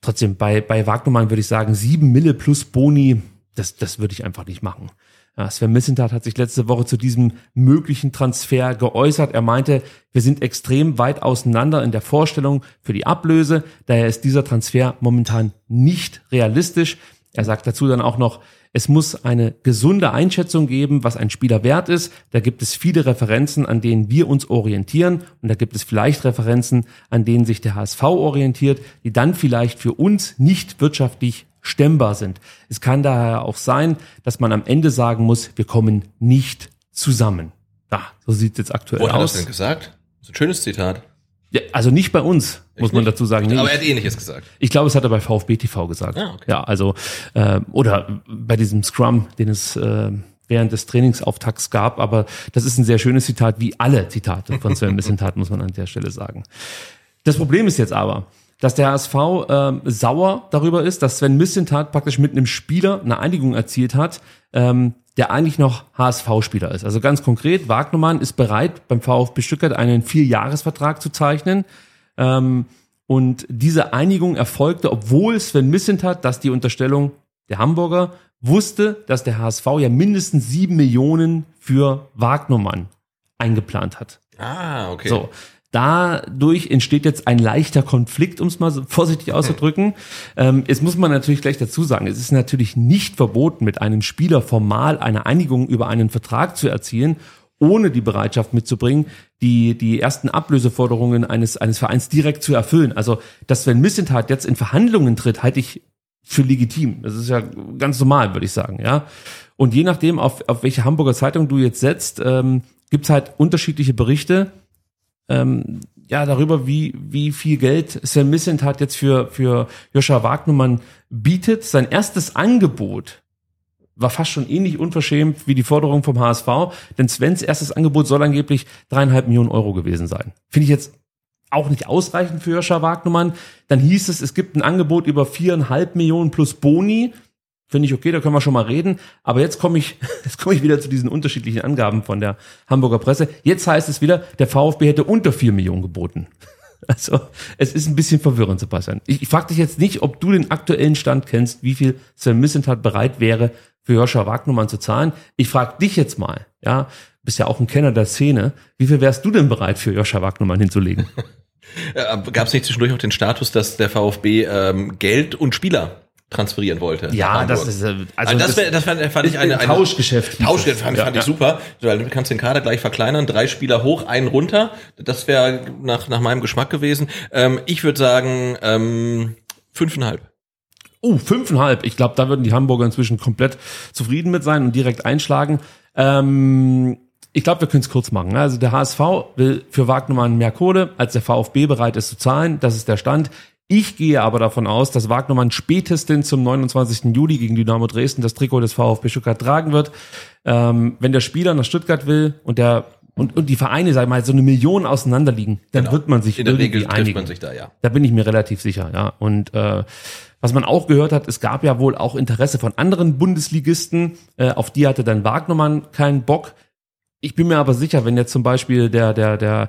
Trotzdem, bei, bei Wagnumann würde ich sagen, sieben Mille plus Boni, das, das würde ich einfach nicht machen. Ja, Sven Missentat hat sich letzte Woche zu diesem möglichen Transfer geäußert. Er meinte, wir sind extrem weit auseinander in der Vorstellung für die Ablöse. Daher ist dieser Transfer momentan nicht realistisch. Er sagt dazu dann auch noch, es muss eine gesunde Einschätzung geben, was ein Spieler wert ist. Da gibt es viele Referenzen, an denen wir uns orientieren. Und da gibt es vielleicht Referenzen, an denen sich der HSV orientiert, die dann vielleicht für uns nicht wirtschaftlich stemmbar sind. Es kann daher auch sein, dass man am Ende sagen muss, wir kommen nicht zusammen. Ja, so sieht es jetzt aktuell Wo aus. hat er das denn gesagt? Das ist ein schönes Zitat. Ja, also nicht bei uns, muss Echt man nicht? dazu sagen. Nee, Aber er hat ähnliches gesagt. ich glaube, es hat er bei VfB TV gesagt. Ah, okay. Ja, also äh, oder bei diesem Scrum, den es äh, während des Trainingsauftakts gab. Aber das ist ein sehr schönes Zitat, wie alle Zitate von Sven Missentat, muss man an der Stelle sagen. Das Problem ist jetzt aber, dass der HSV ähm, sauer darüber ist, dass Sven Missentat praktisch mit einem Spieler eine Einigung erzielt hat, ähm, der eigentlich noch HSV-Spieler ist. Also ganz konkret, Wagnermann ist bereit, beim VfB Stuttgart einen Vierjahresvertrag zu zeichnen. Ähm, und diese Einigung erfolgte, obwohl Sven Missentat, dass die Unterstellung der Hamburger, wusste, dass der HSV ja mindestens sieben Millionen für Wagnermann eingeplant hat. Ah, okay. So. Dadurch entsteht jetzt ein leichter Konflikt, um es mal so vorsichtig auszudrücken. Ähm, jetzt muss man natürlich gleich dazu sagen, es ist natürlich nicht verboten, mit einem Spieler formal eine Einigung über einen Vertrag zu erzielen, ohne die Bereitschaft mitzubringen, die, die ersten Ablöseforderungen eines, eines Vereins direkt zu erfüllen. Also, dass wenn Missentat jetzt in Verhandlungen tritt, halte ich für legitim. Das ist ja ganz normal, würde ich sagen, ja. Und je nachdem, auf, auf welche Hamburger Zeitung du jetzt setzt, ähm, gibt's halt unterschiedliche Berichte ähm, ja, darüber, wie, wie viel Geld Sven Missentat jetzt für, für Joscha Wagnermann bietet. Sein erstes Angebot war fast schon ähnlich unverschämt wie die Forderung vom HSV, denn Svens erstes Angebot soll angeblich dreieinhalb Millionen Euro gewesen sein. Finde ich jetzt auch nicht ausreichend für Joscha Wagnermann. Dann hieß es, es gibt ein Angebot über viereinhalb Millionen plus Boni. Finde ich okay, da können wir schon mal reden. Aber jetzt komme ich, jetzt komme ich wieder zu diesen unterschiedlichen Angaben von der Hamburger Presse. Jetzt heißt es wieder, der VfB hätte unter vier Millionen geboten. Also, es ist ein bisschen verwirrend, Sebastian. Ich, ich frage dich jetzt nicht, ob du den aktuellen Stand kennst, wie viel Sven Missentat bereit wäre, für Joscha Wagnermann zu zahlen. Ich frage dich jetzt mal, ja, bist ja auch ein Kenner der Szene, wie viel wärst du denn bereit, für Joscha Wagnermann hinzulegen? Gab es nicht zwischendurch auch den Status, dass der VfB ähm, Geld und Spieler transferieren wollte? Ja, das ist, äh, Also das, wär, das fand, fand ich eine, ein eine Tauschgeschäft. hieß Tauschgeld es. fand, Ja, fand ich ja. super, weil du kannst den Kader gleich verkleinern, drei Spieler hoch, einen runter. Das wäre nach, nach meinem Geschmack gewesen. Ähm, ich würde sagen ähm, fünfeinhalb. Oh, fünfeinhalb. Ich glaube, da würden die Hamburger inzwischen komplett zufrieden mit sein und direkt einschlagen. Ähm, ich glaube, wir können es kurz machen. Also der HSV will für Wagnermann mehr Kohle, als der VfB bereit ist zu zahlen. Das ist der Stand. Ich gehe aber davon aus, dass Wagnermann spätestens zum 29. Juli gegen Dynamo Dresden das Trikot des VfB Stuttgart tragen wird. Ähm, wenn der Spieler nach Stuttgart will und der und, und die Vereine, sag ich mal, so eine Million auseinander liegen, dann Genau. wird man sich In der irgendwie Regel trifft einigen. man sich da, ja. Da bin ich mir relativ sicher, ja. Und äh, was man auch gehört hat, es gab ja wohl auch Interesse von anderen Bundesligisten. Äh, auf die hatte dann Wagnermann keinen Bock. Ich bin mir aber sicher, wenn jetzt zum Beispiel der, der, der,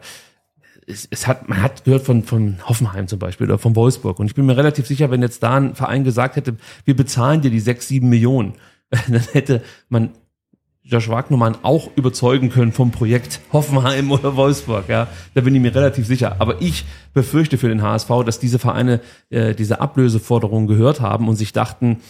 es, es hat, man hat gehört von, von Hoffenheim zum Beispiel oder von Wolfsburg. Und ich bin mir relativ sicher, wenn jetzt da ein Verein gesagt hätte, wir bezahlen dir die sechs, sieben Millionen, dann hätte man Josh Wagnermann auch überzeugen können vom Projekt Hoffenheim oder Wolfsburg. Ja, da bin ich mir relativ sicher. Aber ich befürchte für den HSV, dass diese Vereine äh, diese Ablöseforderungen gehört haben und sich dachten,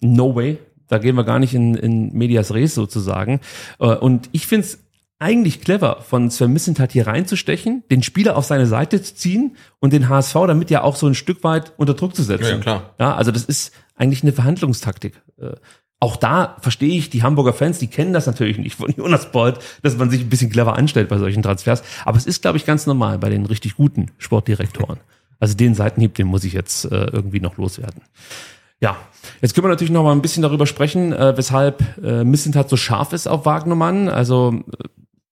no way, da gehen wir gar nicht in, in medias res sozusagen. Äh, und ich finde es eigentlich clever von Sven Missentat hier reinzustechen, den Spieler auf seine Seite zu ziehen und den HSV damit ja auch so ein Stück weit unter Druck zu setzen. Ja, klar. Ja, also das ist eigentlich eine Verhandlungstaktik. Äh, auch da verstehe ich die Hamburger Fans, die kennen das natürlich nicht von Jonas Bolt, dass man sich ein bisschen clever anstellt bei solchen Transfers. Aber es ist, glaube ich, ganz normal bei den richtig guten Sportdirektoren. Also den Seitenhieb, den muss ich jetzt äh, irgendwie noch loswerden. Ja, jetzt können wir natürlich noch mal ein bisschen darüber sprechen, äh, weshalb äh, Missentat so scharf ist auf Wagnermann. Also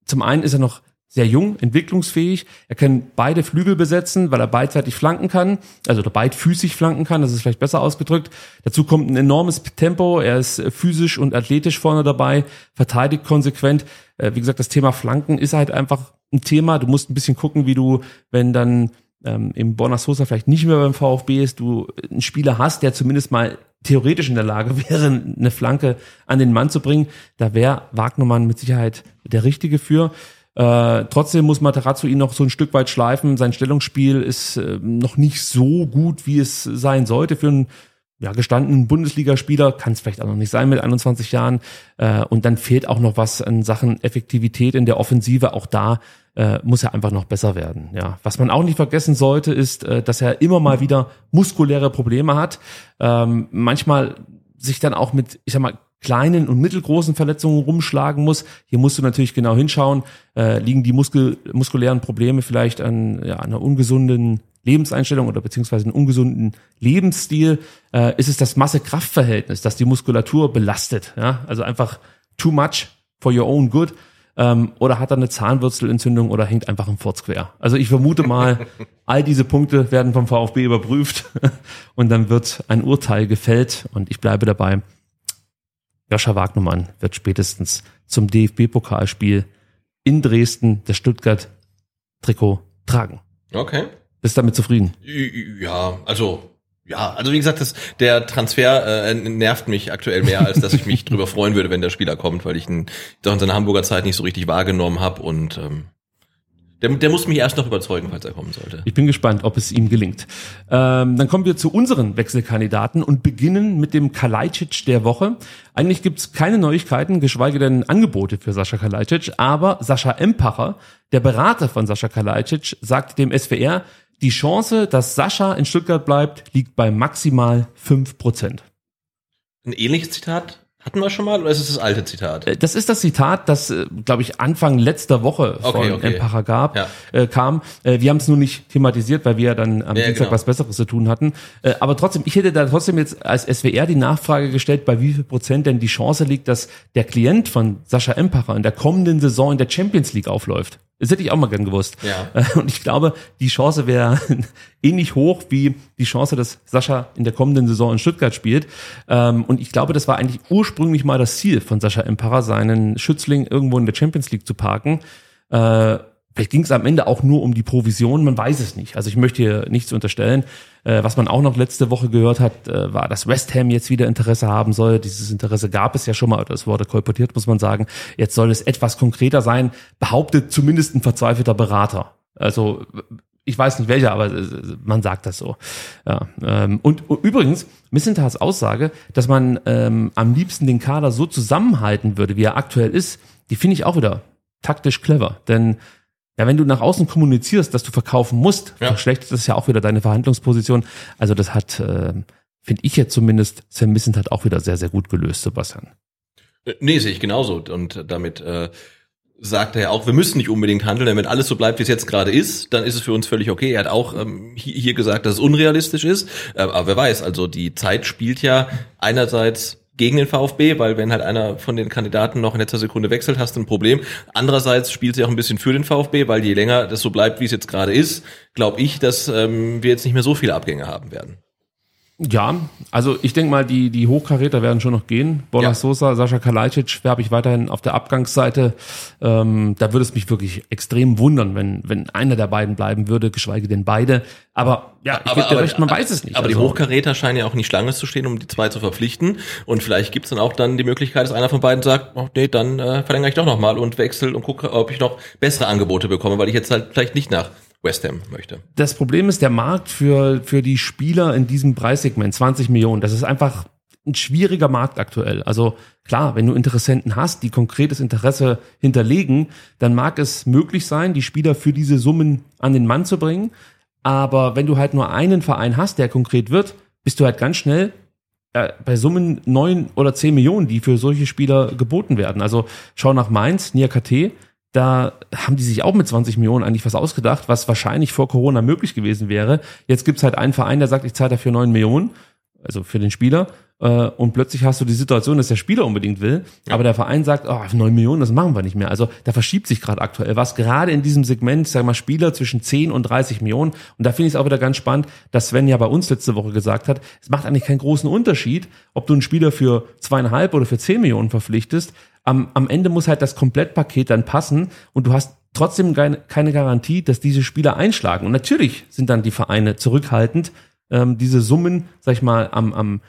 zum einen ist er noch sehr jung, entwicklungsfähig. Er kann beide Flügel besetzen, weil er beidseitig flanken kann, also oder beidfüßig flanken kann, das ist vielleicht besser ausgedrückt. Dazu kommt ein enormes Tempo, er ist physisch und athletisch vorne dabei, verteidigt konsequent. Äh, wie gesagt, das Thema Flanken ist halt einfach ein Thema. Du musst ein bisschen gucken, wie du, wenn dann ähm, im Bonner Sosa vielleicht nicht mehr beim VfB ist, du einen Spieler hast, der zumindest mal theoretisch in der Lage wäre, eine Flanke an den Mann zu bringen, da wäre Wagnermann mit Sicherheit der Richtige für. Äh, trotzdem muss Materazzo ihn noch so ein Stück weit schleifen. Sein Stellungsspiel ist äh, noch nicht so gut, wie es sein sollte für einen ja, gestandenen Bundesligaspieler. Kann es vielleicht auch noch nicht sein mit 21 Jahren. Äh, und dann fehlt auch noch was an Sachen Effektivität in der Offensive. Auch da äh, muss er einfach noch besser werden. Ja, was man auch nicht vergessen sollte, ist, äh, dass er immer mal wieder muskuläre Probleme hat. Ähm, manchmal sich dann auch mit, ich sag mal, kleinen und mittelgroßen Verletzungen rumschlagen muss. Hier musst du natürlich genau hinschauen, äh, liegen die Muskel, muskulären Probleme vielleicht an ja, einer ungesunden Lebenseinstellung oder beziehungsweise einem ungesunden Lebensstil? Äh, ist es das Masse-Kraft-Verhältnis, das die Muskulatur belastet? Ja? Also einfach too much for your own good. Ähm, oder hat er eine Zahnwurzelentzündung oder hängt einfach ein Furz quer? Also ich vermute mal, all diese Punkte werden vom VfB überprüft und dann wird ein Urteil gefällt und ich bleibe dabei. Joscha Wagnermann wird spätestens zum DFB-Pokalspiel in Dresden das Stuttgart-Trikot tragen. Okay. Bist damit zufrieden? Ja, also ja, also wie gesagt, das, der Transfer äh, nervt mich aktuell mehr, als dass ich mich drüber freuen würde, wenn der Spieler kommt, weil ich ihn doch in seiner Hamburger Zeit nicht so richtig wahrgenommen habe und ähm, der, der muss mich erst noch überzeugen, falls er kommen sollte. Ich bin gespannt, ob es ihm gelingt. Ähm, dann kommen wir zu unseren Wechselkandidaten und beginnen mit dem Kalajdzic der Woche. Eigentlich gibt's keine Neuigkeiten, geschweige denn Angebote für Sascha Kalajdzic, aber Sascha Empacher, der Berater von Sascha Kalajdzic, sagt dem SWR, die Chance, dass Sascha in Stuttgart bleibt, liegt bei maximal fünf Prozent. Ein ähnliches Zitat hatten wir schon mal oder ist es das alte Zitat? Äh, das ist das Zitat, das, äh, glaube ich, Anfang letzter Woche von okay, okay. Empacher gab, ja. äh, kam. Äh, wir haben es nur nicht thematisiert, weil wir ja dann am ja, Dienstag genau. was Besseres zu tun hatten. Äh, aber trotzdem, ich hätte da trotzdem jetzt als SWR die Nachfrage gestellt, bei wie viel Prozent denn die Chance liegt, dass der Klient von Sascha Empacher in der kommenden Saison in der Champions League aufläuft. Das hätte ich auch mal gern gewusst. Ja. Äh, und ich glaube, die Chance wäre ähnlich hoch wie die Chance, dass Sascha in der kommenden Saison in Stuttgart spielt. Ähm, und ich glaube, das war eigentlich ursprünglich mal das Ziel von Sascha Empara, seinen Schützling irgendwo in der Champions League zu parken. Vielleicht ging es am Ende auch nur um die Provision, man weiß es nicht. Also ich möchte hier nichts unterstellen. Äh, was man auch noch letzte Woche gehört hat, äh, war, dass West Ham jetzt wieder Interesse haben soll. Dieses Interesse gab es ja schon mal, das wurde kolportiert, muss man sagen. Jetzt soll es etwas konkreter sein, behauptet zumindest ein verzweifelter Berater. Also ich weiß nicht welcher, aber äh, man sagt das so. Ja, ähm, und, übrigens, Missentas Aussage, dass man ähm, am liebsten den Kader so zusammenhalten würde, wie er aktuell ist, die finde ich auch wieder taktisch clever. Denn ja, wenn du nach außen kommunizierst, dass du verkaufen musst, ja. verschlechtert das ja auch wieder deine Verhandlungsposition. Also das hat, äh, finde ich jetzt zumindest, Sam Missent hat auch wieder sehr, sehr gut gelöst, Sebastian. Äh, nee, sehe ich genauso. Und damit äh, sagt er ja auch, wir müssen nicht unbedingt handeln, denn wenn alles so bleibt, wie es jetzt gerade ist, dann ist es für uns völlig okay. Er hat auch ähm, hier gesagt, dass es unrealistisch ist. Äh, aber wer weiß, also die Zeit spielt ja einerseits gegen den VfB, weil wenn halt einer von den Kandidaten noch in letzter Sekunde wechselt, hast du ein Problem. Andererseits spielt sie auch ein bisschen für den VfB, weil je länger das so bleibt, wie es jetzt gerade ist, glaube ich, dass ähm, wir jetzt nicht mehr so viele Abgänge haben werden. Ja, also ich denke mal, die, die Hochkaräter werden schon noch gehen. Bola ja. Sosa, Sascha Kalajdzic habe ich weiterhin auf der Abgangsseite. Ähm, da würde es mich wirklich extrem wundern, wenn, wenn einer der beiden bleiben würde, geschweige denn beide. Aber ja, ich gebe dir recht, man weiß es nicht. Aber also. die Hochkaräter scheinen ja auch nicht Schlange zu stehen, um die zwei zu verpflichten. Und vielleicht gibt es dann auch dann die Möglichkeit, dass einer von beiden sagt, oh, nee, dann äh, verlängere ich doch nochmal und wechsel und gucke, ob ich noch bessere Angebote bekomme, weil ich jetzt halt vielleicht nicht nach West Ham möchte. Das Problem ist der Markt für, für die Spieler in diesem Preissegment, 20 Millionen, das ist einfach ein schwieriger Markt aktuell. Also klar, wenn du Interessenten hast, die konkretes Interesse hinterlegen, dann mag es möglich sein, die Spieler für diese Summen an den Mann zu bringen. Aber wenn du halt nur einen Verein hast, der konkret wird, bist du halt ganz schnell äh, bei Summen neun oder zehn Millionen, die für solche Spieler geboten werden. Also schau nach Mainz, Nia KT, da haben die sich auch mit 20 Millionen eigentlich was ausgedacht, was wahrscheinlich vor Corona möglich gewesen wäre. Jetzt gibt's halt einen Verein, der sagt, ich zahle dafür neun Millionen, also für den Spieler. Äh, und plötzlich hast du die Situation, dass der Spieler unbedingt will, ja. aber der Verein sagt, oh, 9 Millionen, das machen wir nicht mehr. Also da verschiebt sich gerade aktuell was, gerade in diesem Segment, sag mal, Spieler zwischen 10 und 30 Millionen. Und da finde ich es auch wieder ganz spannend, dass Sven ja bei uns letzte Woche gesagt hat, es macht eigentlich keinen großen Unterschied, ob du einen Spieler für zweieinhalb oder für 10 Millionen verpflichtest. Am, am Ende muss halt das Komplettpaket dann passen und du hast trotzdem keine, Garantie, dass diese Spieler einschlagen. Und natürlich sind dann die Vereine zurückhaltend, ähm, diese Summen, sag ich mal, am, am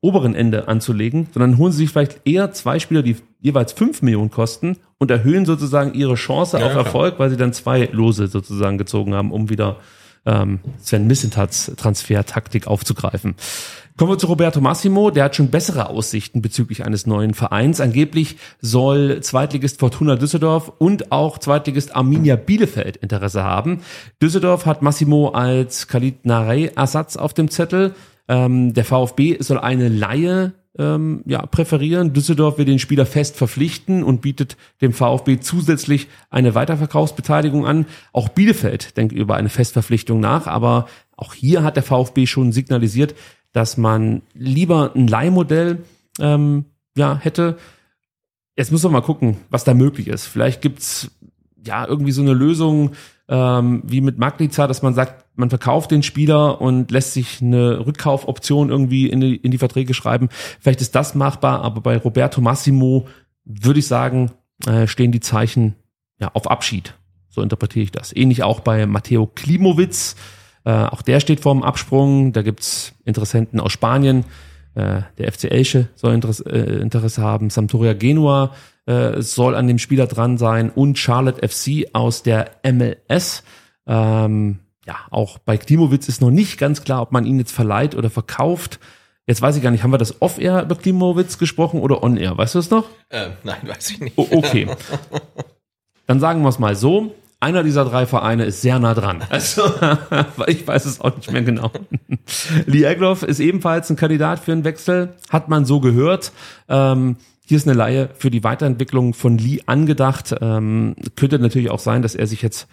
oberen Ende anzulegen, sondern holen sie sich vielleicht eher zwei Spieler, die jeweils fünf Millionen kosten und erhöhen sozusagen ihre Chance ja, auf Erfolg, weil sie dann zwei Lose sozusagen gezogen haben, um wieder ähm, Sven Missentats Transfertaktik aufzugreifen. Kommen wir zu Roberto Massimo, der hat schon bessere Aussichten bezüglich eines neuen Vereins. Angeblich soll Zweitligist Fortuna Düsseldorf und auch Zweitligist Arminia Bielefeld Interesse haben. Düsseldorf hat Massimo als Khalid Narey Ersatz auf dem Zettel. Ähm, der VfB soll eine Laie ähm, ja, präferieren. Düsseldorf will den Spieler fest verpflichten und bietet dem VfB zusätzlich eine Weiterverkaufsbeteiligung an. Auch Bielefeld denkt über eine Festverpflichtung nach, aber auch hier hat der VfB schon signalisiert, dass man lieber ein Leihmodell ähm, ja, hätte. Jetzt muss man mal gucken, was da möglich ist. Vielleicht gibt's ja irgendwie so eine Lösung ähm, wie mit Magliza, dass man sagt, man verkauft den Spieler und lässt sich eine Rückkaufoption irgendwie in die, in die Verträge schreiben. Vielleicht ist das machbar, aber bei Roberto Massimo würde ich sagen, äh, stehen die Zeichen ja, auf Abschied. So interpretiere ich das. Ähnlich auch bei Matteo Klimowitz. Äh, auch der steht vorm Absprung. Da gibt's Interessenten aus Spanien. Äh, der FC Elche soll Interesse, äh, Interesse haben. Sampdoria Genua äh, soll an dem Spieler dran sein und Charlotte FC aus der MLS. Ähm, ja, auch bei Klimowitz ist noch nicht ganz klar, ob man ihn jetzt verleiht oder verkauft. Jetzt weiß ich gar nicht, haben wir das off-air über Klimowitz gesprochen oder on-air? Weißt du es noch? Äh, nein, weiß ich nicht. Oh, okay. Dann sagen wir es mal so. Einer dieser drei Vereine ist sehr nah dran. Also, ich weiß es auch nicht mehr genau. Lee Egloff ist ebenfalls ein Kandidat für einen Wechsel, hat man so gehört. Ähm, hier ist eine Laie für die Weiterentwicklung von Lee angedacht. Ähm, könnte natürlich auch sein, dass er sich jetzt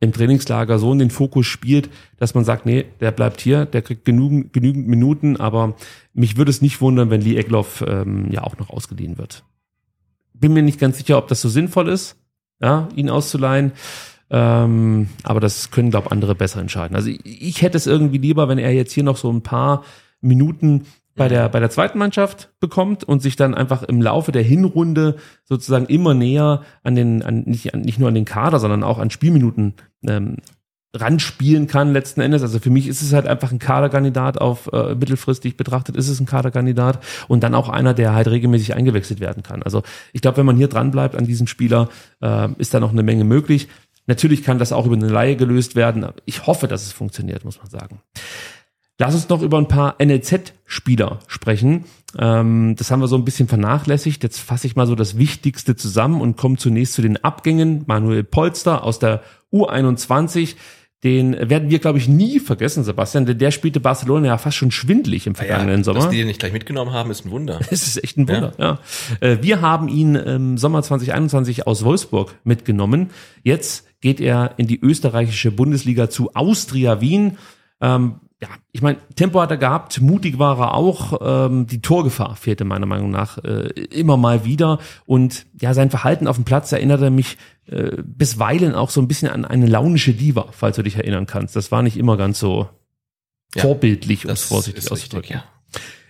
im Trainingslager so in den Fokus spielt, dass man sagt, nee, der bleibt hier, der kriegt genügend, genügend Minuten, aber mich würde es nicht wundern, wenn Lee Egloff ähm, ja auch noch ausgeliehen wird. Bin mir nicht ganz sicher, ob das so sinnvoll ist, ja, ihn auszuleihen. Ähm, aber das können, glaube andere besser entscheiden. Also ich, ich hätte es irgendwie lieber, wenn er jetzt hier noch so ein paar Minuten bei der, bei der zweiten Mannschaft bekommt und sich dann einfach im Laufe der Hinrunde sozusagen immer näher an den, an, nicht, an, nicht nur an den Kader, sondern auch an Spielminuten ähm, ranspielen kann letzten Endes. Also für mich ist es halt einfach ein Kaderkandidat auf äh, mittelfristig betrachtet ist es ein Kaderkandidat und dann auch einer, der halt regelmäßig eingewechselt werden kann. Also ich glaube, wenn man hier dran bleibt an diesem Spieler, äh, ist da noch eine Menge möglich. Natürlich kann das auch über eine Laie gelöst werden. Ich hoffe, dass es funktioniert, muss man sagen. Lass uns noch über ein paar NLZ-Spieler sprechen. Ähm, das haben wir so ein bisschen vernachlässigt. Jetzt fasse ich mal so das Wichtigste zusammen und komme zunächst zu den Abgängen. Manuel Polster aus der U21. Den werden wir, glaube ich, nie vergessen, Sebastian, denn der spielte Barcelona ja fast schon schwindlig im vergangenen ja, Sommer. Dass die den nicht gleich mitgenommen haben, ist ein Wunder. Es ist echt ein Wunder, ja. ja. Äh, wir haben ihn im Sommer 2021 aus Wolfsburg mitgenommen. Jetzt geht er in die österreichische Bundesliga zu Austria Wien. Ähm, ja, ich meine, Tempo hat er gehabt, mutig war er auch. Ähm, die Torgefahr fehlte meiner Meinung nach äh, immer mal wieder. Und ja, sein Verhalten auf dem Platz erinnerte mich äh, bisweilen auch so ein bisschen an eine launische Diva, falls du dich erinnern kannst. Das war nicht immer ganz so ja, vorbildlich, um es vorsichtig auszudrücken. Ja.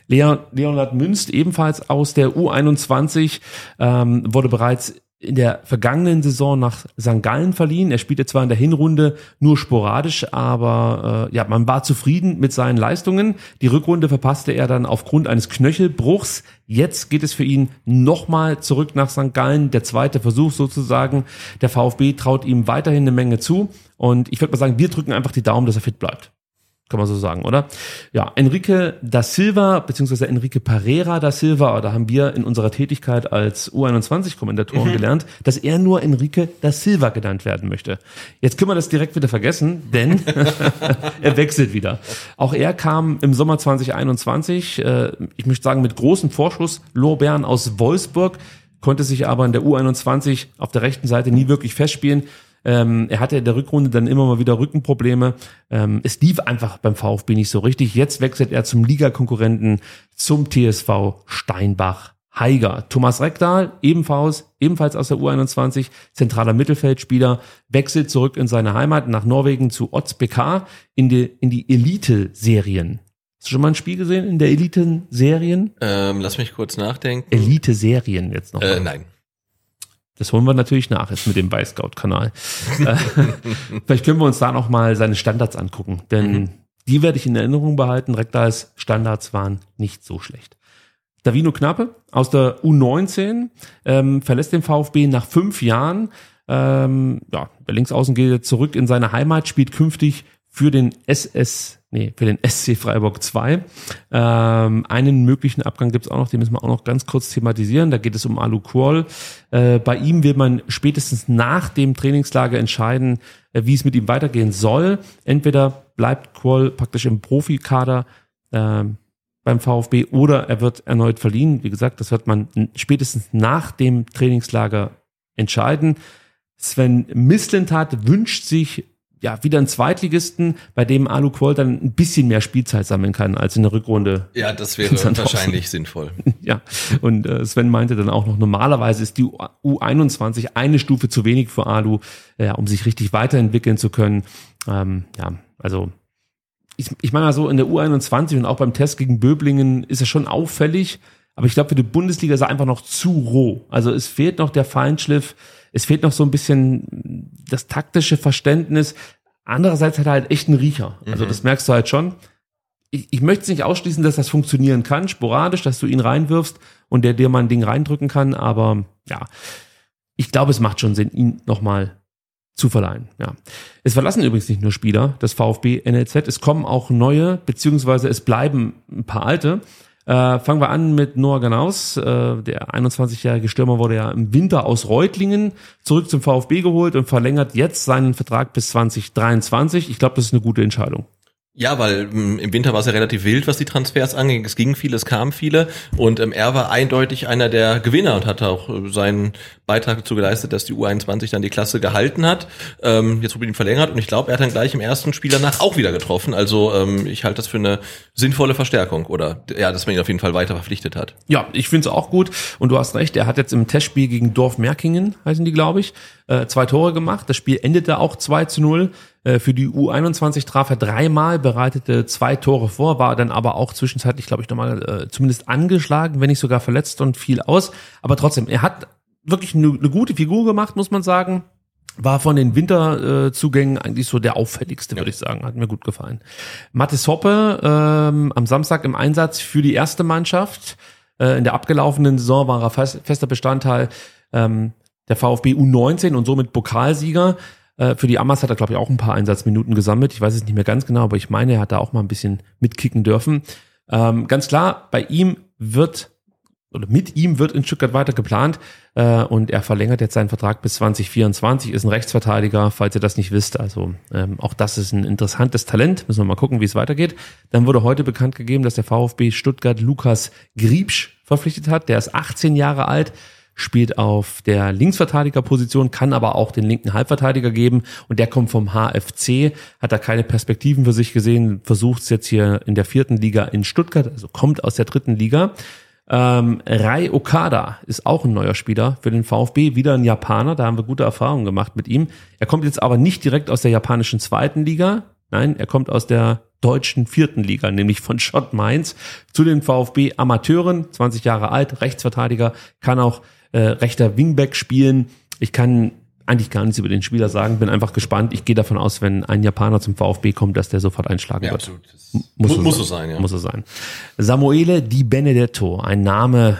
Leon, Leonhard Münst, ebenfalls aus der U21, ähm, wurde bereits in der vergangenen Saison nach St. Gallen verliehen. Er spielte zwar in der Hinrunde nur sporadisch, aber äh, ja, man war zufrieden mit seinen Leistungen. Die Rückrunde verpasste er dann aufgrund eines Knöchelbruchs. Jetzt geht es für ihn nochmal zurück nach St. Gallen, der zweite Versuch sozusagen. Der VfB traut ihm weiterhin eine Menge zu und ich würde mal sagen, wir drücken einfach die Daumen, dass er fit bleibt. Kann man so sagen, oder? Ja, Enrique da Silva, beziehungsweise Enrique Pereira da Silva, da haben wir in unserer Tätigkeit als U21-Kommentatoren mhm. gelernt, dass er nur Enrique da Silva genannt werden möchte. Jetzt können wir das direkt wieder vergessen, denn er wechselt wieder. Auch er kam im Sommer 2021, äh, ich möchte sagen, mit großem Vorschuss, Lorbeeren aus Wolfsburg, konnte sich aber in der U21 auf der rechten Seite nie wirklich festspielen. Ähm, er hatte in der Rückrunde dann immer mal wieder Rückenprobleme. Ähm, es lief einfach beim VfB nicht so richtig. Jetzt wechselt er zum Ligakonkurrenten zum TSV Steinbach. Heiger. Thomas Rekdal, ebenfalls, ebenfalls aus der U21, zentraler Mittelfeldspieler, wechselt zurück in seine Heimat nach Norwegen zu Otz BK in die, in die Elite-Serien. Hast du schon mal ein Spiel gesehen in der Elite-Serien? Ähm, lass mich kurz nachdenken. Elite-Serien jetzt noch. Äh, nein. Das holen wir natürlich nach jetzt mit dem By-Scout-Kanal. Äh, vielleicht können wir uns da noch mal seine Standards angucken, denn mhm. die werde ich in Erinnerung behalten. Rektals Standards waren nicht so schlecht. Davino Knappe aus der U19 ähm, verlässt den VfB nach fünf Jahren. Ähm, ja, der Linksaußen geht zurück in seine Heimat, spielt künftig für den SS, nee, für den SC Freiburg 2. Ähm, einen möglichen Abgang gibt's auch noch, den müssen wir auch noch ganz kurz thematisieren. Da geht es um Alu Kuol. Äh, bei ihm will man spätestens nach dem Trainingslager entscheiden, äh, wie es mit ihm weitergehen soll. Entweder bleibt Kuol praktisch im Profikader äh, beim VfB oder er wird erneut verliehen. Wie gesagt, das wird man spätestens nach dem Trainingslager entscheiden. Sven Mislintat wünscht sich ja, wieder ein Zweitligisten, bei dem Alu Quoll dann ein bisschen mehr Spielzeit sammeln kann als in der Rückrunde. Ja, das wäre wahrscheinlich sinnvoll. Ja, und äh, Sven meinte dann auch noch, normalerweise ist die U21 eine Stufe zu wenig für Alu, ja, um sich richtig weiterentwickeln zu können. Ähm, ja, also ich, ich meine mal so, in der U21 und auch beim Test gegen Böblingen ist es schon auffällig, aber ich glaube, für die Bundesliga ist er einfach noch zu roh. Also es fehlt noch der Feinschliff, es fehlt noch so ein bisschen das taktische Verständnis. Andererseits hat er halt echt einen Riecher. Also mhm. das merkst du halt schon. Ich, ich möchte nicht ausschließen, dass das funktionieren kann, sporadisch, dass du ihn reinwirfst und der dir mal ein Ding reindrücken kann, aber ja, ich glaube, es macht schon Sinn, ihn nochmal zu verleihen. Ja. Es verlassen übrigens nicht nur Spieler das VfB NLZ, es kommen auch neue, beziehungsweise es bleiben ein paar alte. Äh, fangen wir an mit Noah Ganaus. Äh, der 21-jährige Stürmer wurde ja im Winter aus Reutlingen zurück zum VfB geholt und verlängert jetzt seinen Vertrag bis 2023. Ich glaube, das ist eine gute Entscheidung. Ja, weil ähm, im Winter war es ja relativ wild, was die Transfers anging. Es ging viele, es kamen viele und ähm, er war eindeutig einer der Gewinner und hat auch äh, seinen Beitrag dazu geleistet, dass die U21 dann die Klasse gehalten hat. Ähm, jetzt wurde ihn verlängert und ich glaube, er hat dann gleich im ersten Spiel danach auch wieder getroffen. Also ähm, ich halte das für eine sinnvolle Verstärkung oder ja, dass man ihn auf jeden Fall weiter verpflichtet hat. Ja, ich finde es auch gut und du hast recht, er hat jetzt im Testspiel gegen Dorf Merkingen, heißen die, glaube ich, äh, zwei Tore gemacht. Das Spiel endete auch 2 zu 0. Äh, für die U21 traf er dreimal, bereitete zwei Tore vor, war dann aber auch zwischenzeitlich, glaube ich, nochmal äh, zumindest angeschlagen, wenn nicht sogar verletzt und fiel aus. Aber trotzdem, er hat wirklich eine, eine gute Figur gemacht, muss man sagen. War von den Winterzugängen eigentlich so der auffälligste, würde ja. ich sagen. Hat mir gut gefallen. Mathis Hoppe ähm, am Samstag im Einsatz für die erste Mannschaft. Äh, in der abgelaufenen Saison war er fest, fester Bestandteil ähm, der VfB U19 und somit Pokalsieger. Äh, für die Amas hat er, glaube ich, auch ein paar Einsatzminuten gesammelt. Ich weiß es nicht mehr ganz genau, aber ich meine, er hat da auch mal ein bisschen mitkicken dürfen. Ähm, ganz klar, bei ihm wird oder mit ihm wird in Stuttgart weiter geplant äh, und er verlängert jetzt seinen Vertrag bis 2024, ist ein Rechtsverteidiger, falls ihr das nicht wisst. Also ähm, auch das ist ein interessantes Talent. Müssen wir mal gucken, wie es weitergeht. Dann wurde heute bekannt gegeben, dass der VfB Stuttgart Lukas Griebsch verpflichtet hat. Der ist 18 Jahre alt, spielt auf der Linksverteidigerposition, kann aber auch den linken Halbverteidiger geben und der kommt vom HFC, hat da keine Perspektiven für sich gesehen, versucht es jetzt hier in der vierten Liga in Stuttgart, also kommt aus der dritten Liga. Ähm, Rai Okada ist auch ein neuer Spieler für den VfB, wieder ein Japaner, da haben wir gute Erfahrungen gemacht mit ihm. Er kommt jetzt aber nicht direkt aus der japanischen zweiten Liga, nein, er kommt aus der deutschen vierten Liga, nämlich von Schott Mainz zu den VfB Amateuren, 20 Jahre alt, Rechtsverteidiger, kann auch äh, rechter Wingback spielen. Ich kann eigentlich gar nichts über den Spieler sagen, bin einfach gespannt. Ich gehe davon aus, wenn ein Japaner zum VfB kommt, dass der sofort einschlagen ja, wird. Absolut. Muss, muss, muss so sein, ja. Muss so sein. Samuele Di Benedetto, ein Name,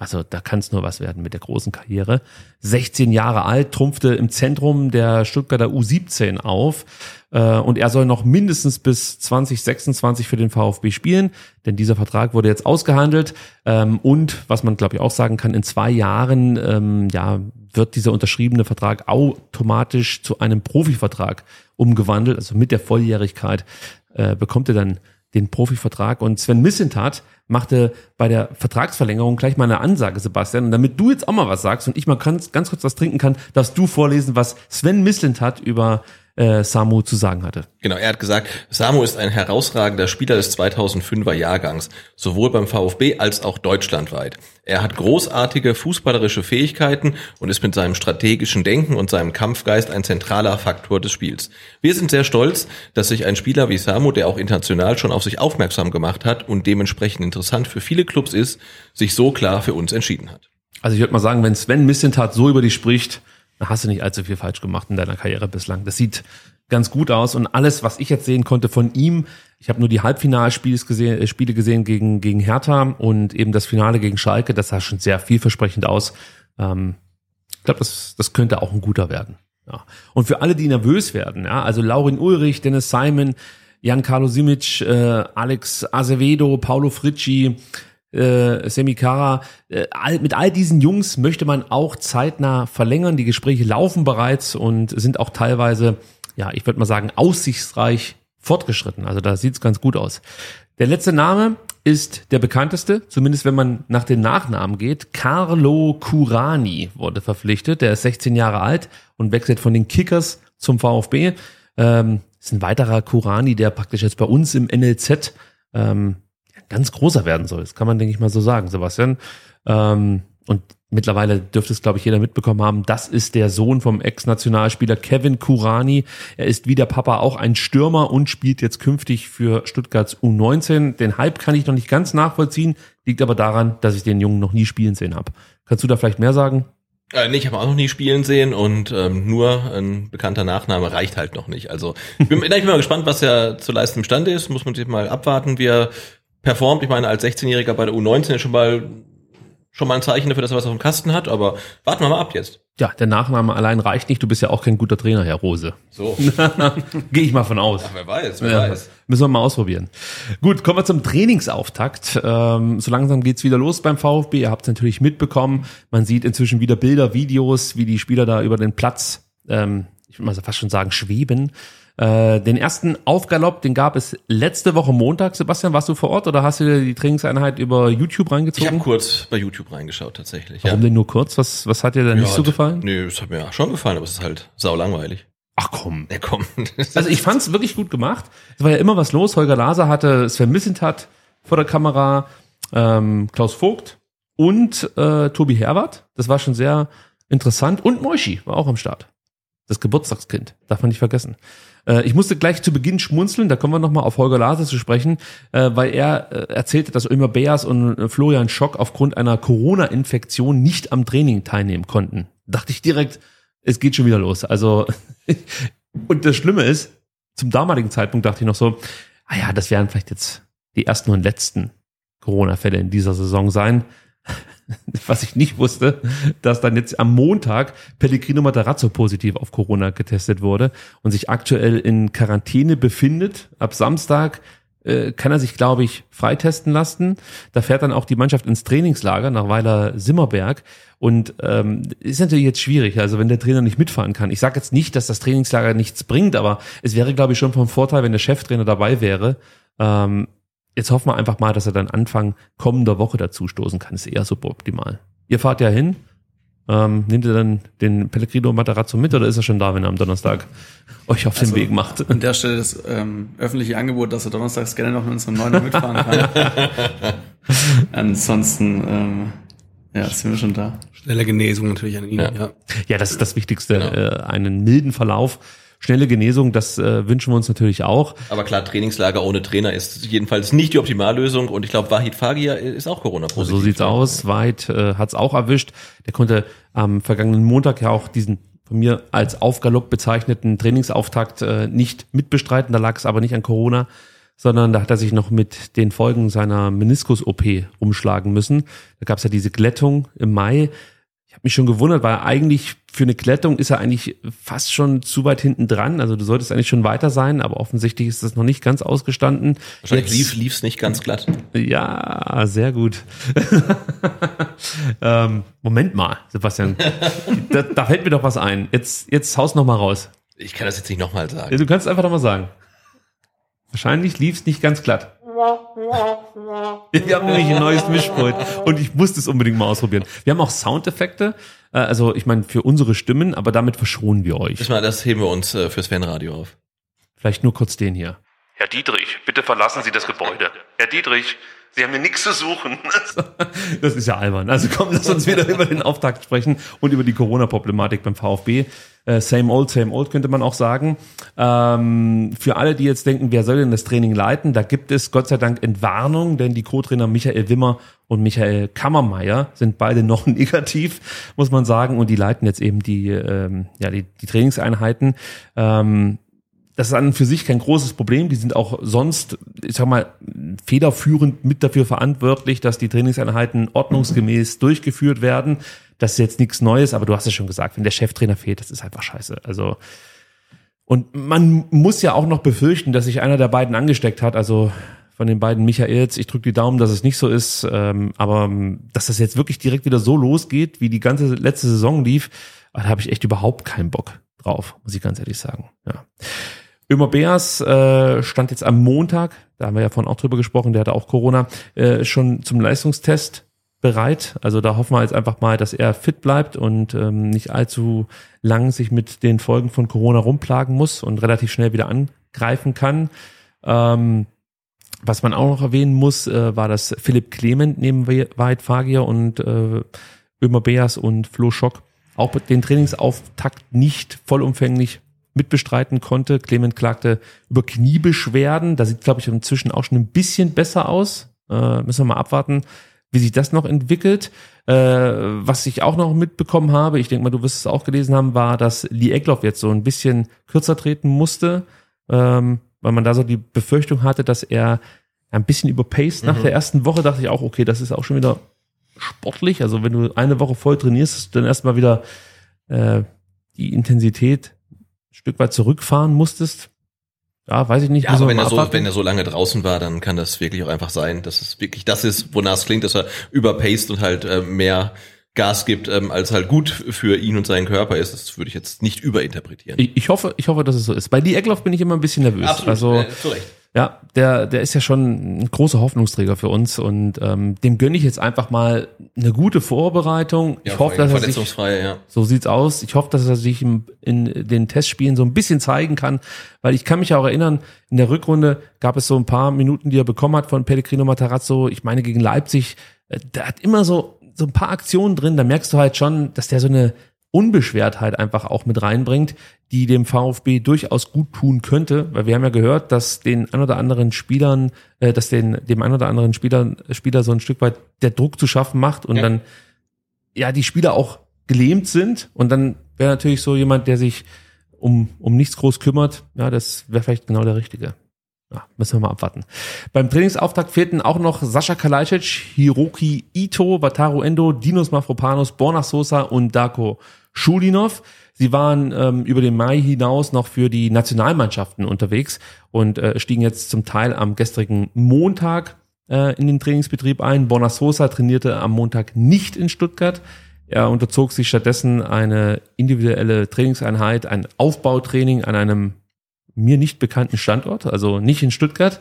Also da kann es nur was werden mit der großen Karriere. 16 Jahre alt, trumpfte im Zentrum der Stuttgarter U17 auf. Äh, und er soll noch mindestens bis 2026 für den VfB spielen, denn dieser Vertrag wurde jetzt ausgehandelt. Ähm, und was man glaube ich auch sagen kann, in zwei Jahren ähm, ja wird dieser unterschriebene Vertrag automatisch zu einem Profivertrag umgewandelt, also mit der Volljährigkeit äh, bekommt er dann den Profivertrag. Und Sven Missentat machte bei der Vertragsverlängerung gleich mal eine Ansage, Sebastian. Und damit du jetzt auch mal was sagst und ich mal ganz, ganz kurz was trinken kann, darfst du vorlesen, was Sven Mislintat über äh, Samu zu sagen hatte. Genau, er hat gesagt, Samu ist ein herausragender Spieler des 2005er Jahrgangs, sowohl beim VfB als auch deutschlandweit. Er hat großartige fußballerische Fähigkeiten und ist mit seinem strategischen Denken und seinem Kampfgeist ein zentraler Faktor des Spiels. Wir sind sehr stolz, dass sich ein Spieler wie Samu, der auch international schon auf sich aufmerksam gemacht hat und dementsprechend interessant für viele Clubs ist, sich so klar für uns entschieden hat. Also ich würde mal sagen, wenn Sven Missentat so über dich spricht, hast du nicht allzu viel falsch gemacht in deiner Karriere bislang. Das sieht ganz gut aus und alles, was ich jetzt sehen konnte von ihm, ich habe nur die Halbfinalspiele gesehen, äh, Spiele gesehen gegen, gegen Hertha und eben das Finale gegen Schalke, das sah schon sehr vielversprechend aus. Ähm, ich glaube, das, das könnte auch ein guter werden. Ja. Und für alle, die nervös werden, ja, also Laurin Ulrich, Dennis Simon, Jan-Carlo Simic, äh, Alex Azevedo, Paulo Fritschi, äh, Semikara. Äh, all, mit all diesen Jungs möchte man auch zeitnah verlängern. Die Gespräche laufen bereits und sind auch teilweise, ja, ich würde mal sagen, aussichtsreich fortgeschritten. Also da sieht's ganz gut aus. Der letzte Name ist der bekannteste, zumindest wenn man nach den Nachnamen geht. Carlo Curani wurde verpflichtet. Der ist 16 Jahre alt und wechselt von den Kickers zum VfB. Ähm, ist ein weiterer Curani, der praktisch jetzt bei uns im NLZ ähm, ganz großer werden soll. Das kann man, denke ich mal, so sagen, Sebastian. Ähm, und mittlerweile dürfte es, glaube ich, jeder mitbekommen haben, das ist der Sohn vom Ex-Nationalspieler Kevin Kurani. Er ist wie der Papa auch ein Stürmer und spielt jetzt künftig für Stuttgarts U19. Den Hype kann ich noch nicht ganz nachvollziehen, liegt aber daran, dass ich den Jungen noch nie spielen sehen habe. Kannst du da vielleicht mehr sagen? Äh, nee, ich habe auch noch nie spielen sehen und ähm, nur ein bekannter Nachname reicht halt noch nicht. Also ich bin, ich bin mal gespannt, was er zu leisten imstande ist. Muss man sich mal abwarten, wie er performt. Ich meine, als 16-Jähriger bei der U19 ist schon mal schon mal ein Zeichen dafür, dass er was auf dem Kasten hat, aber warten wir mal ab jetzt. Ja, der Nachname allein reicht nicht. Du bist ja auch kein guter Trainer, Herr Rose. So. Gehe ich mal von aus. Ach, wer weiß, wer Ja, weiß. Müssen wir mal ausprobieren. Gut, kommen wir zum Trainingsauftakt. Ähm, so langsam geht's wieder los beim VfB. Ihr habt es natürlich mitbekommen. Man sieht inzwischen wieder Bilder, Videos, wie die Spieler da über den Platz, ähm, ich würde mal fast schon sagen, schweben. Äh, den ersten Aufgalopp, den gab es letzte Woche Montag. Sebastian, warst du vor Ort oder hast du dir die Trainingseinheit über YouTube Ich habe reingezogen? kurz bei YouTube reingeschaut tatsächlich. Warum ja. denn nur kurz? Was, was hat dir denn nicht so hat- gefallen? Nee, es hat mir schon gefallen, aber es ist halt sau langweilig. Ach komm. Ja, komm. Also ich fand es wirklich gut gemacht. Es war ja immer was los. Holger Laser hatte Sven Missentat vor der Kamera, ähm, Klaus Vogt und äh, Tobi Herbert. Das war schon sehr interessant. Und Moischi war auch am Start. Das Geburtstagskind. Darf man nicht vergessen. Äh, ich musste gleich zu Beginn schmunzeln, da kommen wir nochmal auf Holger Laser zu sprechen, äh, weil er äh, erzählte, dass Ömer Beas und äh, Florian Schock aufgrund einer Corona-Infektion nicht am Training teilnehmen konnten. Dachte ich direkt, es geht schon wieder los. Also, und das Schlimme ist, zum damaligen Zeitpunkt dachte ich noch so, ah ja, das werden vielleicht jetzt die ersten und letzten Corona-Fälle in dieser Saison sein. Was ich nicht wusste, dass dann jetzt am Montag Pellegrino Matarazzo positiv auf Corona getestet wurde und sich aktuell in Quarantäne befindet. Ab Samstag äh, kann er sich, glaube ich, freitesten lassen. Da fährt dann auch die Mannschaft ins Trainingslager nach Weiler Simmerberg. Und ähm, ist natürlich jetzt schwierig, also wenn der Trainer nicht mitfahren kann. Ich sage jetzt nicht, dass das Trainingslager nichts bringt, aber es wäre, glaube ich, schon vom Vorteil, wenn der Cheftrainer dabei wäre. Ähm, jetzt hoffen wir einfach mal, dass er dann Anfang kommender Woche dazu stoßen kann. Ist eher suboptimal. Ihr fahrt ja hin. Ähm, nehmt ihr dann den Pellegrino Matarazzo mit oder ist er schon da, wenn er am Donnerstag euch auf den Weg macht? An der Stelle das ähm, öffentliche Angebot, dass er donnerstags gerne noch mit unserem Neuner mitfahren kann. Ansonsten, ähm, ja, sind wir schon da. Schnelle Genesung natürlich an ihn. Ja. Ja. Ja, das ist das Wichtigste. Äh, einen milden Verlauf, schnelle Genesung, das äh, wünschen wir uns natürlich auch. Aber klar, Trainingslager ohne Trainer ist jedenfalls nicht die Optimallösung und ich glaube, Wahid Fagia ist auch Corona-positiv. So sieht's aus. Weit äh, hat's auch erwischt. Der konnte am vergangenen Montag ja auch diesen von mir als Aufgalopp bezeichneten Trainingsauftakt äh, nicht mitbestreiten. Da lag es aber nicht an Corona, sondern da hat er sich noch mit den Folgen seiner Meniskus-OP rumschlagen müssen. Da gab es ja diese Glättung im Mai. Ich habe mich schon gewundert, weil eigentlich für eine Glättung ist er eigentlich fast schon zu weit hinten dran. Also du solltest eigentlich schon weiter sein, aber offensichtlich ist das noch nicht ganz ausgestanden. Wahrscheinlich lief lief's nicht ganz glatt. Ja, sehr gut. ähm, Moment mal, Sebastian. da, da fällt mir doch was ein. Jetzt, jetzt haus noch mal raus. Ich kann das jetzt nicht nochmal sagen. Du kannst einfach noch mal sagen. Wahrscheinlich lief's nicht ganz glatt. Wir haben nämlich ein neues Mischpult und ich musste es unbedingt mal ausprobieren. Wir haben auch Soundeffekte, äh, also ich meine für unsere Stimmen, aber damit verschonen wir euch. Das, mal, das heben wir uns äh, fürs Fanradio auf. Vielleicht nur kurz den hier. Herr Dietrich, bitte verlassen Sie das Gebäude. Herr Dietrich, Sie haben hier nichts zu suchen. Das ist ja albern. Also komm, lass uns wieder über den Auftakt sprechen und über die Corona-Problematik beim VfB. Äh, same old, same old könnte man auch sagen. Ähm, für alle, die jetzt denken, wer soll denn das Training leiten, da gibt es Gott sei Dank Entwarnung, denn die Co-Trainer Michael Wimmer und Michael Kammermeier sind beide noch negativ, muss man sagen, und die leiten jetzt eben die, ähm, ja, die, die Trainingseinheiten. Ähm, das ist an und für sich kein großes Problem. Die sind auch sonst, ich sag mal, federführend mit dafür verantwortlich, dass die Trainingseinheiten ordnungsgemäß durchgeführt werden. Das ist jetzt nichts Neues, aber du hast es schon gesagt, wenn der Cheftrainer fehlt, das ist einfach scheiße. Also, und man muss ja auch noch befürchten, dass sich einer der beiden angesteckt hat. Also von den beiden Michaels. Ich drücke die Daumen, dass es nicht so ist. Ähm, aber dass das jetzt wirklich direkt wieder so losgeht, wie die ganze letzte Saison lief, da habe ich echt überhaupt keinen Bock drauf, muss ich ganz ehrlich sagen. Ja. Ömer Beas äh, stand jetzt am Montag, da haben wir ja vorhin auch drüber gesprochen, der hatte auch Corona, äh, schon zum Leistungstest bereit. Also da hoffen wir jetzt einfach mal, dass er fit bleibt und ähm, nicht allzu lang sich mit den Folgen von Corona rumplagen muss und relativ schnell wieder angreifen kann. Ähm, was man auch noch erwähnen muss, äh, war, dass Philipp Clement neben Wahrheit Fagier und äh, Ömer Beas und Flo Schock auch den Trainingsauftakt nicht vollumfänglich mitbestreiten konnte. Clement klagte über Kniebeschwerden. Da sieht, glaube ich, inzwischen auch schon ein bisschen besser aus. Äh, müssen wir mal abwarten, wie sich das noch entwickelt. Äh, was ich auch noch mitbekommen habe, ich denke mal, du wirst es auch gelesen haben, war, dass Lee Eckloff jetzt so ein bisschen kürzer treten musste, ähm, weil man da so die Befürchtung hatte, dass er ein bisschen überpaced. Nach mhm. der ersten Woche dachte ich auch, okay, das ist auch schon wieder sportlich. Also wenn du eine Woche voll trainierst, dann erstmal wieder äh, die Intensität Stück weit zurückfahren musstest. Ja, weiß ich nicht. Ja, aber wenn er, so, wenn er so lange draußen war, dann kann das wirklich auch einfach sein, dass es wirklich das ist, wonach es klingt, dass er überpaced und halt äh, mehr Gas gibt, ähm, als halt gut für ihn und seinen Körper ist. Das würde ich jetzt nicht überinterpretieren. Ich, ich hoffe, ich hoffe, dass es so ist. Bei Lee Eckloff bin ich immer ein bisschen nervös. Absolut, also, äh, zu Recht. Ja, der, der ist ja schon ein großer Hoffnungsträger für uns und ähm, dem gönne ich jetzt einfach mal eine gute Vorbereitung. Ja, ich hoffe, dass er sich, ja. so sieht's aus. Ich hoffe, dass er sich in, in den Testspielen so ein bisschen zeigen kann, weil ich kann mich auch erinnern, in der Rückrunde gab es so ein paar Minuten, die er bekommen hat von Pellegrino Matarazzo. Ich meine gegen Leipzig, äh, der hat immer so so ein paar Aktionen drin. Da merkst du halt schon, dass der so eine Unbeschwertheit einfach auch mit reinbringt, die dem VfB durchaus gut tun könnte, weil wir haben ja gehört, dass den ein oder anderen Spielern, äh, dass den dem ein oder anderen Spieler Spieler so ein Stück weit der Druck zu schaffen macht und ja. dann ja die Spieler auch gelähmt sind und dann wäre natürlich so jemand, der sich um um nichts groß kümmert, ja, das wäre vielleicht genau der richtige. Ja, müssen wir mal abwarten. Beim Trainingsauftakt fehlten auch noch Sascha Kalajdzic, Hiroki Ito, Wataru Endo, Dinos Mafropanos, Borna Sosa und Darko Schulinov. Sie waren ähm, über den Mai hinaus noch für die Nationalmannschaften unterwegs und äh, stiegen jetzt zum Teil am gestrigen Montag äh, in den Trainingsbetrieb ein. Borna Sosa trainierte am Montag nicht in Stuttgart. Er unterzog sich stattdessen eine individuelle Trainingseinheit, ein Aufbautraining an einem mir nicht bekannten Standort, also nicht in Stuttgart.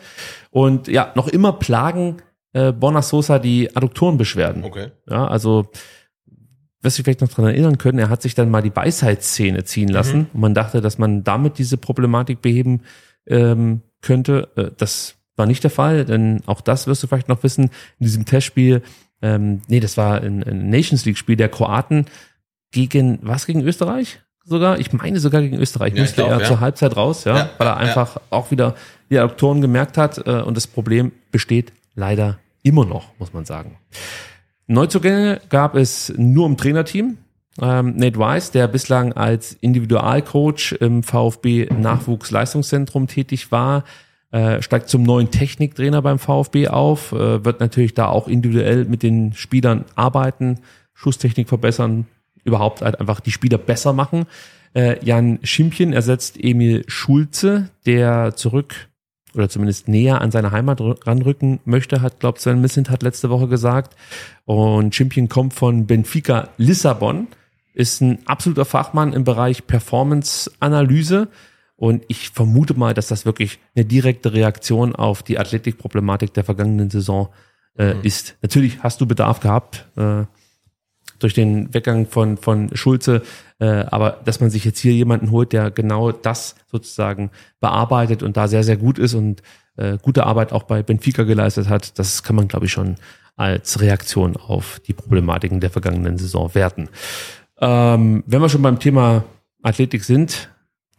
Und ja, noch immer plagen äh, Borna Sosa die Adduktorenbeschwerden. Okay. Ja, also was Sie vielleicht noch dran erinnern können, er hat sich dann mal die Weisheitszähne ziehen lassen mhm. und man dachte, dass man damit diese Problematik beheben ähm, könnte. Äh, das war nicht der Fall, denn auch das wirst du vielleicht noch wissen, in diesem Testspiel, ähm, nee, das war ein, ein Nations League-Spiel der Kroaten gegen, was gegen Österreich? Sogar, ich meine sogar gegen Österreich, ja, müsste glaub, er ja. zur Halbzeit raus, ja, ja weil er einfach auch wieder die Adoptoren gemerkt hat äh, und das Problem besteht leider immer noch, muss man sagen. Neuzugänge gab es nur im Trainerteam. Ähm, Nate Weiss, der bislang als Individualcoach im VfB Nachwuchsleistungszentrum tätig war, äh, steigt zum neuen Techniktrainer beim VfB auf, äh, wird natürlich da auch individuell mit den Spielern arbeiten, Schusstechnik verbessern, überhaupt halt einfach die Spieler besser machen. Äh, Jan Schimpchen ersetzt Emil Schulze, der zurück oder zumindest näher an seine Heimat ranrücken möchte, hat, glaubt Sven Missint hat letzte Woche gesagt. Und Schimpchen kommt von Benfica Lissabon, ist ein absoluter Fachmann im Bereich Performance-Analyse. Und ich vermute mal, dass das wirklich eine direkte Reaktion auf die Athletikproblematik der vergangenen Saison äh, mhm. ist. Natürlich hast du Bedarf gehabt äh, durch den Weggang von, von Schulze, aber dass man sich jetzt hier jemanden holt, der genau das sozusagen bearbeitet und da sehr, sehr gut ist und äh, gute Arbeit auch bei Benfica geleistet hat, das kann man, glaube ich, schon als Reaktion auf die Problematiken der vergangenen Saison werten. Ähm, wenn wir schon beim Thema Athletik sind,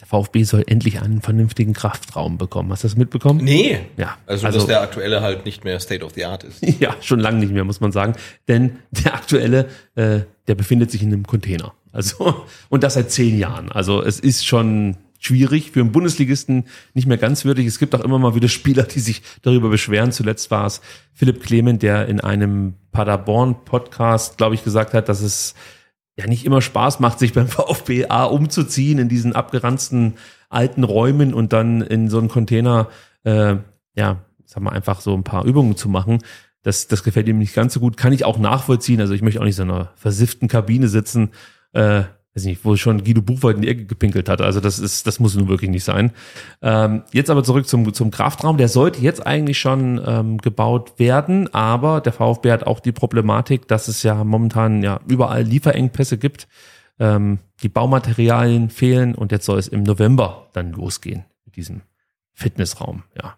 der VfB soll endlich einen vernünftigen Kraftraum bekommen. Hast du das mitbekommen? Nee. Ja. Also, also dass der aktuelle halt nicht mehr State of the Art ist. Ja, schon lange nicht mehr, muss man sagen. Denn der aktuelle, äh, der befindet sich in einem Container. Also, und das seit zehn Jahren. Also es ist schon schwierig für einen Bundesligisten nicht mehr ganz würdig. Es gibt auch immer mal wieder Spieler, die sich darüber beschweren. Zuletzt war es Philipp Clement, der in einem Paderborn-Podcast, glaube ich, gesagt hat, dass es ja nicht immer Spaß macht, sich beim VfB A umzuziehen in diesen abgeranzten alten Räumen und dann in so einen Container, äh, ja, sag mal, einfach so ein paar Übungen zu machen. Das, das gefällt ihm nicht ganz so gut. Kann ich auch nachvollziehen. Also ich möchte auch nicht so in einer versifften Kabine sitzen. Äh, weiß nicht, wo schon Guido Buchwald in die Ecke gepinkelt hat. Also das ist, das muss nun wirklich nicht sein. Ähm, jetzt aber zurück zum, zum Kraftraum. Der sollte jetzt eigentlich schon ähm, gebaut werden, aber der VfB hat auch die Problematik, dass es ja momentan ja überall Lieferengpässe gibt. Ähm, die Baumaterialien fehlen und jetzt soll es im November dann losgehen mit diesem Fitnessraum. Ja.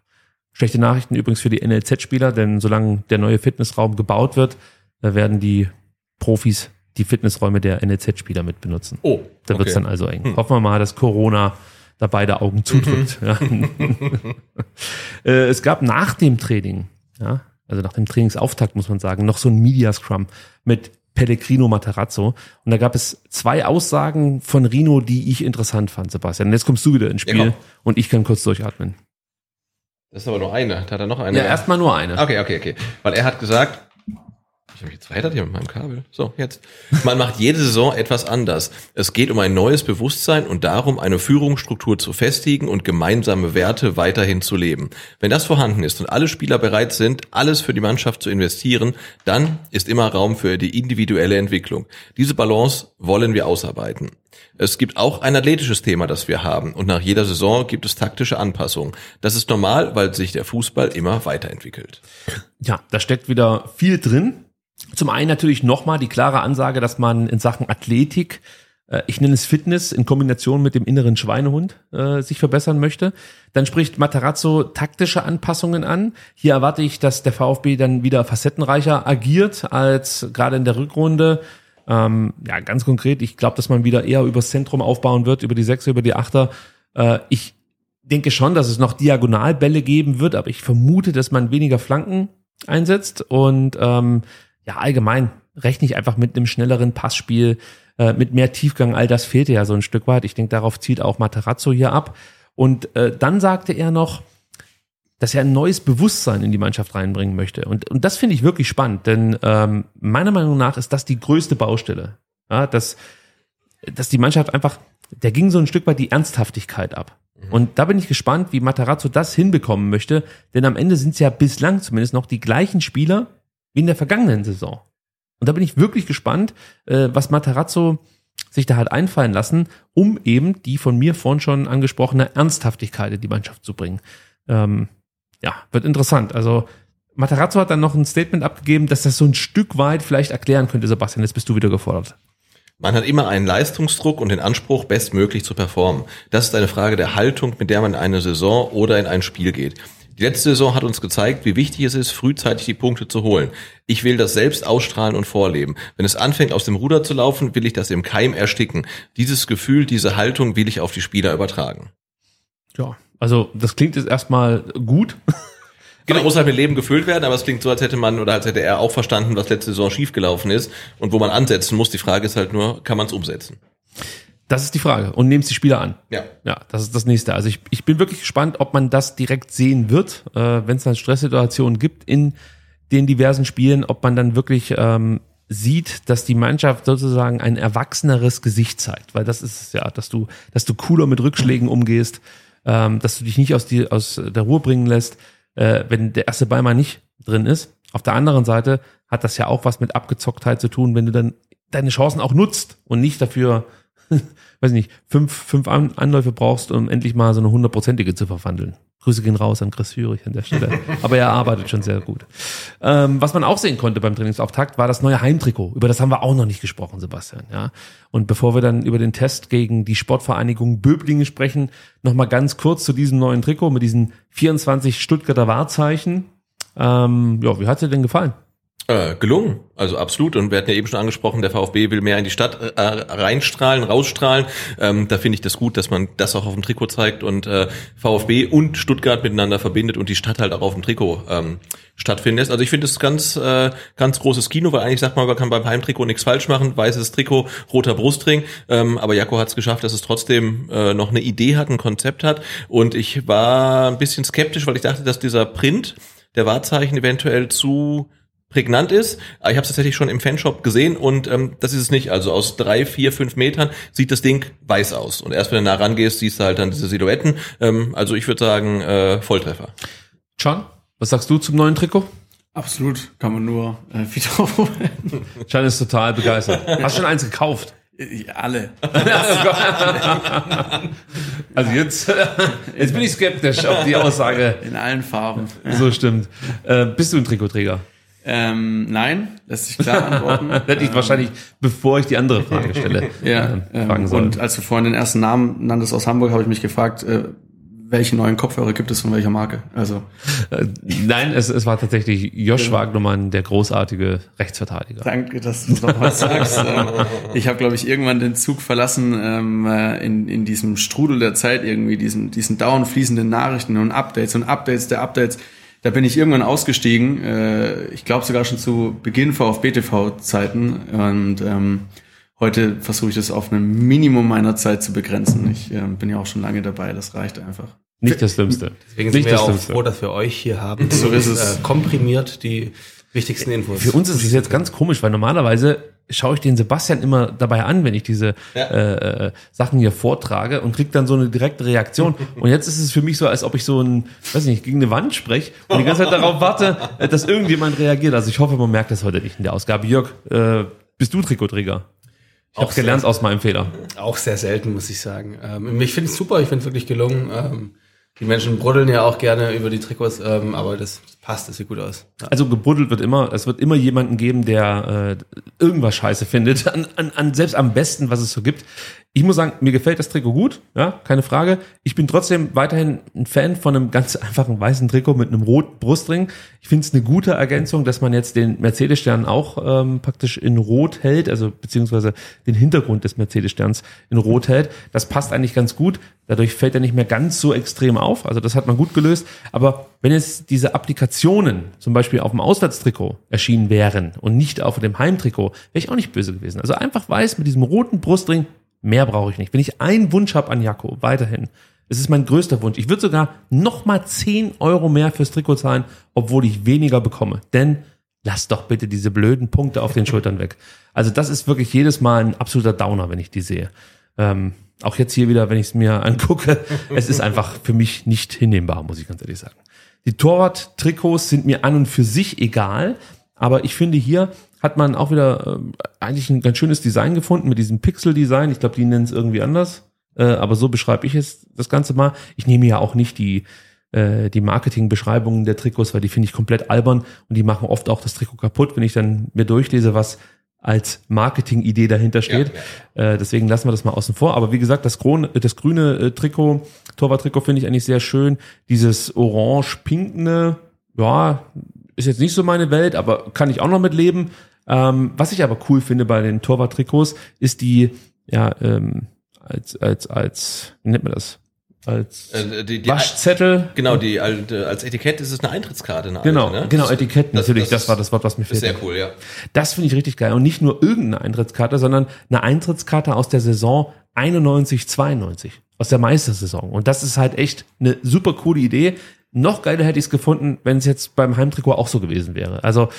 Schlechte Nachrichten übrigens für die NLZ-Spieler, denn solange der neue Fitnessraum gebaut wird, werden die Profis die Fitnessräume der NLZ-Spieler mit benutzen. Oh. Da okay. wird's dann also eng. Hm. Hoffen wir mal, dass Corona da beide Augen zudrückt. ja. Äh, es gab nach dem Training, ja, also nach dem Trainingsauftakt muss man sagen, noch so ein Media Scrum mit Pellegrino Materazzo. Und da gab es zwei Aussagen von Rino, die ich interessant fand, Sebastian. Und jetzt kommst du wieder ins Spiel ja, und ich kann kurz durchatmen. Das ist aber nur eine. Hat er noch eine? Ja, erstmal nur eine. Okay, okay, okay. Weil er hat gesagt, ich habe jetzt verheddert hier mit meinem Kabel. So, jetzt. Man macht jede Saison etwas anders. Es geht um ein neues Bewusstsein und darum, eine Führungsstruktur zu festigen und gemeinsame Werte weiterhin zu leben. Wenn das vorhanden ist und alle Spieler bereit sind, alles für die Mannschaft zu investieren, dann ist immer Raum für die individuelle Entwicklung. Diese Balance wollen wir ausarbeiten. Es gibt auch ein athletisches Thema, das wir haben. Und nach jeder Saison gibt es taktische Anpassungen. Das ist normal, weil sich der Fußball immer weiterentwickelt. Ja, da steckt wieder viel drin. Zum einen natürlich nochmal die klare Ansage, dass man in Sachen Athletik, äh, ich nenne es Fitness, in Kombination mit dem inneren Schweinehund äh, sich verbessern möchte. Dann spricht Matarazzo taktische Anpassungen an. Hier erwarte ich, dass der VfB dann wieder facettenreicher agiert als gerade in der Rückrunde. Ähm, ja, ganz konkret, ich glaube, dass man wieder eher übers Zentrum aufbauen wird, über die Sechser, über die Achter. Äh, ich denke schon, dass es noch Diagonalbälle geben wird, aber ich vermute, dass man weniger Flanken einsetzt und ähm, ja, allgemein rechne ich einfach mit einem schnelleren Passspiel, äh, mit mehr Tiefgang. All das fehlte ja so ein Stück weit. Ich denke, darauf zieht auch Materazzo hier ab. Und äh, dann sagte er noch, dass er ein neues Bewusstsein in die Mannschaft reinbringen möchte. Und, und das finde ich wirklich spannend, denn ähm, meiner Meinung nach ist das die größte Baustelle. Ja, dass, dass die Mannschaft einfach, der ging so ein Stück weit die Ernsthaftigkeit ab. Mhm. Und da bin ich gespannt, wie Matarazzo das hinbekommen möchte, denn am Ende sind es ja bislang zumindest noch die gleichen Spieler, wie in der vergangenen Saison. Und da bin ich wirklich gespannt, äh, was Matarazzo sich da hat einfallen lassen, um eben die von mir vorhin schon angesprochene Ernsthaftigkeit in die Mannschaft zu bringen. Ähm, ja, wird interessant. Also Matarazzo hat dann noch ein Statement abgegeben, dass das so ein Stück weit vielleicht erklären könnte, Sebastian, jetzt bist du wieder gefordert. Man hat immer einen Leistungsdruck und den Anspruch, bestmöglich zu performen. Das ist eine Frage der Haltung, mit der man in eine Saison oder in ein Spiel geht. Die letzte Saison hat uns gezeigt, wie wichtig es ist, frühzeitig die Punkte zu holen. Ich will das selbst ausstrahlen und vorleben. Wenn es anfängt, aus dem Ruder zu laufen, will ich das im Keim ersticken. Dieses Gefühl, diese Haltung will ich auf die Spieler übertragen. Ja, also das klingt jetzt erstmal gut. Genau, muss halt mit Leben gefüllt werden, aber es klingt so, als hätte man oder als hätte er auch verstanden, was letzte Saison schiefgelaufen ist und wo man ansetzen muss. Die Frage ist halt nur, kann man es umsetzen? Das ist die Frage. Und nehmst die Spieler an. Ja. Ja, das ist das nächste. Also ich, ich bin wirklich gespannt, ob man das direkt sehen wird, äh, wenn es dann Stresssituationen gibt in den diversen Spielen, ob man dann wirklich ähm, sieht, dass die Mannschaft sozusagen ein erwachseneres Gesicht zeigt. Weil das ist es ja, dass du, dass du cooler mit Rückschlägen umgehst, ähm, dass du dich nicht aus, die, aus der Ruhe bringen lässt, äh, wenn der erste Ball mal nicht drin ist. Auf der anderen Seite hat das ja auch was mit Abgezocktheit zu tun, wenn du dann deine Chancen auch nutzt und nicht dafür, weiß nicht, fünf, fünf An Anläufe brauchst, um endlich mal so eine hundertprozentige zu verwandeln. Grüße gehen raus an Chris Führig an der Stelle. Aber er arbeitet schon sehr gut. Ähm, was man auch sehen konnte beim Trainingsauftakt, war das neue Heimtrikot. Über das haben wir auch noch nicht gesprochen, Sebastian. Ja. Und bevor wir dann über den Test gegen die Sportvereinigung Böblingen sprechen, noch mal ganz kurz zu diesem neuen Trikot mit diesen 24 Stuttgarter Wahrzeichen. Ähm, ja, wie hat dir denn gefallen? Äh, gelungen, also absolut. Und wir hatten ja eben schon angesprochen, der VfB will mehr in die Stadt äh, reinstrahlen, rausstrahlen. Ähm, da finde ich das gut, dass man das auch auf dem Trikot zeigt und äh, VfB und Stuttgart miteinander verbindet und die Stadt halt auch auf dem Trikot ähm, stattfindet. Also ich finde es ganz, äh, ganz großes Kino, weil eigentlich sagt man, man kann beim Heimtrikot nichts falsch machen. Weißes Trikot, roter Brustring. Ähm, aber Jako hat es geschafft, dass es trotzdem äh, noch eine Idee hat, ein Konzept hat. Und ich war ein bisschen skeptisch, weil ich dachte, dass dieser Print der Wahrzeichen eventuell zu prägnant ist. Aber ich habe es tatsächlich schon im Fanshop gesehen und ähm, das ist es nicht. Also aus drei, vier, fünf Metern sieht das Ding weiß aus. Und erst wenn du nah rangehst, siehst du halt dann diese Silhouetten. Ähm, also ich würde sagen, äh, Volltreffer. John, was sagst du zum neuen Trikot? Absolut, kann man nur äh, wiederholen. John ist total begeistert. Hast du schon eins gekauft? Alle. Also jetzt, jetzt bin ich skeptisch, ob die Aussage In allen Farben. so stimmt. Äh, bist du ein Trikotträger? Ähm, nein, lässt sich klar antworten. Hätte ich wahrscheinlich, bevor ich die andere Frage stelle, Ja, äh, ähm, fragen sollen. und als du vorhin den ersten Namen nanntest aus Hamburg, habe ich mich gefragt, äh, welche neuen Kopfhörer gibt es von welcher Marke? Also Äh, Nein, es, es war tatsächlich Josh Wagnermann, der großartige Rechtsverteidiger. danke, dass du noch was sagst. Ähm, ich habe, glaube ich, irgendwann den Zug verlassen ähm, äh, in, in diesem Strudel der Zeit irgendwie, diesen, diesen dauernd fließenden Nachrichten und Updates und Updates der Updates. Da bin ich irgendwann ausgestiegen. Äh, ich glaube sogar schon zu Beginn VfB-TV-Zeiten und ähm, Heute versuche ich das auf ein Minimum meiner Zeit zu begrenzen. Ich äh, bin ja auch schon lange dabei, das reicht einfach. Nicht das Schlimmste. Deswegen sind Nicht wir das auch Schlimmste. froh, dass wir euch hier haben. So ist es. Äh, komprimiert die wichtigsten Infos. Für uns ist es jetzt ganz komisch, weil normalerweise schaue ich den Sebastian immer dabei an, wenn ich diese äh, äh, Sachen hier vortrage und krieg dann so eine direkte Reaktion. Und jetzt ist es für mich so, als ob ich so ein, weiß nicht, gegen eine Wand spreche und die ganze Zeit darauf warte, äh, dass irgendjemand reagiert. Also ich hoffe, man merkt das heute nicht in der Ausgabe. Jörg, äh, bist du Trikotträger? Ich habe gelernt aus meinem Fehler. Auch sehr selten, muss ich sagen. Ähm, ich finde es super, ich finde es wirklich gelungen. Ähm, die Menschen bruddeln ja auch gerne über die Trikots, ähm, aber das passt, das sieht gut aus. Ja. Also gebuddelt wird immer, es wird immer jemanden geben, der äh, irgendwas scheiße findet, an, an, an selbst am besten, was es so gibt. Ich muss sagen, mir gefällt das Trikot gut, ja, keine Frage. Ich bin trotzdem weiterhin ein Fan von einem ganz einfachen weißen Trikot mit einem roten Brustring. Ich finde es eine gute Ergänzung, dass man jetzt den Mercedes-Stern auch ähm, praktisch in Rot hält, also beziehungsweise den Hintergrund des Mercedes-Sterns in Rot hält. Das passt eigentlich ganz gut. Dadurch fällt er nicht mehr ganz so extrem auf. Also das hat man gut gelöst. Aber wenn jetzt diese Applikationen zum Beispiel auf dem Auswärtstrikot erschienen wären und nicht auf dem Heimtrikot, wäre ich auch nicht böse gewesen. Also einfach weiß mit diesem roten Brustring, mehr brauche ich nicht. Wenn ich einen Wunsch habe an Jaco, weiterhin, es ist mein größter Wunsch. Ich würde sogar noch mal 10 Euro mehr fürs Trikot zahlen, obwohl ich weniger bekomme. Denn lass doch bitte diese blöden Punkte auf den Schultern weg. Also das ist wirklich jedes Mal ein absoluter Downer, wenn ich die sehe. Ähm, auch jetzt hier wieder, wenn ich es mir angucke, es ist einfach für mich nicht hinnehmbar, muss ich ganz ehrlich sagen. Die Torwart-Trikots sind mir an und für sich egal, aber ich finde hier hat man auch wieder äh, eigentlich ein ganz schönes Design gefunden mit diesem Pixel-Design. Ich glaube, die nennen es irgendwie anders, äh, aber so beschreibe ich es das Ganze mal. Ich nehme ja auch nicht die äh, die Marketingbeschreibungen der Trikots, weil die finde ich komplett albern und die machen oft auch das Trikot kaputt, wenn ich dann mir durchlese, was als Marketingidee dahinter steht. Äh, deswegen lassen wir das mal außen vor. Aber wie gesagt, das, Kron das grüne äh, Trikot, Torwart-Trikot finde ich eigentlich sehr schön. Dieses orange-pinkne, ja, ist jetzt nicht so meine Welt, aber kann ich auch noch mit leben. Ähm, was ich aber cool finde bei den Torwart-Trikots, ist die, ja, ähm, als, als, als, wie nennt man das? als Äh, die- die- Waschzettel. Genau, die alte, als Etikett ist es eine Eintrittskarte. Eine Genau, alte, ne? genau, Das- Etikett das- natürlich, das, ist- war das Wort, was mir Ist fehlte. sehr cool, ja. Das finde ich richtig geil. Und nicht nur irgendeine Eintrittskarte, sondern eine Eintrittskarte aus der Saison 91, 92. Aus der Meistersaison. Und das ist halt echt eine super coole Idee. Noch geiler hätte ich es gefunden, wenn es jetzt beim Heimtrikot auch so gewesen wäre. Also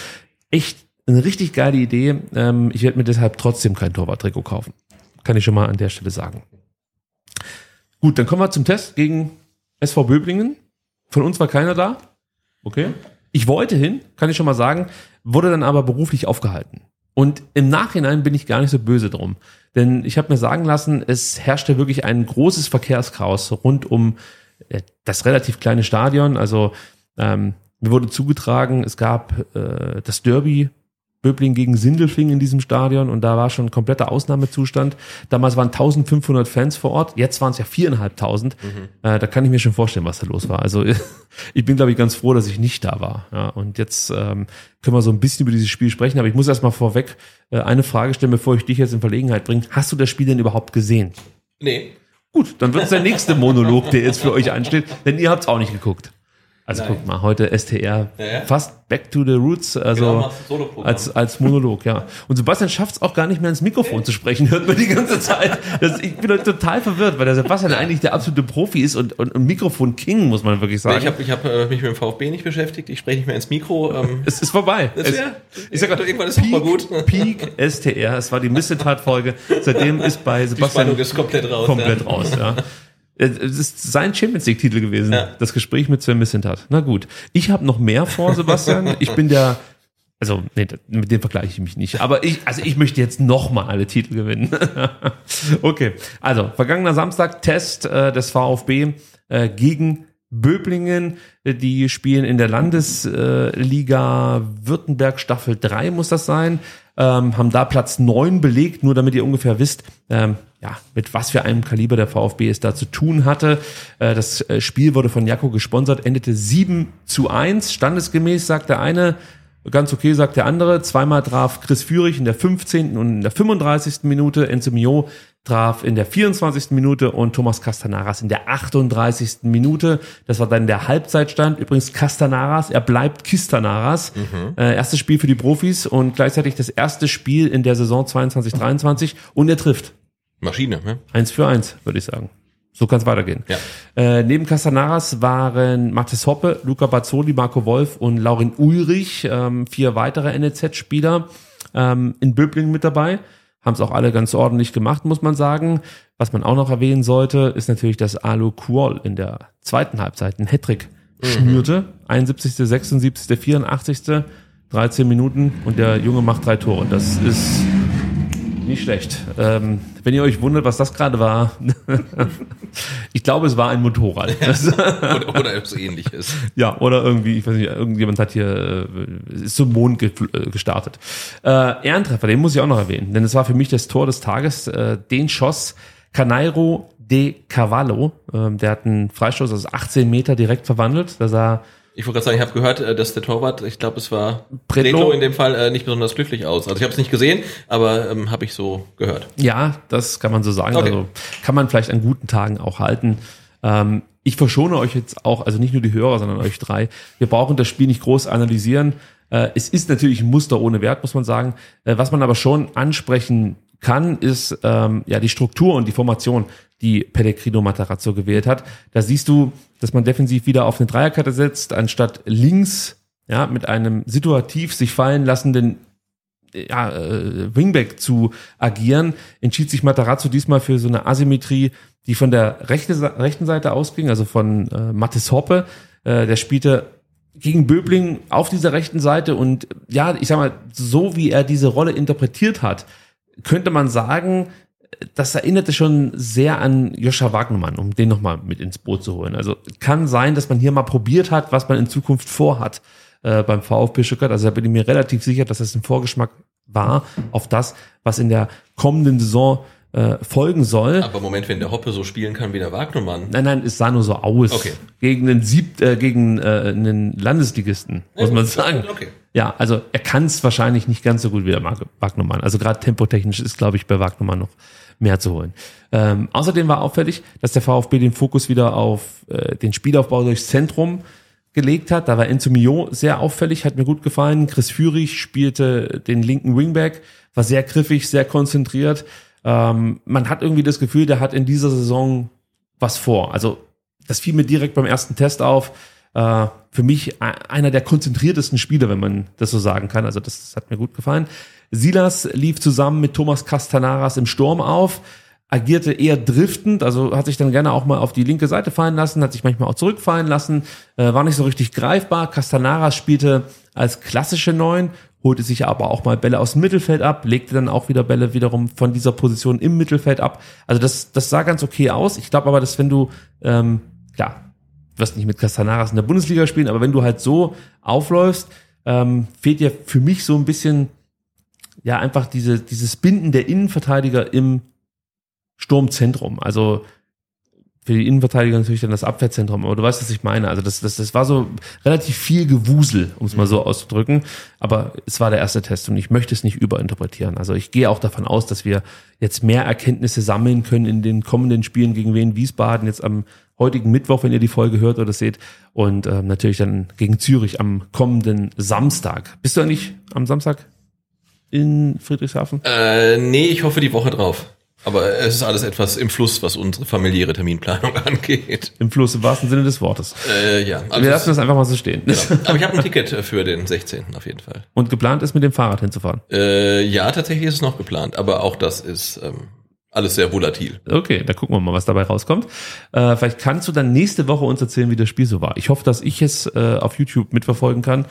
echt eine richtig geile Idee. Ähm, ich werde mir deshalb trotzdem kein Torwarttrikot kaufen. Kann ich schon mal an der Stelle sagen. Gut, dann kommen wir zum Test gegen SV Böblingen. Von uns war keiner da. Okay. Ich wollte hin, kann ich schon mal sagen, wurde dann aber beruflich aufgehalten. Und im Nachhinein bin ich gar nicht so böse drum. Denn ich habe mir sagen lassen, es herrschte wirklich ein großes Verkehrschaos rund um das relativ kleine Stadion. Also ähm, mir wurde zugetragen, es gab äh, das Derby Böbling gegen Sindelfing in diesem Stadion und da war schon ein kompletter Ausnahmezustand. Damals waren 1500 Fans vor Ort, jetzt waren es ja viereinhalbtausend. Äh, da kann ich mir schon vorstellen, was da los war. Also ich bin, glaube ich, ganz froh, dass ich nicht da war. Ja, und jetzt ähm, können wir so ein bisschen über dieses Spiel sprechen, aber ich muss erst mal vorweg äh, eine Frage stellen, bevor ich dich jetzt in Verlegenheit bringe. Hast du das Spiel denn überhaupt gesehen? Nee. Gut, dann wird es der nächste Monolog, der jetzt für euch ansteht, denn ihr habt es auch nicht geguckt. Also guck mal, heute STR Ja, ja. fast back to the roots, also Genau, du Soloprogramm. als, als Monolog, ja. Und Sebastian schafft es auch gar nicht mehr ins Mikrofon zu sprechen, hört man die ganze Zeit. Das, ich bin heute total verwirrt, weil der Sebastian eigentlich der absolute Profi ist und, und, und Mikrofon-King, muss man wirklich Nee, sagen. ich habe ich hab, äh, mich mit dem VfB nicht beschäftigt. Ich spreche nicht mehr ins Mikro. Ähm, es ist vorbei. Das es, ich sag grad, irgendwann ist es mal gut. Peak STR, es war die Missetat-Folge. Seitdem ist bei die Sebastian Spannung ist komplett raus. komplett ja. raus, ja. Es ist sein Champions League Titel gewesen, Ja. das Gespräch mit Sven Missentat. Na gut, ich habe noch mehr vor, Sebastian. Ich bin der, also nee, mit dem vergleiche ich mich nicht. Aber ich, also ich möchte jetzt noch mal alle Titel gewinnen. okay, also vergangener Samstag Test äh, des VfB äh, gegen Böblingen, die spielen in der Landesliga Württemberg Staffel 3 muss das sein, ähm, haben da Platz 9 belegt, nur damit ihr ungefähr wisst, ähm, ja, mit was für einem Kaliber der VfB es da zu tun hatte. Äh, das äh, Spiel wurde von Jakko gesponsert, endete 7 zu 1, standesgemäß, sagt der eine, Ganz okay, sagt der andere. Zweimal traf Chris Führig in der 15. und in der 35. Minute. Enzo Mio traf in der 24. Minute und Thomas Castanaras in der 38. Minute. Das war dann der Halbzeitstand. Übrigens Castanaras, er bleibt Kistanaras. Äh, erstes Spiel für die Profis und gleichzeitig das erste Spiel in der Saison 22-23 und er trifft. Maschine, ne? Eins für eins, würde ich sagen. So kann es weitergehen. Ja. Äh, neben Castanaras waren Mathis Hoppe, Luca Bazzoli, Marco Wolf und Laurin Ulrich, ähm, vier weitere NEZ-Spieler ähm, in Böblingen mit dabei. Haben es auch alle ganz ordentlich gemacht, muss man sagen. Was man auch noch erwähnen sollte, ist natürlich, dass Alu Kuol in der zweiten Halbzeit einen Hattrick schnürte. 71., 76., 84., 13 Minuten und der Junge macht drei Tore. Das ist nicht schlecht. Ähm, wenn ihr euch wundert, was das gerade war, ich glaube, es war ein Motorrad. Oder, oder so ähnliches. ja, oder irgendwie, ich weiß nicht, irgendjemand hat hier, äh, ist zum Mond ge äh, gestartet. Äh, Ehrentreffer, den muss ich auch noch erwähnen, denn es war für mich das Tor des Tages. Äh, den schoss Canairo de Cavallo. Ähm, der hat einen Freistoß aus 18 Meter direkt verwandelt. Da sah Ich wollte gerade sagen, ich habe gehört, äh, dass der Torwart, ich glaube, es war. Predlo in dem Fall, äh, nicht besonders glücklich aus. Also ich habe es nicht gesehen, aber ähm, habe ich so gehört. Ja, das kann man so sagen. Okay. Also kann man vielleicht an guten Tagen auch halten. Ähm, ich verschone euch jetzt auch, also nicht nur die Hörer, sondern euch drei. Wir brauchen das Spiel nicht groß analysieren. Äh, es ist natürlich ein Muster ohne Wert, muss man sagen. Äh, was man aber schon ansprechen kann, ist ähm, ja die Struktur und die Formation, die Pellegrino Matarazzo gewählt hat. Da siehst du, dass man defensiv wieder auf eine Dreierkette setzt, anstatt links ja mit einem situativ sich fallen lassenden ja, äh, Wingback zu agieren, entschied sich Matarazzo diesmal für so eine Asymmetrie, die von der rechte, rechten Seite ausging, also von äh, Mathis Hoppe. Äh, der spielte gegen Böbling auf dieser rechten Seite und ja, ich sag mal, so wie er diese Rolle interpretiert hat, könnte man sagen, das erinnerte schon sehr an Joscha Wagnermann, um den nochmal mit ins Boot zu holen. Also kann sein, dass man hier mal probiert hat, was man in Zukunft vorhat äh, beim VfB Stuttgart. Also da bin ich mir relativ sicher, dass das ein Vorgeschmack war auf das, was in der kommenden Saison äh, folgen soll. Aber Moment, wenn der Hoppe so spielen kann wie der Wagnermann. Nein, nein, es sah nur so aus. Okay. Gegen einen Sieb, äh, gegen äh, einen Landesligisten, muss man sagen. Okay. ja, also er kann es wahrscheinlich nicht ganz so gut wie der Wagnermann. Also gerade tempotechnisch ist, glaube ich, bei Wagnermann noch mehr zu holen. Ähm, außerdem war auffällig, dass der VfB den Fokus wieder auf äh, den Spielaufbau durchs Zentrum gelegt hat. Da war Enzo Mio sehr auffällig, hat mir gut gefallen. Chris Führig spielte den linken Wingback, war sehr griffig, sehr konzentriert. Ähm, man hat irgendwie das Gefühl, der hat in dieser Saison was vor. Also das fiel mir direkt beim ersten Test auf. Äh, für mich einer der konzentriertesten Spieler, wenn man das so sagen kann. Also das, das hat mir gut gefallen. Silas lief zusammen mit Thomas Castanaras im Sturm auf agierte eher driftend, also hat sich dann gerne auch mal auf die linke Seite fallen lassen, hat sich manchmal auch zurückfallen lassen, äh, war nicht so richtig greifbar. Castanaras spielte als klassische Neun, holte sich aber auch mal Bälle aus dem Mittelfeld ab, legte dann auch wieder Bälle wiederum von dieser Position im Mittelfeld ab. Also das, das sah ganz okay aus. Ich glaube aber, dass wenn du, ähm, ja, wirst nicht mit Castanaras in der Bundesliga spielen, aber wenn du halt so aufläufst, ähm, fehlt dir für mich so ein bisschen, ja, einfach diese, dieses Binden der Innenverteidiger im Sturmzentrum. Also für die Innenverteidiger natürlich dann das Abwehrzentrum, aber du weißt, was ich meine. Also das, das, das war so relativ viel Gewusel, um es mal so auszudrücken. Aber es war der erste Test und ich möchte es nicht überinterpretieren. Also ich gehe auch davon aus, dass wir jetzt mehr Erkenntnisse sammeln können in den kommenden Spielen gegen Wien Wiesbaden, jetzt am heutigen Mittwoch, wenn ihr die Folge hört oder seht. Und äh, natürlich dann gegen Zürich am kommenden Samstag. Bist du eigentlich am Samstag in Friedrichshafen? Äh, nee, ich hoffe die Woche drauf. Aber es ist alles etwas im Fluss, was unsere familiäre Terminplanung angeht. Im Fluss im wahrsten Sinne des Wortes. Äh, ja. Also Wir lassen das einfach mal so stehen. Genau. Aber ich habe ein Ticket für den 16. auf jeden Fall. Und geplant ist, mit dem Fahrrad hinzufahren? Äh, ja, tatsächlich ist es noch geplant. Aber auch das ist ähm, alles sehr volatil. Okay, da gucken wir mal, was dabei rauskommt. Äh, vielleicht kannst du dann nächste Woche uns erzählen, wie das Spiel so war. Ich hoffe, dass ich es äh, auf YouTube mitverfolgen kann.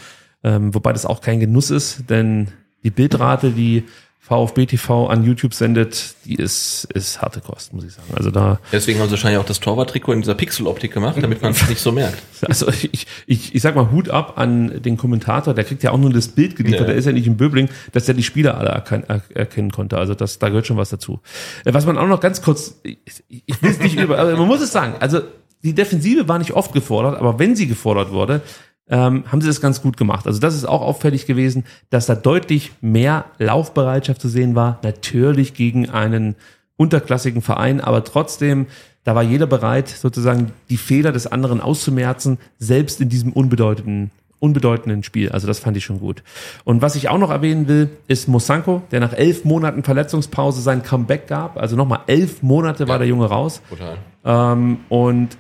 Ähm, wobei das auch kein Genuss ist, denn die Bildrate, die VfB TV an YouTube sendet, die ist, ist harte Kost, muss ich sagen. Also da. Deswegen haben sie wahrscheinlich auch das Torwarttrikot in dieser Pixeloptik gemacht, damit man es nicht so merkt. Also ich, ich, ich sag mal Hut ab an den Kommentator, der kriegt ja auch nur das Bild geliefert, ja. der ist ja nicht im Böbling, dass der die Spieler alle erken, erkennen konnte. Also das, da gehört schon was dazu. Äh, was man auch noch ganz kurz, ich, ich will es nicht über, aber man muss es sagen, also die Defensive war nicht oft gefordert, aber wenn sie gefordert wurde, ähm, haben sie das ganz gut gemacht. Also das ist auch auffällig gewesen, dass da deutlich mehr Laufbereitschaft zu sehen war. Natürlich gegen einen unterklassigen Verein, aber trotzdem, da war jeder bereit, sozusagen die Fehler des anderen auszumerzen, selbst in diesem unbedeutenden unbedeutenden Spiel. Also das fand ich schon gut. Und was ich auch noch erwähnen will, ist Mosanko, der nach elf Monaten Verletzungspause sein Comeback gab. Also nochmal elf Monate war der Junge raus. Total. Ähm, und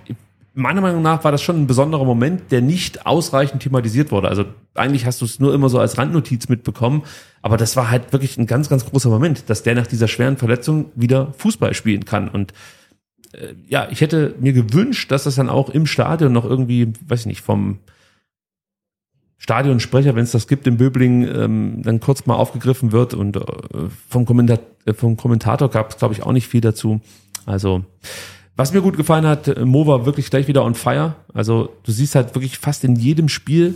meiner Meinung nach war das schon ein besonderer Moment, der nicht ausreichend thematisiert wurde. Also eigentlich hast du es nur immer so als Randnotiz mitbekommen, aber das war halt wirklich ein ganz, ganz großer Moment, dass der nach dieser schweren Verletzung wieder Fußball spielen kann. Und äh, ja, ich hätte mir gewünscht, dass das dann auch im Stadion noch irgendwie, weiß ich nicht, vom Stadionsprecher, wenn es das gibt, im Böbling, ähm, dann kurz mal aufgegriffen wird und äh, vom, Kommentar äh, vom Kommentator gab es, glaube ich, auch nicht viel dazu. Also was mir gut gefallen hat, Mo war wirklich gleich wieder on fire. Also du siehst halt wirklich fast in jedem Spiel,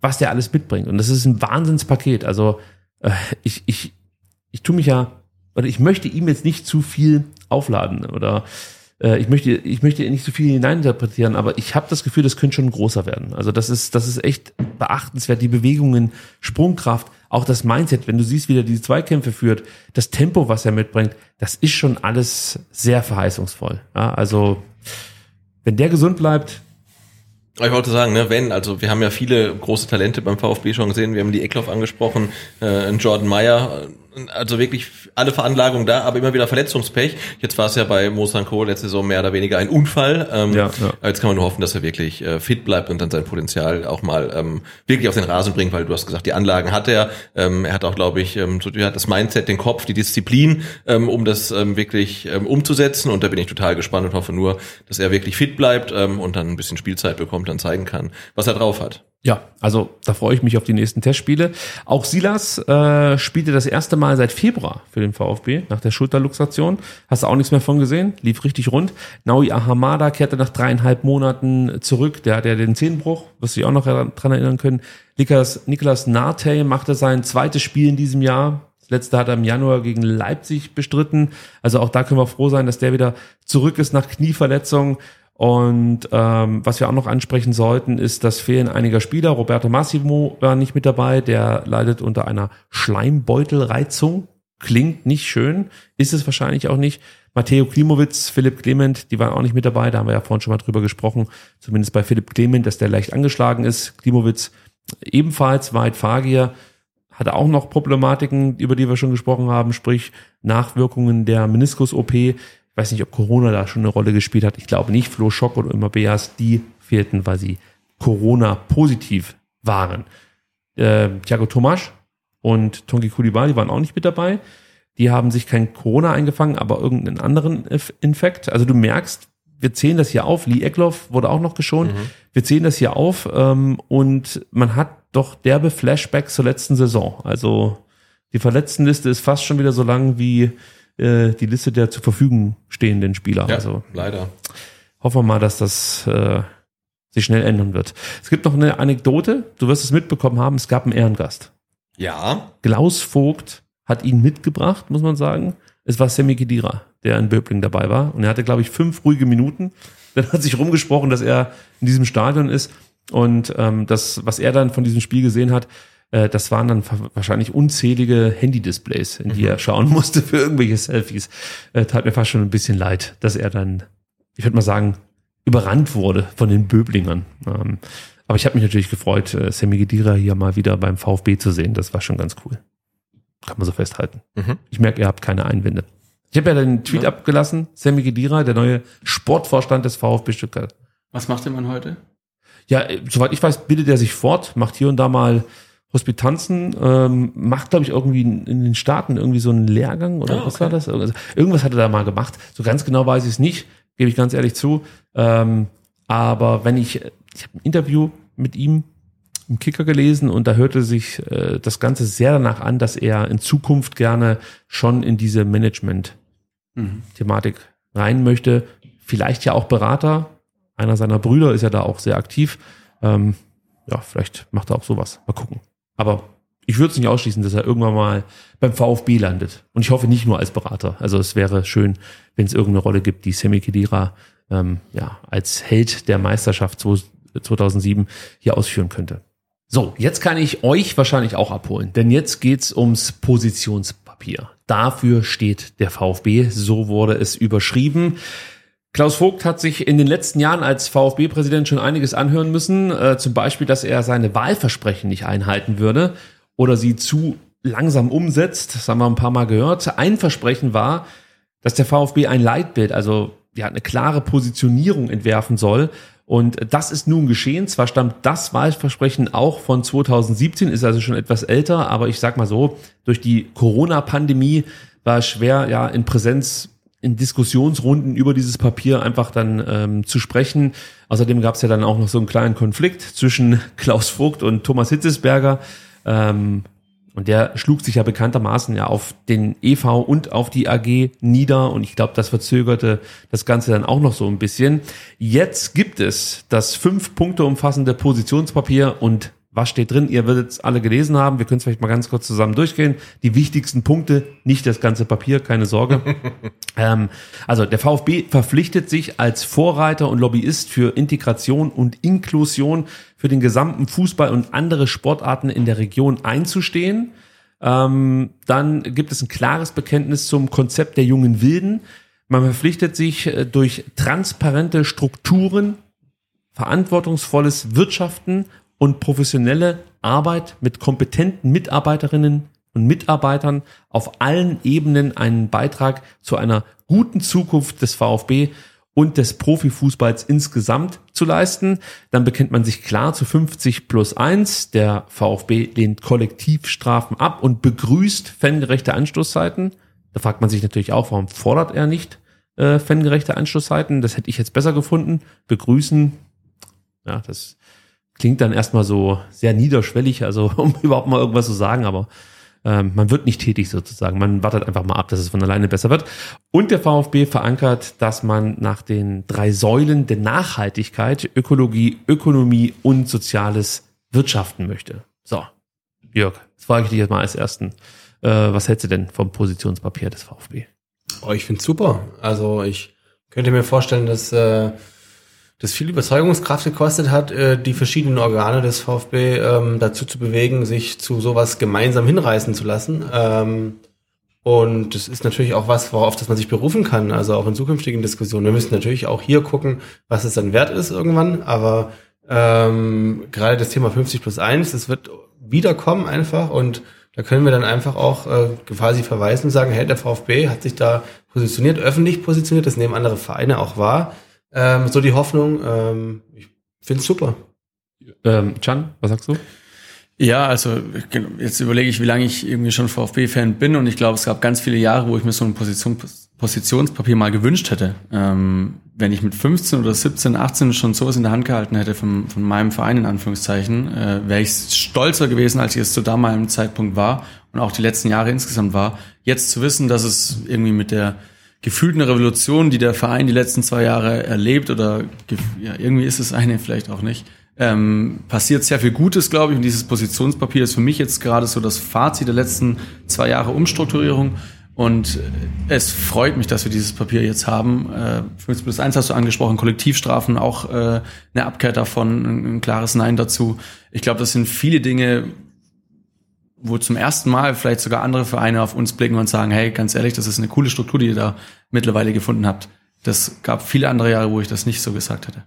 was der alles mitbringt. Und das ist ein Wahnsinnspaket. Also äh, ich, ich, ich tue mich ja, oder ich möchte ihm jetzt nicht zu viel aufladen oder äh, ich möchte, ich möchte nicht so viel hineininterpretieren, aber ich habe das Gefühl, das könnte schon großer werden. Also das ist, das ist echt beachtenswert. Die Bewegungen, Sprungkraft, auch das Mindset, wenn du siehst, wie er diese Zweikämpfe führt, das Tempo, was er mitbringt, das ist schon alles sehr verheißungsvoll. Ja, also wenn der gesund bleibt, ich wollte sagen, ne, wenn, also wir haben ja viele große Talente beim VfB schon gesehen, wir haben die Eckloff angesprochen, äh, Jordan Meyer, also wirklich alle Veranlagungen da, aber immer wieder Verletzungspech. Jetzt war es ja bei Mo Sanko letzte Saison mehr oder weniger ein Unfall. Ähm, ja, ja. Jetzt kann man nur hoffen, dass er wirklich äh, fit bleibt und dann sein Potenzial auch mal ähm, wirklich auf den Rasen bringt, weil du hast gesagt, die Anlagen hat er. Ähm, er hat auch, glaube ich, ähm, so, er hat das Mindset, den Kopf, die Disziplin, ähm, um das ähm, wirklich ähm, umzusetzen. Und da bin ich total gespannt und hoffe nur, dass er wirklich fit bleibt ähm, und dann ein bisschen Spielzeit bekommt, dann zeigen kann, was er drauf hat. Ja, also da freue ich mich auf die nächsten Testspiele. Auch Silas äh, spielte das erste Mal seit Februar für den VfB nach der Schulterluxation. Hast du auch nichts mehr von gesehen? Lief richtig rund. Naui Ahamada kehrte nach dreieinhalb Monaten zurück. Der hat ja den Zehnbruch, wirst du dich auch noch dran erinnern können. Nicolas, Nicolas Narte machte sein zweites Spiel in diesem Jahr. Das letzte hat er im Januar gegen Leipzig bestritten. Also auch da können wir froh sein, dass der wieder zurück ist nach Knieverletzung. Und ähm, was wir auch noch ansprechen sollten, ist das Fehlen einiger Spieler. Roberto Massimo war nicht mit dabei, der leidet unter einer Schleimbeutelreizung. Klingt nicht schön, ist es wahrscheinlich auch nicht. Matteo Klimowitz, Philipp Clement, die waren auch nicht mit dabei, da haben wir ja vorhin schon mal drüber gesprochen, zumindest bei Philipp Clement, dass der leicht angeschlagen ist. Klimowitz ebenfalls, Weit Fagier, hatte auch noch Problematiken, über die wir schon gesprochen haben, sprich Nachwirkungen der Meniskus-OP. Ich weiß nicht, ob Corona da schon eine Rolle gespielt hat. Ich glaube nicht. Flo Schock und immer Beas, die fehlten, weil sie Corona-positiv waren. Äh, Thiago Tomasch und Tongi Kulibali waren auch nicht mit dabei. Die haben sich kein Corona eingefangen, aber irgendeinen anderen Infekt. Also du merkst, wir zählen das hier auf. Lee Eckloff wurde auch noch geschont. Mhm. Wir zählen das hier auf ähm, und man hat doch derbe Flashbacks zur letzten Saison. Also die Verletztenliste ist fast schon wieder so lang wie äh, die Liste der zur Verfügung stehenden Spieler. Ja, also leider. Hoffen wir mal, dass das äh, sich schnell ändern wird. Es gibt noch eine Anekdote. Du wirst es mitbekommen haben. Es gab einen Ehrengast. Ja. Klaus Vogt hat ihn mitgebracht, muss man sagen. Es war Sammy Kedira der in Böbling dabei war. Und er hatte, glaube ich, fünf ruhige Minuten. Dann hat sich rumgesprochen, dass er in diesem Stadion ist. Und ähm, das, was er dann von diesem Spiel gesehen hat, das waren dann wahrscheinlich unzählige Handy-Displays, in die mhm. er schauen musste für irgendwelche Selfies. Äh, tat mir fast schon ein bisschen leid, dass er dann, ich würde mal sagen, überrannt wurde von den Böblingern. Ähm, aber ich habe mich natürlich gefreut, äh, Sammy Gedira hier mal wieder beim VfB zu sehen. Das war schon ganz cool. Kann man so festhalten. Mhm. Ich merke, ihr habt keine Einwände. Ich habe ja den Tweet ja. abgelassen, Sammy Gedira, der neue Sportvorstand des VfB Stuttgart. Was macht der Mann heute? Ja, äh, soweit ich weiß, bildet er sich fort, macht hier und da mal Hospitanzen, ähm, macht, glaube ich, irgendwie in, den Staaten irgendwie so einen Lehrgang oder oh, was war das? Also, irgendwas hat er da mal gemacht. So ganz genau weiß ich es nicht, gebe ich ganz ehrlich zu. Ähm, aber wenn ich, ich habe ein Interview mit ihm im Kicker gelesen und da hörte sich äh, das Ganze sehr danach an, dass er in Zukunft gerne schon in diese Management mhm. Rein möchte. Vielleicht ja auch Berater. Einer seiner Brüder ist ja da auch sehr aktiv. Ähm, ja, vielleicht macht er auch sowas. Mal gucken. Aber ich würde es nicht ausschließen, dass er irgendwann mal beim VfB landet. Und ich hoffe nicht nur als Berater. Also es wäre schön, wenn es irgendeine Rolle gibt, die Semi Kedira ähm, ja, als Held der Meisterschaft 2007 hier ausführen könnte. So, jetzt kann ich euch wahrscheinlich auch abholen, denn jetzt geht's ums Positionspapier. Dafür steht der VfB, so wurde es überschrieben. Klaus Vogt hat sich in den letzten Jahren als VfB-Präsident schon einiges anhören müssen, äh, zum Beispiel, dass er seine Wahlversprechen nicht einhalten würde oder sie zu langsam umsetzt. Das haben wir ein paar Mal gehört. Ein Versprechen war, dass der VfB ein Leitbild, also ja, eine klare Positionierung entwerfen soll und das ist nun geschehen. Zwar stammt das Wahlversprechen auch von 2017, ist also schon etwas älter, aber ich sag mal so, durch die Corona-Pandemie war es schwer, ja, in Präsenz in Diskussionsrunden über dieses Papier einfach dann ähm, zu sprechen. Außerdem gab es ja dann auch noch so einen kleinen Konflikt zwischen Klaus Vogt und Thomas Hitzesberger. Ähm, und der schlug sich ja bekanntermaßen ja auf den EV und auf die AG nieder und ich glaube, das verzögerte das Ganze dann auch noch so ein bisschen. Jetzt gibt es das fünf Punkte umfassende Positionspapier und was steht drin? Ihr werdet es alle gelesen haben. Wir können es vielleicht mal ganz kurz zusammen durchgehen. Die wichtigsten Punkte, nicht das ganze Papier, keine Sorge. ähm, also der VfB verpflichtet sich als Vorreiter und Lobbyist für Integration und Inklusion für den gesamten Fußball und andere Sportarten in der Region einzustehen. Ähm, dann gibt es ein klares Bekenntnis zum Konzept der jungen Wilden. Man verpflichtet sich äh, durch transparente Strukturen, verantwortungsvolles Wirtschaften und professionelle Arbeit mit kompetenten Mitarbeiterinnen und Mitarbeitern auf allen Ebenen einen Beitrag zu einer guten Zukunft des VfB und des Profifußballs insgesamt zu leisten. Dann bekennt man sich klar zu 50 plus 1. Der VfB lehnt Kollektivstrafen ab und begrüßt fangerechte Anstoßzeiten. Da fragt man sich natürlich auch, warum fordert er nicht äh, fangerechte Anstoßzeiten? Das hätte ich jetzt besser gefunden. Begrüßen, ja, das klingt dann erstmal so sehr niederschwellig, also um überhaupt mal irgendwas zu sagen, aber ähm, man wird nicht tätig sozusagen. Man wartet einfach mal ab, dass es von alleine besser wird. Und der VfB verankert, dass man nach den drei Säulen der Nachhaltigkeit, Ökologie, Ökonomie und soziales Wirtschaften möchte. So, Jörg, jetzt frage ich dich jetzt mal als ersten. Äh, was hältst du denn vom Positionspapier des VfB? Oh, ich finde super. Also ich könnte mir vorstellen, dass äh, das viel Überzeugungskraft gekostet hat, äh, die verschiedenen Organe des VfB ähm, dazu zu bewegen, sich zu sowas gemeinsam hinreißen zu lassen. Ähm, und das ist natürlich auch was, worauf das man sich berufen kann, also auch in zukünftigen Diskussionen. Wir müssen natürlich auch hier gucken, was es dann wert ist irgendwann, aber ähm, gerade das Thema 50 plus 1, das wird wiederkommen einfach und da können wir dann einfach auch äh, quasi verweisen und sagen, hey, der VfB hat sich da positioniert, öffentlich positioniert, das nehmen andere Vereine auch wahr. Ähm, so die Hoffnung, ähm, ich finde es super. Ähm, Chan, was sagst du? Ja, also jetzt überlege ich, wie lange ich irgendwie schon VfB-Fan bin und ich glaube, es gab ganz viele Jahre, wo ich mir so ein Position, Positionspapier mal gewünscht hätte. Ähm, wenn ich mit 15 oder 17, 18 schon sowas in der Hand gehalten hätte von, von meinem Verein in Anführungszeichen, äh, wäre ich stolzer gewesen, als ich es zu damaligen Zeitpunkt war und auch die letzten Jahre insgesamt war. Jetzt zu wissen, dass es irgendwie mit der gefühlten Revolution, die der Verein die letzten zwei Jahre erlebt oder ja, irgendwie ist es eine, vielleicht auch nicht, ähm, passiert sehr viel Gutes, glaube ich. Und dieses Positionspapier ist für mich jetzt gerade so das Fazit der letzten zwei Jahre Umstrukturierung. Und es freut mich, dass wir dieses Papier jetzt haben. Äh, 15 plus 1 hast du angesprochen, Kollektivstrafen, auch äh, eine Abkehr davon, ein, ein klares Nein dazu. Ich glaube, das sind viele Dinge, wo zum ersten Mal vielleicht sogar andere Vereine auf uns blicken und sagen, hey, ganz ehrlich, das ist eine coole Struktur, die ihr da mittlerweile gefunden habt. Das gab viele andere Jahre, wo ich das nicht so gesagt hätte.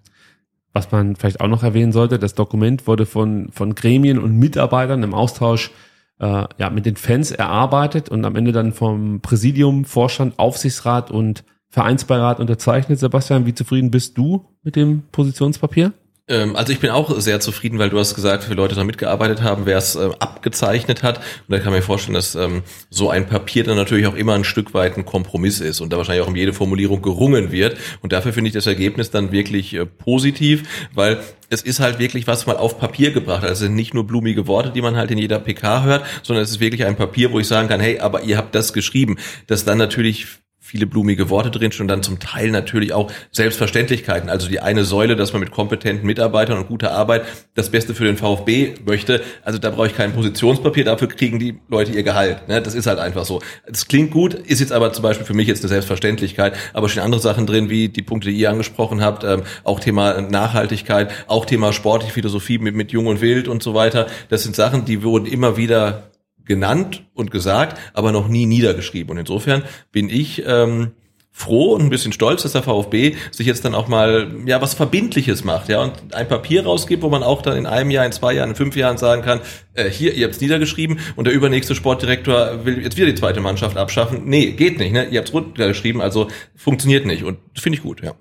Was man vielleicht auch noch erwähnen sollte, das Dokument wurde von, von Gremien und Mitarbeitern im Austausch äh, ja, mit den Fans erarbeitet und am Ende dann vom Präsidium, Vorstand, Aufsichtsrat und Vereinsbeirat unterzeichnet. Sebastian, wie zufrieden bist du mit dem Positionspapier? Ähm, also ich bin auch sehr zufrieden, weil du hast gesagt, für Leute da mitgearbeitet haben, wer es äh, abgezeichnet hat. Und da kann man mir vorstellen, dass ähm, so ein Papier dann natürlich auch immer ein Stück weit ein Kompromiss ist und da wahrscheinlich auch um jede Formulierung gerungen wird. Und dafür finde ich das Ergebnis dann wirklich äh, positiv, weil es ist halt wirklich was mal auf Papier gebracht. Also nicht nur blumige Worte, die man halt in jeder PK hört, sondern es ist wirklich ein Papier, wo ich sagen kann, hey, aber ihr habt das geschrieben. Das dann natürlich viele blumige Worte drin und dann zum Teil natürlich auch Selbstverständlichkeiten. Also die eine Säule, dass man mit kompetenten Mitarbeitern und guter Arbeit das Beste für den VfB möchte. Also da brauche ich kein Positionspapier, dafür kriegen die Leute ihr Gehalt. Ne? Das ist halt einfach so. Das klingt gut, ist jetzt aber zum Beispiel für mich jetzt eine Selbstverständlichkeit. Aber schon andere Sachen drin, wie die Punkte, die ihr angesprochen habt, ähm, auch Thema Nachhaltigkeit, auch Thema sportliche Philosophie mit, mit Jung und Wild und so weiter. Das sind Sachen, die wurden immer wieder genannt und gesagt, aber noch nie niedergeschrieben. Und insofern bin ich ähm, froh und ein bisschen stolz, dass der VfB sich jetzt dann auch mal ja was Verbindliches macht, ja, und ein Papier rausgibt, wo man auch dann in einem Jahr, in zwei Jahren, in fünf Jahren sagen kann, äh, hier, ihr habt es niedergeschrieben und der übernächste Sportdirektor will jetzt wieder die zweite Mannschaft abschaffen. Nee, geht nicht, ne? Ihr habt es runtergeschrieben, also funktioniert nicht. Und finde ich gut, ja.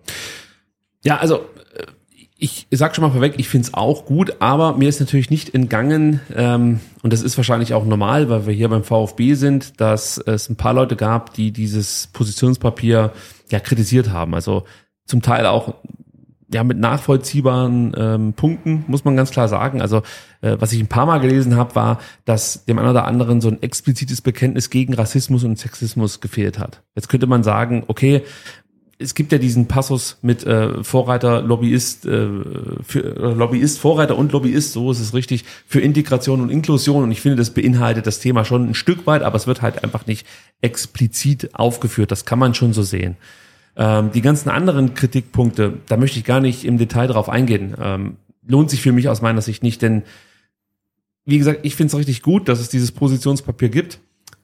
Ja, also ich sag schon mal vorweg, ich finde es auch gut, aber mir ist natürlich nicht entgangen, ähm, und das ist wahrscheinlich auch normal, weil wir hier beim VfB sind, dass es ein paar Leute gab, die dieses Positionspapier ja kritisiert haben. Also zum Teil auch ja mit nachvollziehbaren ähm, Punkten, muss man ganz klar sagen. Also äh, was ich ein paar Mal gelesen habe, war, dass dem einen oder anderen so ein explizites Bekenntnis gegen Rassismus und Sexismus gefehlt hat. Jetzt könnte man sagen, okay, es gibt ja diesen Passus mit äh, Vorreiter, Lobbyist, äh, für, äh, Lobbyist, Vorreiter und Lobbyist, so ist es richtig, für Integration und Inklusion. Und ich finde, das beinhaltet das Thema schon ein Stück weit, aber es wird halt einfach nicht explizit aufgeführt. Das kann man schon so sehen. Ähm, die ganzen anderen Kritikpunkte, da möchte ich gar nicht im Detail drauf eingehen. Ähm, lohnt sich für mich aus meiner Sicht nicht, denn wie gesagt, ich finde es richtig gut, dass es dieses Positionspapier gibt.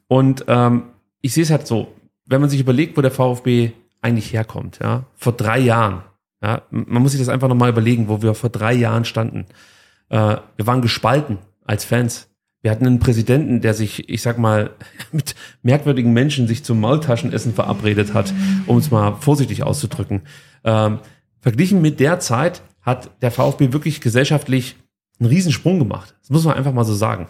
Und ähm, ich sehe es halt so, wenn man sich überlegt, wo der VfB eigentlich herkommt. Ja, vor drei Jahren. Ja, man muss sich das einfach nochmal überlegen, wo wir vor drei Jahren standen. Äh, wir waren gespalten als Fans. Wir hatten einen Präsidenten, der sich, ich sag mal, mit merkwürdigen Menschen sich zum Maultaschenessen verabredet hat, um es mal vorsichtig auszudrücken. Ähm, verglichen mit der Zeit hat der VfB wirklich gesellschaftlich einen Riesensprung gemacht. Das muss man einfach mal so sagen.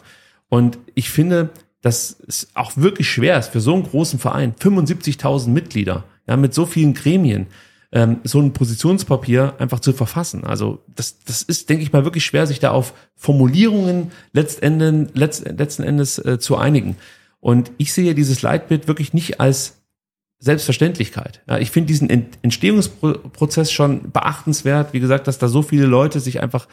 Und ich finde, dass es auch wirklich schwer ist für so einen großen Verein, 75.000 Mitglieder, ja, mit so vielen Gremien, ähm, so ein Positionspapier einfach zu verfassen. Also das, das ist, denke ich mal, wirklich schwer, sich da auf Formulierungen letztendlich, letzt, letzten Endes äh, zu einigen. Und ich sehe dieses Leitbild wirklich nicht als Selbstverständlichkeit. Ja, ich finde diesen Entstehungsprozess schon beachtenswert. Wie gesagt, dass da so viele Leute sich einfach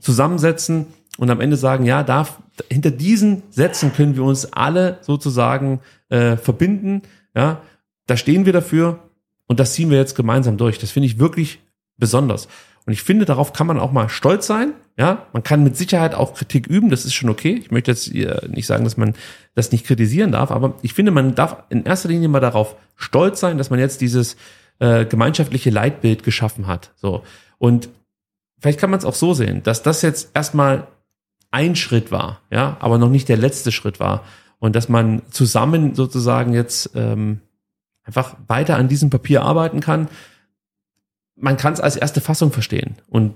zusammensetzen und am Ende sagen, ja, da, hinter diesen Sätzen können wir uns alle sozusagen äh, verbinden. Ja, da stehen wir dafür und das ziehen wir jetzt gemeinsam durch. Das finde ich wirklich besonders. Und ich finde, darauf kann man auch mal stolz sein. Ja, man kann mit Sicherheit auch Kritik üben, das ist schon okay. Ich möchte jetzt nicht sagen, dass man das nicht kritisieren darf, aber ich finde, man darf in erster Linie mal darauf stolz sein, dass man jetzt dieses äh, gemeinschaftliche Leitbild geschaffen hat. So. Und vielleicht kann man es auch so sehen, dass das jetzt erstmal ein Schritt war, ja, aber noch nicht der letzte Schritt war. Und dass man zusammen sozusagen jetzt ähm, einfach weiter an diesem Papier arbeiten kann. Man kann es als erste Fassung verstehen. Und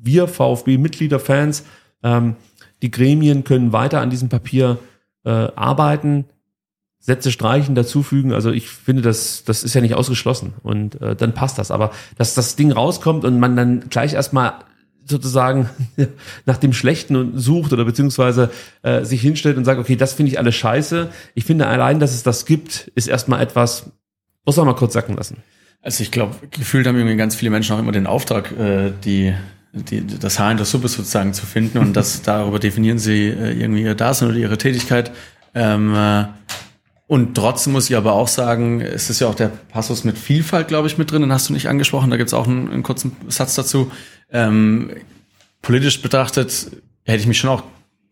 wir VfB-Mitglieder, Fans, ähm, die Gremien können weiter an diesem Papier äh, arbeiten, Sätze streichen, dazufügen. Also ich finde, das, das ist ja nicht ausgeschlossen und äh, dann passt das. Aber dass das Ding rauskommt und man dann gleich erstmal sozusagen nach dem Schlechten sucht oder beziehungsweise äh, sich hinstellt und sagt, okay, das finde ich alles scheiße. Ich finde allein, dass es das gibt, ist erstmal etwas, muss man mal kurz sacken lassen. Also ich glaube, gefühlt haben irgendwie ganz viele Menschen auch immer den Auftrag, äh, die, die, das Haar in der Suppe sozusagen zu finden und das darüber definieren sie äh, irgendwie ihr Dasein oder ihre Tätigkeit. Ähm, äh, und trotzdem muss ich aber auch sagen, es ist ja auch der Passus mit Vielfalt, glaube ich, mit drin, den hast du nicht angesprochen, da gibt es auch einen, einen, kurzen Satz dazu. Ähm, politisch betrachtet hätte ich mich schon auch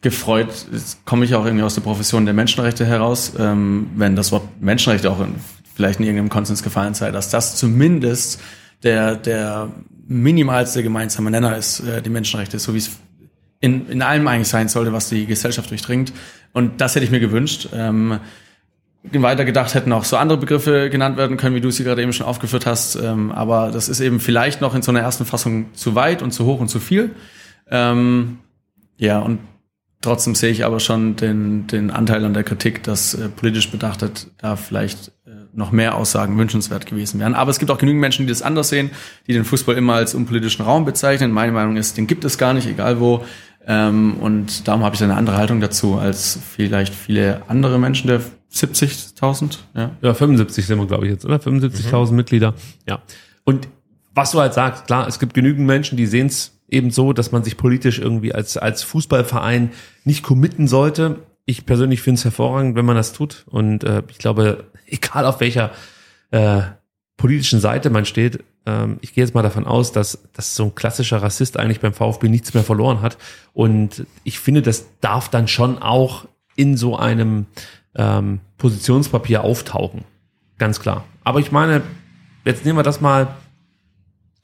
gefreut, jetzt komme ich auch irgendwie aus der Profession der Menschenrechte heraus, ähm, wenn das Wort Menschenrechte auch in, vielleicht in irgendeinem Konsens gefallen sei, dass das zumindest der, der minimalste gemeinsame Nenner ist, äh, die Menschenrechte, so wie es in, in allem eigentlich sein sollte, was die Gesellschaft durchdringt. Und das hätte ich mir gewünscht. Ähm, weiter gedacht hätten auch so andere Begriffe genannt werden können, wie du sie gerade eben schon aufgeführt hast. Ähm, aber das ist eben vielleicht noch in so einer ersten Fassung zu weit und zu hoch und zu viel. Ähm, ja, und trotzdem sehe ich aber schon den, den Anteil an der Kritik, dass äh, politisch betrachtet da vielleicht äh, noch mehr Aussagen wünschenswert gewesen wären. Aber es gibt auch genügend Menschen, die das anders sehen, die den Fußball immer als unpolitischen Raum bezeichnen. Meine Meinung ist, den gibt es gar nicht, egal wo. Ähm, und darum habe ich eine andere Haltung dazu als vielleicht viele andere Menschen der 70.000, ja. Ja, 75 sind wir, glaube ich, jetzt, oder? 75.000 mhm. Mitglieder. Ja. Und was du halt sagst, klar, es gibt genügend Menschen, die sehen es eben so, dass man sich politisch irgendwie als, als Fußballverein nicht committen sollte. Ich persönlich finde es hervorragend, wenn man das tut. Und äh, ich glaube, egal auf welcher äh, politischen Seite man steht, ähm, ich gehe jetzt mal davon aus, dass, dass so ein klassischer Rassist eigentlich beim VfB nichts mehr verloren hat. Und ich finde, das darf dann schon auch in so einem ähm, Positionspapier auftauchen. Ganz klar. Aber ich meine, jetzt nehmen wir das mal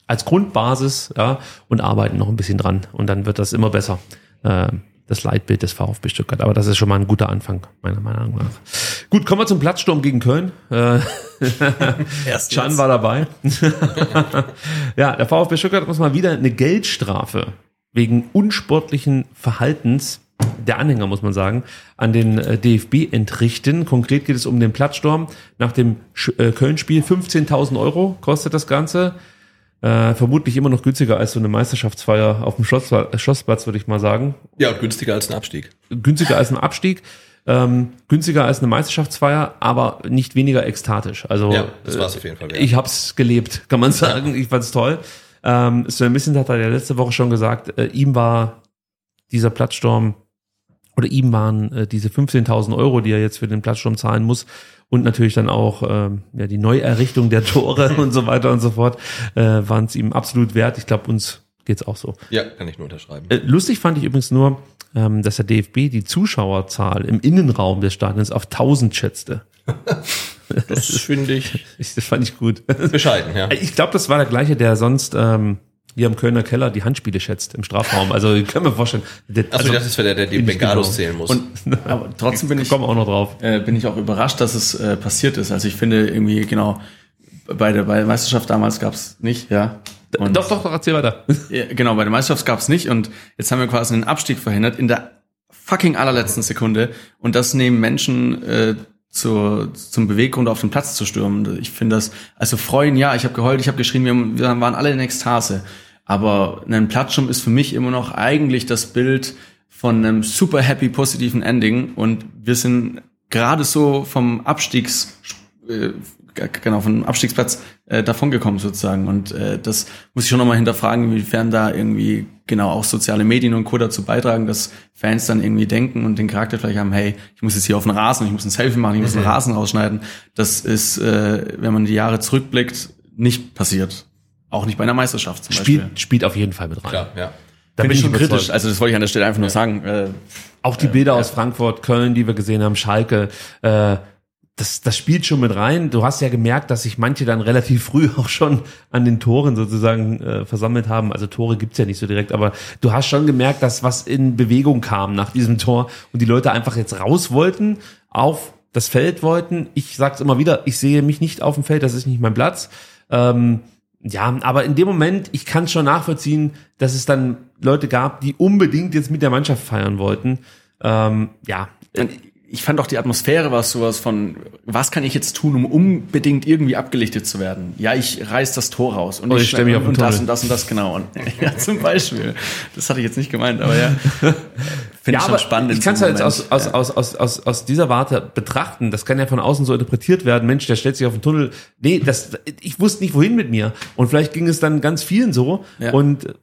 als Grundbasis ja, und arbeiten noch ein bisschen dran. Und dann wird das immer besser. Äh, das Leitbild des VfB Stuttgart. Aber das ist schon mal ein guter Anfang, meiner Meinung nach. Gut, kommen wir zum Platzsturm gegen Köln. Äh, Erst Can war dabei. ja, der VfB Stuttgart muss mal wieder eine Geldstrafe wegen unsportlichen Verhaltens der Anhänger, muss man sagen, an den äh, DFB entrichten. Konkret geht es um den Platzsturm nach dem äh, Köln-Spiel. 15.000 Euro kostet das Ganze. Äh, vermutlich immer noch günstiger als so eine Meisterschaftsfeier auf dem Schlossplatz, Schlossplatz würde ich mal sagen. Ja, und günstiger als ein Abstieg. Günstiger als ein Abstieg. Ähm, günstiger als eine Meisterschaftsfeier, aber nicht weniger ekstatisch. Also ja, das war's auf jeden Fall. Ja. Ich hab's gelebt, kann man sagen. Ich fand's toll. Ähm, Sven Missen hat er ja letzte Woche schon gesagt, äh, ihm war dieser Platzsturm oder ihm waren äh, diese 15.000 Euro, die er jetzt für den Platzsturm zahlen muss und natürlich dann auch ähm, ja, die Neuerrichtung der Tore und so weiter und so fort, äh, waren es ihm absolut wert. Ich glaube, uns geht's auch so. Ja, kann ich nur unterschreiben. Äh, lustig fand ich übrigens nur, ähm, dass der DFB die Zuschauerzahl im Innenraum des Stadions auf 1000 schätzte. das, finde ich, ich. Das fand ich gut. Bescheiden, ja. Ich glaube, das war der gleiche, der sonst ähm, hier im Kölner Keller die Handspiele schätzt im Strafraum. Also kann mir vorstellen. Der, also, das ist der, der die Bengalos genau. zählen muss. Und, aber trotzdem bin ich, ich auch noch drauf. Äh, bin ich auch überrascht, dass es äh, passiert ist. Also ich finde irgendwie genau bei der bei der Meisterschaft damals gab es nicht, ja. Und doch, doch, doch, erzähl weiter. Ja, genau, bei der Meisterschaft gab es nicht und jetzt haben wir quasi einen Abstieg verhindert in der fucking allerletzten Sekunde und das nehmen Menschen äh, zur, zum Beweggrund auf den Platz zu stürmen. Ich finde das, also freuen, ja, ich habe geheult, ich habe geschrien, wir, wir waren alle in Ekstase. Aber ein Plattschirm ist für mich immer noch eigentlich das Bild von einem super happy positiven Ending und wir sind gerade so vom Abstiegs äh, genau vom Abstiegsplatz äh, davongekommen sozusagen und äh, das muss ich schon nochmal hinterfragen, inwiefern da irgendwie genau auch soziale Medien und Co. dazu beitragen, dass Fans dann irgendwie denken und den Charakter vielleicht haben, hey, ich muss jetzt hier auf den Rasen, ich muss ein Selfie machen, ich muss mhm. den Rasen rausschneiden. Das ist, äh, wenn man die Jahre zurückblickt, nicht passiert. Auch nicht bei einer Meisterschaft zum Beispiel. Spielt, spielt auf jeden Fall mit rein. Klar, ja. Da Finde ich schon kritisch. Also das wollte ich an der Stelle einfach nur sagen. Äh, Auch die Bilder aus Frankfurt, Köln, die wir gesehen haben, Schalke, äh, das, das spielt schon mit rein. Du hast ja gemerkt, dass sich manche dann relativ früh auch schon an den Toren sozusagen äh, versammelt haben. Also Tore gibt's ja nicht so direkt, aber du hast schon gemerkt, dass was in Bewegung kam nach diesem Tor und die Leute einfach jetzt raus wollten, auf das Feld wollten. Ich sag's immer wieder, ich sehe mich nicht auf dem Feld, das ist nicht mein Platz. Ähm, ja, aber in dem Moment, ich kann schon nachvollziehen, dass es dann Leute gab, die unbedingt jetzt mit der Mannschaft feiern wollten. Ähm, ja, ich fand auch die Atmosphäre war sowas von, was kann ich jetzt tun, um unbedingt irgendwie abgelichtet zu werden? Ja, ich reiß das Tor raus und Oh, ich, ich stell mich auf den und das Tunnel. und das und das genau. Und, ja, zum Beispiel. Das hatte ich jetzt nicht gemeint, aber ja. Finde ich schon spannend. Ich kann es halt aus, aus, Moment. aus, aus, aus, aus dieser Warte betrachten. Das kann ja von außen so interpretiert werden. Mensch, der stellt sich auf den Tunnel. Nee, das, ich wusste nicht, wohin mit mir. Und vielleicht ging es dann ganz vielen so. Ja. Und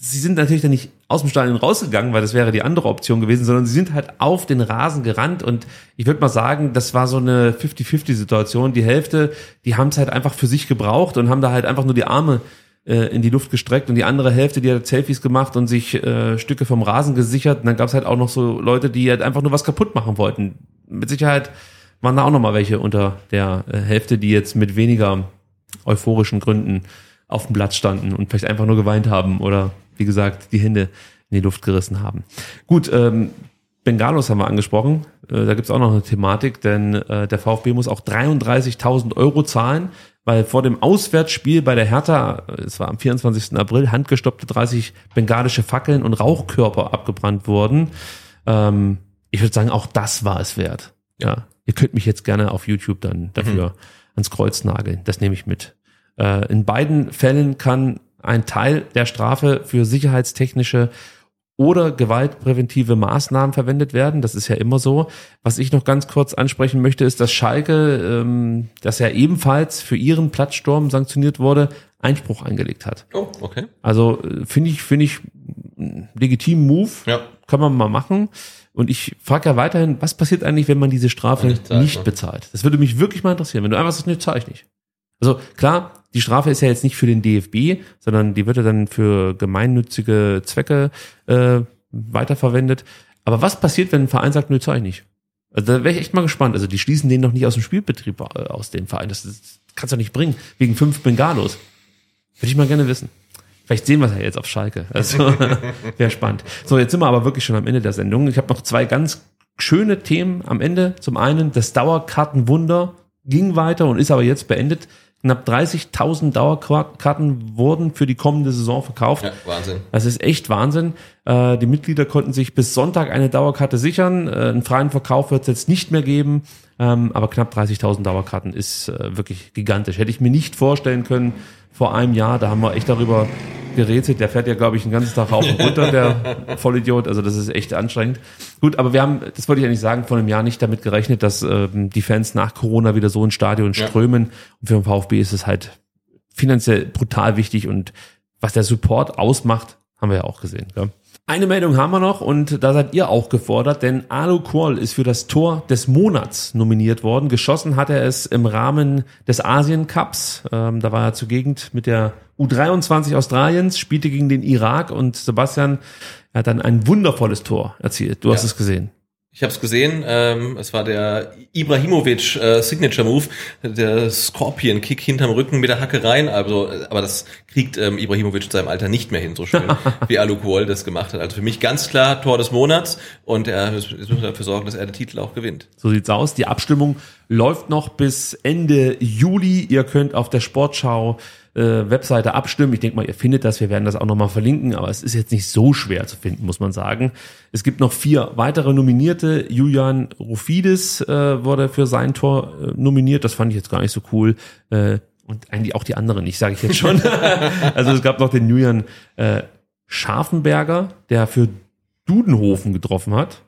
sie sind natürlich dann nicht aus dem Stadion rausgegangen, weil das wäre die andere Option gewesen, sondern sie sind halt auf den Rasen gerannt und ich würde mal sagen, das war so eine 50-50-Situation. Die Hälfte, die haben es halt einfach für sich gebraucht und haben da halt einfach nur die Arme äh, in die Luft gestreckt und die andere Hälfte, die hat Selfies gemacht und sich äh, Stücke vom Rasen gesichert. Und dann gab es halt auch noch so Leute, die halt einfach nur was kaputt machen wollten. Mit Sicherheit waren da auch noch mal welche unter der äh, Hälfte, die jetzt mit weniger euphorischen Gründen auf dem Platz standen und vielleicht einfach nur geweint haben oder wie gesagt die Hände in die Luft gerissen haben. Gut, ähm, Bengalos haben wir angesprochen. Äh, da gibt's auch noch eine Thematik, denn äh, der VfB muss auch 33.000 Euro zahlen, weil vor dem Auswärtsspiel bei der Hertha, äh, es war am 24. April, handgestoppte 30 bengalische Fackeln und Rauchkörper abgebrannt wurden. Ähm, ich würde sagen, auch das war es wert. Ja, ihr könnt mich jetzt gerne auf YouTube dann dafür ans Kreuz nageln. Das nehme ich mit. Äh, in beiden Fällen kann ein Teil der Strafe für sicherheitstechnische oder gewaltpräventive Maßnahmen verwendet werden. Das ist ja immer so. Was ich noch ganz kurz ansprechen möchte, ist, dass Schalke, ähm, das ja ebenfalls für ihren Platzsturm sanktioniert wurde, Einspruch eingelegt hat. Oh, okay. Also äh, finde ich, finde ich legitimen Move. Ja. Kann man mal machen. Und ich frage ja weiterhin, was passiert eigentlich, wenn man diese Strafe Nicht nicht, ne? bezahlt? Das würde mich wirklich mal interessieren. Wenn du einfach sagst, nee, zahle ich nicht. Also klar, die Strafe ist ja jetzt nicht für den DFB, sondern die wird ja dann für gemeinnützige Zwecke äh, weiterverwendet. Aber was passiert, wenn ein Verein sagt, nö, zahle ich nicht? Also da wäre ich echt mal gespannt. Also die schließen den noch nicht aus dem Spielbetrieb äh, aus, den Verein. Das, das kannst du nicht bringen. Wegen fünf Bengalos. Würde ich mal gerne wissen. Vielleicht sehen wir es ja jetzt auf Schalke. Also wäre spannend. So, jetzt sind wir aber wirklich schon am Ende der Sendung. Ich habe noch zwei ganz schöne Themen am Ende. Zum einen, das Dauerkartenwunder ging weiter und ist aber jetzt beendet. Knapp 30.000 Dauerkarten wurden für die kommende Saison verkauft. Ja, Wahnsinn. Das ist echt Wahnsinn. Äh, die Mitglieder konnten sich bis Sonntag eine Dauerkarte sichern. Äh, einen freien Verkauf wird es jetzt nicht mehr geben. Ähm, aber knapp 30.000 Dauerkarten ist äh, wirklich gigantisch. Hätte ich mir nicht vorstellen können vor einem Jahr. Da haben wir echt darüber gerätselt. Der fährt ja, glaube ich, den ganzen Tag rauf und runter, der Vollidiot. Also das ist echt anstrengend. Gut, aber wir haben, das wollte ich eigentlich sagen, vor einem Jahr nicht damit gerechnet, dass ähm, die Fans nach Corona wieder so ins Stadion Ja. strömen. Und für den VfB ist es halt finanziell brutal wichtig und was der Support ausmacht, haben wir ja auch gesehen. Gell? Eine Meldung haben wir noch und da seid ihr auch gefordert, denn Alu Qual ist für das Tor des Monats nominiert worden. Geschossen hat er es im Rahmen des Asien Cups. Ähm, da war er zugegen mit der U23 Australiens, spielte gegen den Irak und Sebastian hat dann ein wundervolles Tor erzielt. Du hast Ja. es gesehen. Ich habe es gesehen, ähm, es war der Ibrahimovic äh, Signature Move, der Scorpion Kick hinterm Rücken mit der Hacke rein, also äh, aber das kriegt ähm, Ibrahimovic in seinem Alter nicht mehr hin, so schön wie Alu Kuol das gemacht hat. Also für mich ganz klar Tor des Monats und er muss dafür sorgen, dass er den Titel auch gewinnt. So sieht's aus. Die Abstimmung läuft noch bis Ende Juli. Ihr könnt auf der Sportschau äh, Webseite abstimmen. Ich denke mal, ihr findet das. Wir werden das auch nochmal verlinken, aber es ist jetzt nicht so schwer zu finden, muss man sagen. Es gibt noch vier weitere Nominierte. Julian Rufidis äh, wurde für sein Tor äh, nominiert. Das fand ich jetzt gar nicht so cool. Äh, und eigentlich auch die anderen nicht, sage ich jetzt schon. also es gab noch den Julian äh, Scharfenberger, der für Dudenhofen getroffen hat.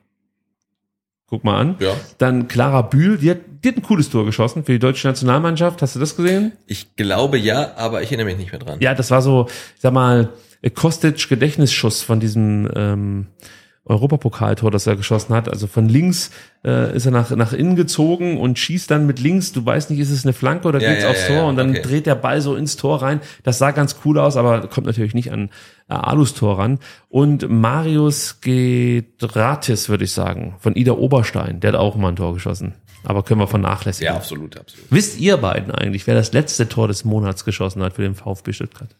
Guck mal an. Ja. Dann Clara Bühl, die hat, die hat ein cooles Tor geschossen für die deutsche Nationalmannschaft. Hast du das gesehen? Ich glaube ja, aber ich erinnere mich nicht mehr dran. Ja, das war so, ich sag mal, Kostic Gedächtnisschuss von diesem ähm, Europapokaltor, das er geschossen hat. Also von links äh, ist er nach, nach innen gezogen und schießt dann mit links. Du weißt nicht, ist es eine Flanke oder Ja, geht's ja, aufs Tor ja, und dann okay. dreht der Ball so ins Tor rein. Das sah ganz cool aus, aber kommt natürlich nicht an äh, Alus Tor ran. Und Marius Gedratis, würde ich sagen, von Ida Oberstein, der hat auch mal ein Tor geschossen. Aber können wir vernachlässigen. Ja, absolut, absolut. Wisst ihr beiden eigentlich, wer das letzte Tor des Monats geschossen hat für den VfB Stuttgart?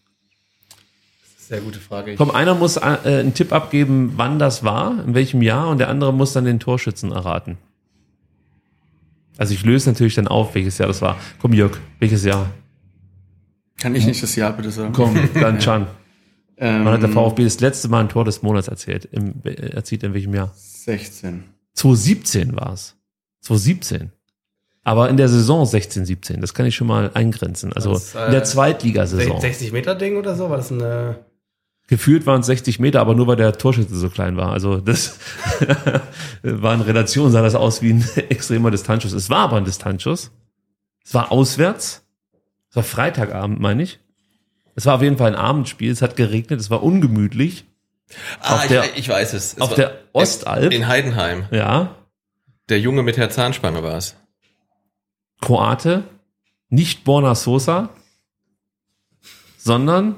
Sehr gute Frage. Komm, einer muss äh, einen Tipp abgeben, wann das war, in welchem Jahr, und der andere muss dann den Torschützen erraten. Also ich löse natürlich dann auf, welches Jahr das war. Komm, Jörg, welches Jahr? Kann ich nicht das Jahr bitte sagen? Komm, dann Chan. Ähm, Wann hat der VfB das letzte Mal ein Tor des Monats erzählt? Im, äh, erzielt in welchem Jahr? 16. 2017 war es. 2017. Aber in der Saison 16, 17, das kann ich schon mal eingrenzen. Also Das, äh, in der Zweitligasaison. 60 Meter Ding oder so? War das eine Gefühlt waren es 60 Meter, aber nur weil der Torschütze so klein war. Also das war in Relation, sah das aus wie ein extremer Distanzschuss. Es war aber ein Distanzschuss. Es war auswärts. Es war Freitagabend, meine ich. Es war auf jeden Fall ein Abendspiel. Es hat geregnet. Es war ungemütlich. Ah, Auf ich, der- ich weiß es. es auf der Ostalb. In Heidenheim. Ja. Der Junge mit der Zahnspange war es. Kroate. Nicht Borna Sosa. Sondern,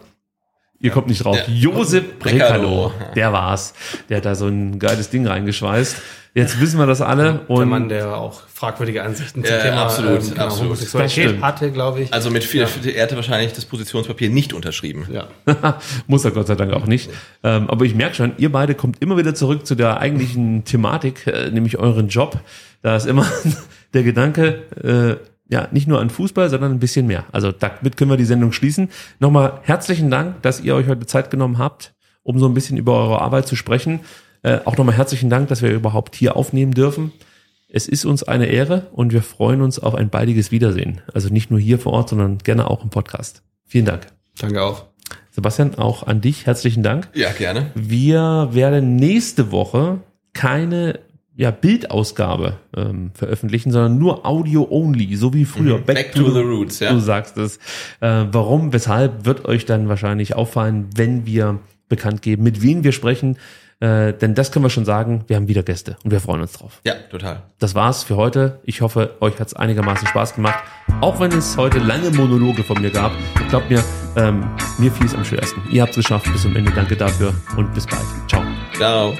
ihr kommt nicht drauf, Ja. Josep Brekalo. Brekalo. Der war's. Der hat da so ein geiles Ding reingeschweißt. Jetzt wissen wir das alle. der Und Mann, der auch fragwürdige Ansichten Ja, zum Thema absolut, ähm, genau, absolut. Homosexualität hatte, glaube ich. Also mit viel, er hatte wahrscheinlich das Positionspapier nicht unterschrieben. ja. Muss er Gott sei Dank auch nicht. Ähm, aber ich merke schon, ihr beide kommt immer wieder zurück zu der eigentlichen Thematik, äh, nämlich euren Job. Da ist immer der Gedanke, äh, ja, nicht nur an Fußball, sondern ein bisschen mehr. Also damit können wir die Sendung schließen. Nochmal herzlichen Dank, dass ihr euch heute Zeit genommen habt, um so ein bisschen über eure Arbeit zu sprechen. Äh, auch nochmal herzlichen Dank, dass wir überhaupt hier aufnehmen dürfen. Es ist uns eine Ehre und wir freuen uns auf ein baldiges Wiedersehen. Also nicht nur hier vor Ort, sondern gerne auch im Podcast. Vielen Dank. Danke auch. Sebastian, auch an dich herzlichen Dank. Ja, gerne. Wir werden nächste Woche keine ja, Bildausgabe ähm, veröffentlichen, sondern nur Audio-only, so wie früher. Mhm. Back to the roots, ja. Du sagst es. Äh, warum, weshalb, wird euch dann wahrscheinlich auffallen, wenn wir bekannt geben, mit wem wir sprechen. Äh, denn das können wir schon sagen, wir haben wieder Gäste und wir freuen uns drauf. Ja, total. Das war's für heute. Ich hoffe, euch hat's einigermaßen Spaß gemacht. Auch wenn es heute lange Monologe von mir gab. Glaubt mir, ähm, mir fiel es am schwersten. Ihr habt's geschafft bis zum Ende. Danke dafür und bis bald. Ciao. Ciao.